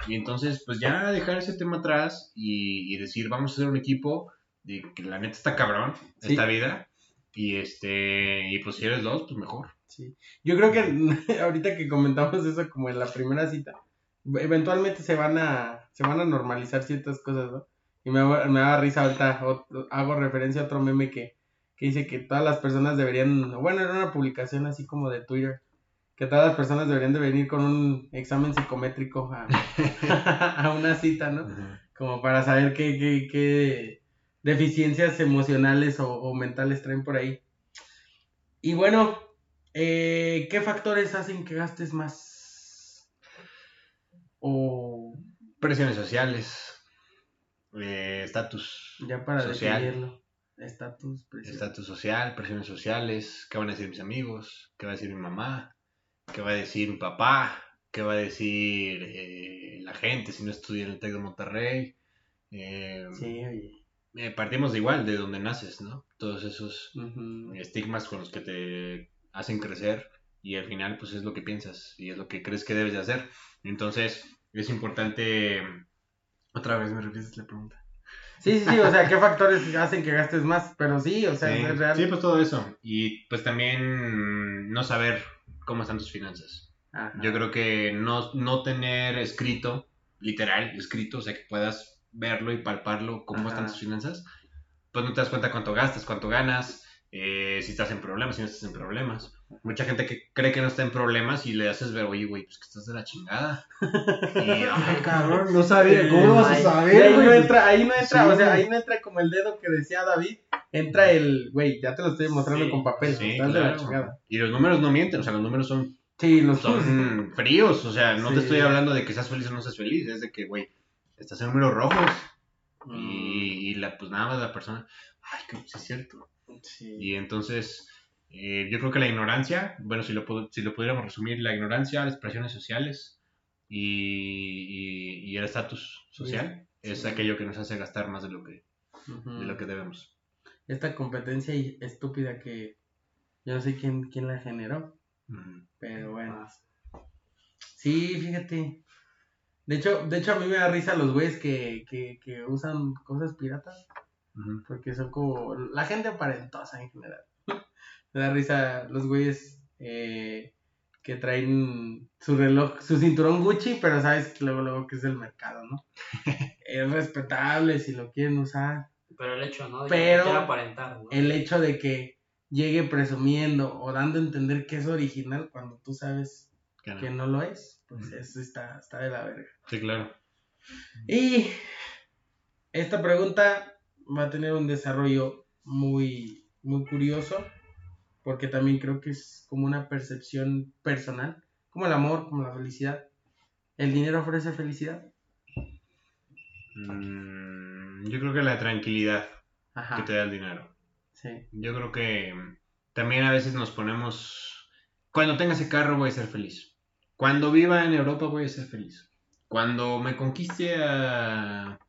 Y entonces, pues ya dejar ese tema atrás y, y decir, vamos a hacer un equipo de que la neta está cabrón, esta vida. Y este, y pues si eres dos, pues mejor. Sí. Yo creo que ahorita que comentamos eso como en la primera cita, eventualmente se van a se van a normalizar ciertas cosas, ¿no? Y me, me da risa ahorita, hago referencia a otro meme que, que dice que todas las personas deberían, bueno, era una publicación así como de Twitter, que todas las personas deberían de venir con un examen psicométrico a, a una cita, ¿no? Como para saber qué, qué, qué deficiencias emocionales o, o mentales traen por ahí. Y bueno, eh, ¿qué factores hacen que gastes más? O Presiones sociales, eh, estatus, ya para Social. definirlo. Estatus, estatus social, presiones sociales, qué van a decir mis amigos, qué va a decir mi mamá, qué va a decir mi papá, qué va a decir eh, la gente si no estudia en el TEC de Monterrey. Eh, Sí, oye. eh, partimos de igual, de donde naces, ¿no? Todos esos estigmas con los que te hacen crecer y al final pues es lo que piensas y es lo que crees que debes de hacer. Entonces es importante... Otra vez me repites la pregunta. Sí, sí, sí, o sea, ¿qué factores hacen que gastes más? Pero sí, o sea, Sí, es real. sí, pues todo eso. Y pues también no saber cómo están tus finanzas. Ajá. Yo creo que no, no tener escrito, literal, escrito, o sea, que puedas verlo y palparlo cómo están tus finanzas, pues no te das cuenta cuánto gastas, cuánto ganas, eh, si estás en problemas, si no estás en problemas. Mucha gente que cree que no está en problemas y le haces ver, oye, güey, pues que estás de la chingada. Y, ay, cabrón, no sabía, ¿cómo vas a saber, ahí no entra, ahí no entra, Sí. o sea, ahí no entra como el dedo que decía David, entra el, güey, ya te lo estoy mostrando Sí, con papel, Sí, estás de la claro. chingada. Y los números no mienten, o sea, los números son Sí, los son fríos, o sea, no Sí. te estoy hablando de que seas feliz o no seas feliz, es de que, güey, estás en números rojos Mm. y, y la, pues nada más la persona, ay, que sí es cierto. Sí. Y entonces, eh, yo creo que la ignorancia, bueno, si lo, si lo pudiéramos resumir, la ignorancia, las presiones sociales y, y- y el estatus social Sí. es Sí. aquello que nos hace gastar más de lo que, de lo que debemos. Esta competencia estúpida que yo no sé quién, quién la generó, pero bueno. Sí, fíjate. De hecho, de hecho a mí me da risa los güeyes que, que, que usan cosas piratas. Porque son como la gente aparentosa en general. Me da risa los güeyes eh, que traen su reloj, su cinturón Gucci, pero sabes que luego, luego que es del mercado, ¿no? es respetable si lo quieren usar. Pero el hecho, ¿no? De Pero- que quiera aparentar, ¿no? El hecho de que llegue presumiendo o dando a entender que es original cuando tú sabes Que no. que no lo es, pues eso está, está de la verga. Sí, claro. Y esta pregunta va a tener un desarrollo muy, muy curioso, porque también creo que es como una percepción personal, como el amor, como la felicidad. ¿El dinero ofrece felicidad? Mm, yo creo que la tranquilidad que te da el dinero. Sí. Yo creo que también a veces nos ponemos, cuando tenga ese carro voy a ser feliz. Cuando viva en Europa voy a ser feliz. Cuando me conquiste a,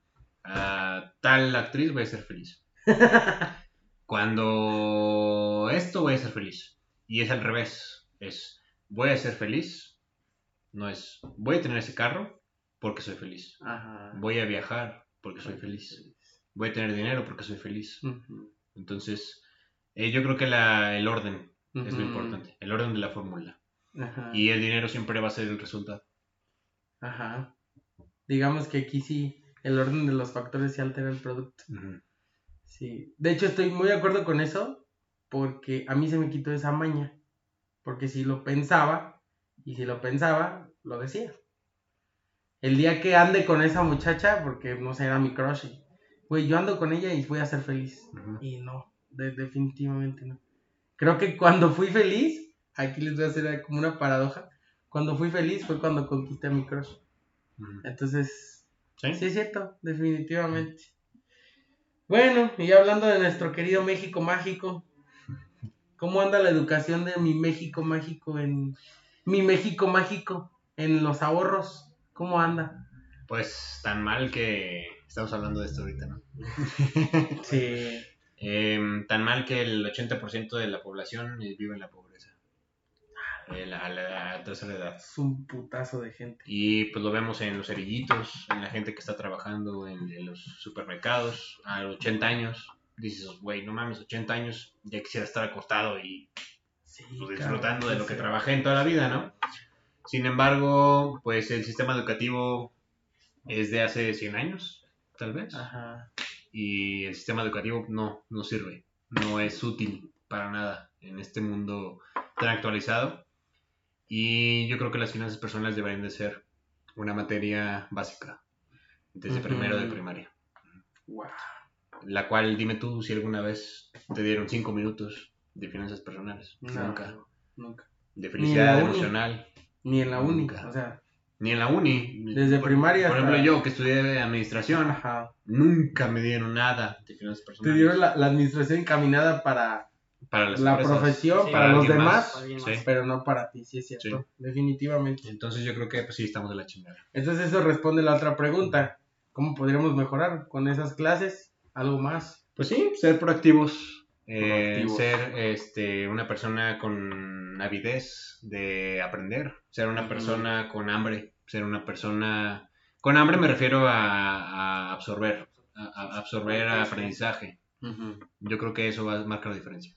a tal actriz voy a ser feliz. Cuando esto voy a ser feliz. Y es al revés. Es voy a ser feliz. No es voy a tener ese carro porque soy feliz. Ajá. Voy a viajar porque soy feliz. Voy a tener dinero porque soy feliz. Entonces, Eh, yo creo que la, el orden es lo importante, el orden de la fórmula. Ajá. Y el dinero siempre va a ser el resultado. Ajá. Digamos que aquí sí, el orden de los factores sí altera el producto. Ujú. Sí. De hecho, estoy muy de acuerdo con eso, porque a mí se me quitó esa maña. Porque si lo pensaba, y si lo pensaba, lo decía. El día que ande con esa muchacha, porque no sé, era mi crush, güey, yo ando con ella y voy a ser feliz. Y no, de- definitivamente no. Creo que cuando fui feliz, aquí les voy a hacer como una paradoja. Cuando fui feliz fue cuando conquisté a mi crush. Entonces, ¿Sí? sí es cierto, definitivamente. Bueno, y hablando de nuestro querido México mágico, ¿cómo anda la educación de mi México mágico en mi México mágico en los ahorros? ¿Cómo anda? Pues tan mal que estamos hablando de esto ahorita, ¿no? Sí. Em, tan mal que el 80% de la población vive en la pobreza. Eh, la- a la tercera edad. Es un putazo de gente. Y pues lo vemos en los cerillitos, en la gente que está trabajando en, en los supermercados a los 80 años. Dices, güey, no mames, 80 años, ya quisiera estar acostado y Sí, pues, disfrutando de lo que sí. trabajé en toda la vida, ¿no? Sin embargo, pues el sistema educativo es de hace 100 años, tal vez. Ajá. Y el sistema educativo no, no sirve, no es útil para nada en este mundo tan actualizado. Y yo creo que las finanzas personales deberían de ser una materia básica desde primero de primaria. Wow. La cual, dime tú si alguna vez te dieron cinco minutos de finanzas personales. No, Nunca. Nunca. De Ni felicidad uni. emocional. Ni en la uni. Nunca. O sea, Ni en la uni. Desde por, primaria Por hasta- ejemplo, yo que estudié administración, ajá. nunca me dieron nada de finanzas Te personales. dieron la, la administración encaminada para para las la empresas. profesión, Sí, para para los demás, más. Pero no para ti, sí es cierto. Definitivamente. Entonces yo creo que pues sí estamos de la chingada. Entonces eso responde la otra pregunta. ¿Cómo podríamos mejorar con esas clases? ¿Algo más? Pues sí, ser proactivos. eh, ser este, una persona con avidez de aprender. Ser una persona con hambre. Ser una persona... Con hambre me refiero a, a absorber. A, a absorber aprendizaje. Yo creo que eso va a marcar la diferencia.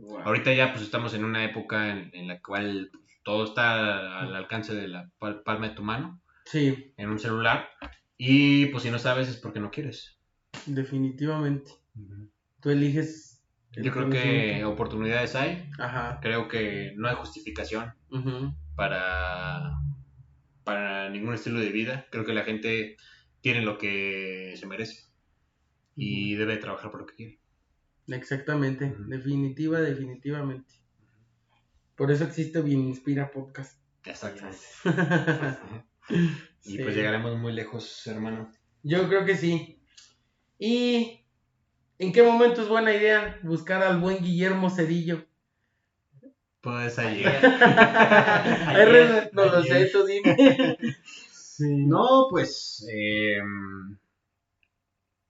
Wow. Ahorita ya pues estamos en una época en, en la cual pues, todo está al alcance de la pal- palma de tu mano, Sí, en un celular. Y pues si no sabes es porque no quieres. definitivamente. Tú eliges. el Yo creo que oportunidades hay. Ajá. Creo que no hay justificación para, para ningún estilo de vida. Creo que la gente tiene lo que se merece y debe trabajar por lo que quiere. Exactamente. Definitiva, definitivamente. Por eso existe Bien Inspira Podcast. Exactamente. Y Sí. pues llegaremos muy lejos, hermano. Yo creo que sí. ¿Y en qué momento es buena idea buscar al buen Guillermo Cedillo? Pues ayer. No lo sé, tú dime. Sí. No, pues eh,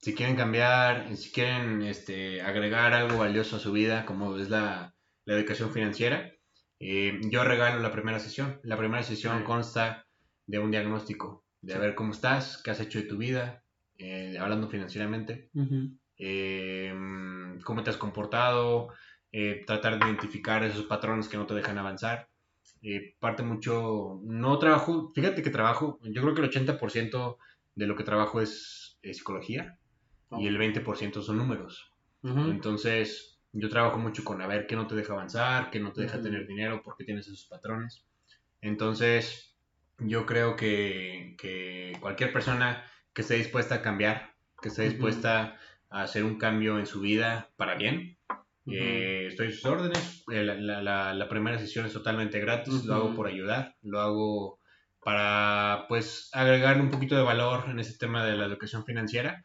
si quieren cambiar, si quieren este, agregar algo valioso a su vida, como es la, la educación financiera, eh, yo regalo la primera sesión. La primera sesión Sí. consta de un diagnóstico, de Sí. ver cómo estás, qué has hecho de tu vida, eh, hablando financieramente, eh, cómo te has comportado, tratar de identificar esos patrones que no te dejan avanzar. Parte mucho, no trabajo, fíjate que trabajo, yo creo que el 80% de lo que trabajo es, psicología y el 20% son números. ujú. Entonces, yo trabajo mucho con a ver qué no te deja avanzar, qué no te deja Ujú. tener dinero, por qué tienes esos patrones. Entonces, yo creo que, que cualquier persona que esté dispuesta a cambiar, que esté dispuesta a hacer un cambio en su vida para bien, eh, estoy a sus órdenes. Eh, la, la- la- la primera sesión es totalmente gratis, lo hago por ayudar, lo hago para pues agregarle un poquito de valor en ese tema de la educación financiera.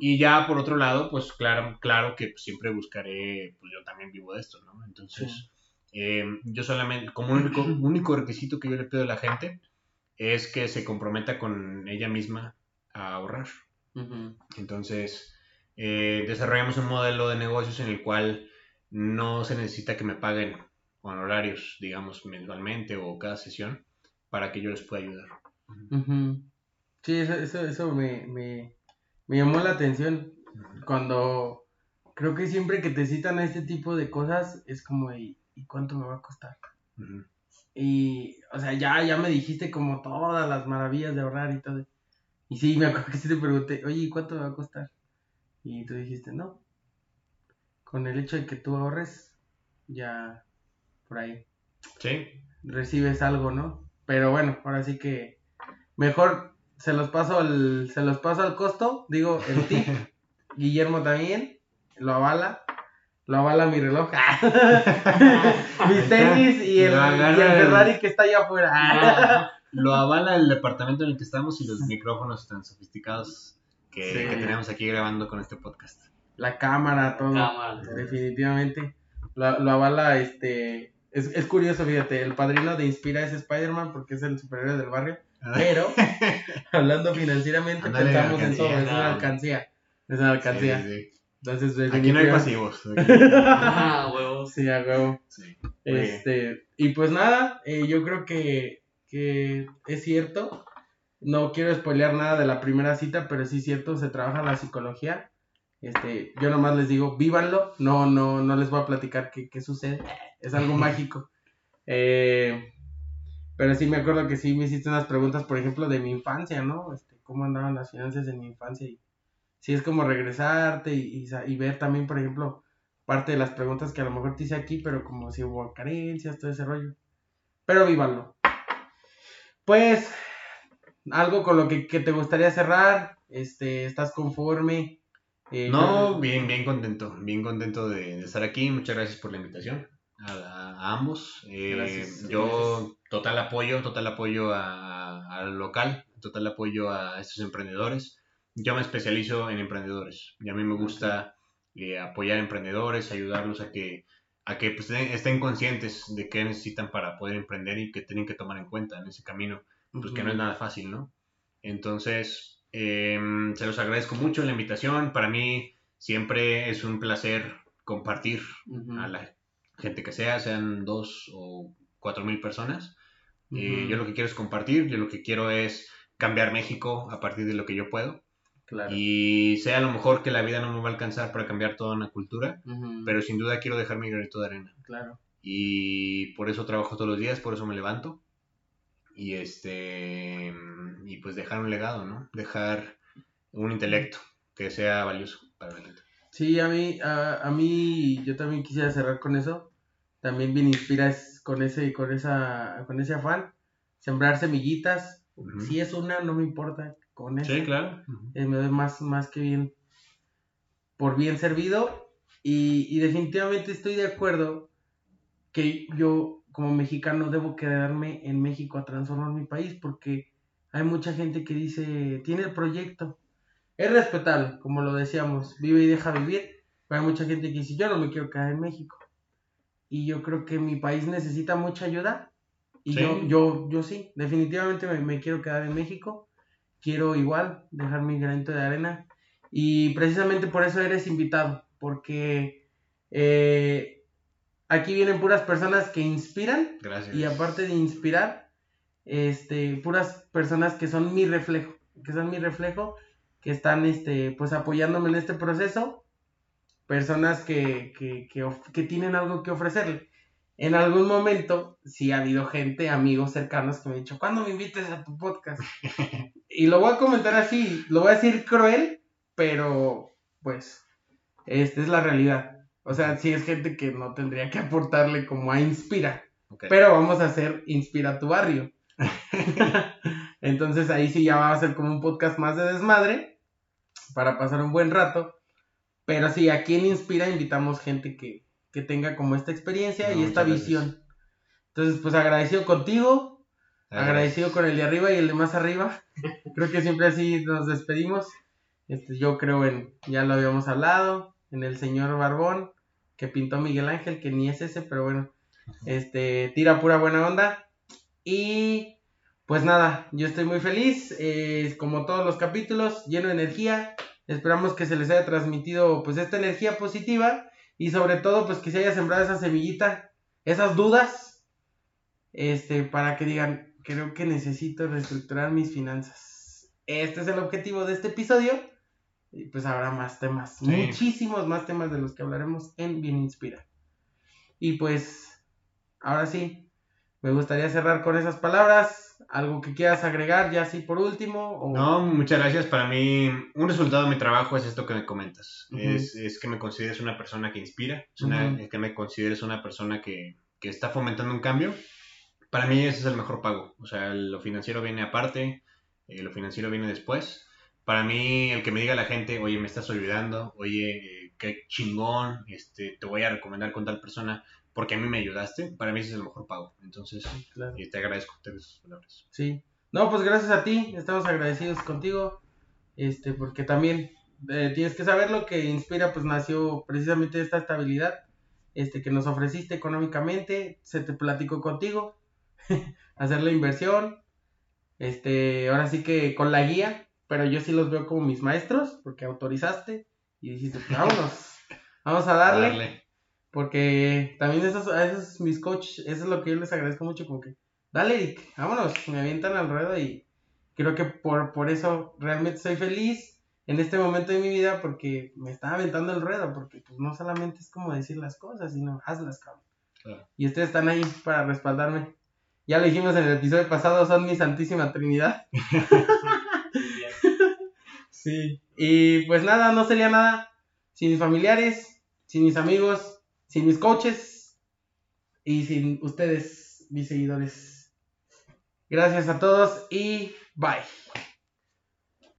Y ya por otro lado, pues claro, claro que pues, siempre buscaré, pues yo también vivo de esto, ¿no? Entonces, eh, yo solamente, como único, único requisito que yo le pido a la gente es que se comprometa con ella misma a ahorrar. Entonces, eh, desarrollamos un modelo de negocios en el cual no se necesita que me paguen honorarios, digamos, mensualmente o cada sesión para que yo les pueda ayudar. Sí, eso, eso, eso me, me, me llamó la atención cuando creo que siempre que te citan a este tipo de cosas es como, ¿y, ¿y cuánto me va a costar? Y, o sea, ya, ya me dijiste como todas las maravillas de ahorrar y todo. Y sí, me acuerdo que sí te pregunté, oye, ¿y cuánto me va a costar? Y tú dijiste, no. Con el hecho de que tú ahorres, ya por ahí Sí, recibes algo, ¿no? Pero bueno, ahora sí que mejor se los paso al, se los paso al costo, digo, el tip. Guillermo también, lo avala. Lo avala mi reloj. Mis tenis y el, Lo y el- Ferrari que está allá afuera. lo avala el departamento en el que estamos y los micrófonos tan sofisticados que, Sí. que tenemos aquí grabando con este podcast. La cámara, todo. Cámara. Definitivamente. Lo, lo avala, este. Es, es curioso, fíjate, el padrino de Inspira es Spider-Man porque es el superhéroe del barrio. Pero, hablando financieramente, Ándale, pensamos en todo. Es una alcancía. Es una alcancía. Sí, sí, Entonces. Aquí no hay pasivos. Ah, huevos. Sí, a huevo. Sí. Este, y pues nada, eh, yo creo que, que es cierto. No quiero spoilear nada de la primera cita, pero sí es cierto, se trabaja la psicología. Este, yo nomás les digo, vívanlo, no, no, no les voy a platicar qué, qué sucede, es algo mágico. Eh, pero sí me acuerdo que sí me hiciste unas preguntas, por ejemplo, de mi infancia, ¿no? Este, cómo andaban las finanzas en mi infancia y sí es como regresarte y, y sa- y ver también, por ejemplo, parte de las preguntas que a lo mejor te hice aquí, pero como si hubo carencias, todo ese rollo. Pero vívanlo. Pues, algo con lo que, que te gustaría cerrar, este, ¿estás conforme? Eh, No, bien, bien contento, bien contento de, de estar aquí. Muchas gracias por la invitación a, a- a ambos. Eh, Gracias, yo total apoyo, total apoyo a- al local, total apoyo a estos emprendedores. Yo me especializo en emprendedores y a mí me gusta eh, apoyar emprendedores, ayudarlos a que a que pues, estén, conscientes de qué necesitan para poder emprender y que tienen que tomar en cuenta en ese camino, pues que no es nada fácil, ¿no? Entonces, em, se los agradezco mucho la invitación. Para mí siempre es un placer compartir Ujú, a la gente que sea, sean dos o cuatro mil personas. Eh, ujú, yo lo que quiero es compartir, yo lo que quiero es cambiar México a partir de lo que yo puedo. claro. Y sea a lo mejor que la vida no me va a alcanzar para cambiar toda una cultura, pero sin duda quiero dejar mi granito de arena. claro. Y por eso trabajo todos los días, por eso me levanto. Y este y pues dejar un legado, ¿no? Dejar un intelecto que sea valioso para la gente. Sí, a mí, a, a mí, yo también quisiera cerrar con eso. También bien inspiras con ese, con esa, con ese afán. Sembrar semillitas. Si es una, no me importa. Con eso. Sí, claro. eh, me doy más, más que bien por bien servido y, y definitivamente estoy de acuerdo que yo como mexicano debo quedarme en México a transformar mi país porque hay mucha gente que dice, tiene el proyecto, es respetable, como lo decíamos, vive y deja vivir, pero hay mucha gente que dice, yo no me quiero quedar en México y yo creo que mi país necesita mucha ayuda y Sí. yo, yo, yo sí, definitivamente me, me quiero quedar en México quiero igual dejar mi granito de arena y precisamente por eso eres invitado, porque eh, aquí vienen puras personas que inspiran Gracias. y aparte de inspirar, este, puras personas que son mi reflejo, que son mi reflejo, que están este, pues apoyándome en este proceso, personas que, que, que, tienen algo que ofrecerle. En algún momento, sí ha habido gente, amigos cercanos que me han dicho, ¿cuándo me invites a tu podcast? y lo voy a comentar así, lo voy a decir cruel, pero pues, esta es la realidad. O sea, sí es gente que no tendría que aportarle como a Inspira, pero vamos a hacer Inspira tu barrio. Entonces ahí sí ya va a ser como un podcast más de desmadre para pasar un buen rato. Pero sí, aquí en Inspira invitamos gente que, que tenga como esta experiencia No, y esta visión. Entonces, pues agradecido contigo, agradecido con el de arriba y el de más arriba. Creo que siempre así nos despedimos. Este, yo creo en, ya lo habíamos hablado, en el señor Barbón, que pintó Miguel Ángel, que ni es ese, pero bueno, este, tira pura buena onda. Y pues nada, yo estoy muy feliz, eh, como todos los capítulos, lleno de energía. Esperamos que se les haya transmitido pues esta energía positiva y sobre todo pues que se haya sembrado esa semillita, esas dudas, este, para que digan, creo que necesito reestructurar mis finanzas. Este es el objetivo de este episodio Y pues habrá más temas, Sí. muchísimos más temas de los que hablaremos en Bien Inspira. Y pues, ahora sí, me gustaría cerrar con esas palabras. ¿Algo que quieras agregar ya así por último? O... No, muchas gracias. Para mí, un resultado de mi trabajo es esto que me comentas. Ujú. es, es que me consideres una persona que inspira, es una- Ujú. es que me consideres una persona que, que está fomentando un cambio. Para mí ese es el mejor pago. O sea, lo financiero viene aparte, eh, lo financiero viene después. Para mí, el que me diga la gente, oye, me estás ayudando, oye, eh, qué chingón, este, te voy a recomendar con tal persona porque a mí me ayudaste, para mí ese es el mejor pago. Entonces, Claro. eh, te agradezco sus palabras. Sí. No, pues gracias a ti, estamos agradecidos contigo, este, porque también eh, tienes que saber lo que Inspira, pues nació precisamente de esta estabilidad, este, que nos ofreciste económicamente, se te platicó contigo, hacer la inversión, este, ahora sí que con la guía, pero yo sí los veo como mis maestros, porque autorizaste y dijiste, pues, vámonos, vamos a darle. Darle. Porque también esos, a esos mis coaches, eso es lo que yo les agradezco mucho, como que, dale Eric, vámonos, me avientan al ruedo y creo que por, por eso realmente soy feliz en este momento de mi vida porque me estaba aventando el ruedo, porque pues no solamente es como decir las cosas, sino hazlas, cabrón. Claro. Y ustedes están ahí para respaldarme. Ya lo dijimos en el episodio pasado, son mi Santísima Trinidad. Sí. Y pues nada, no sería nada sin mis familiares, sin mis amigos, sin mis coaches y sin ustedes, mis seguidores. Gracias a todos y bye.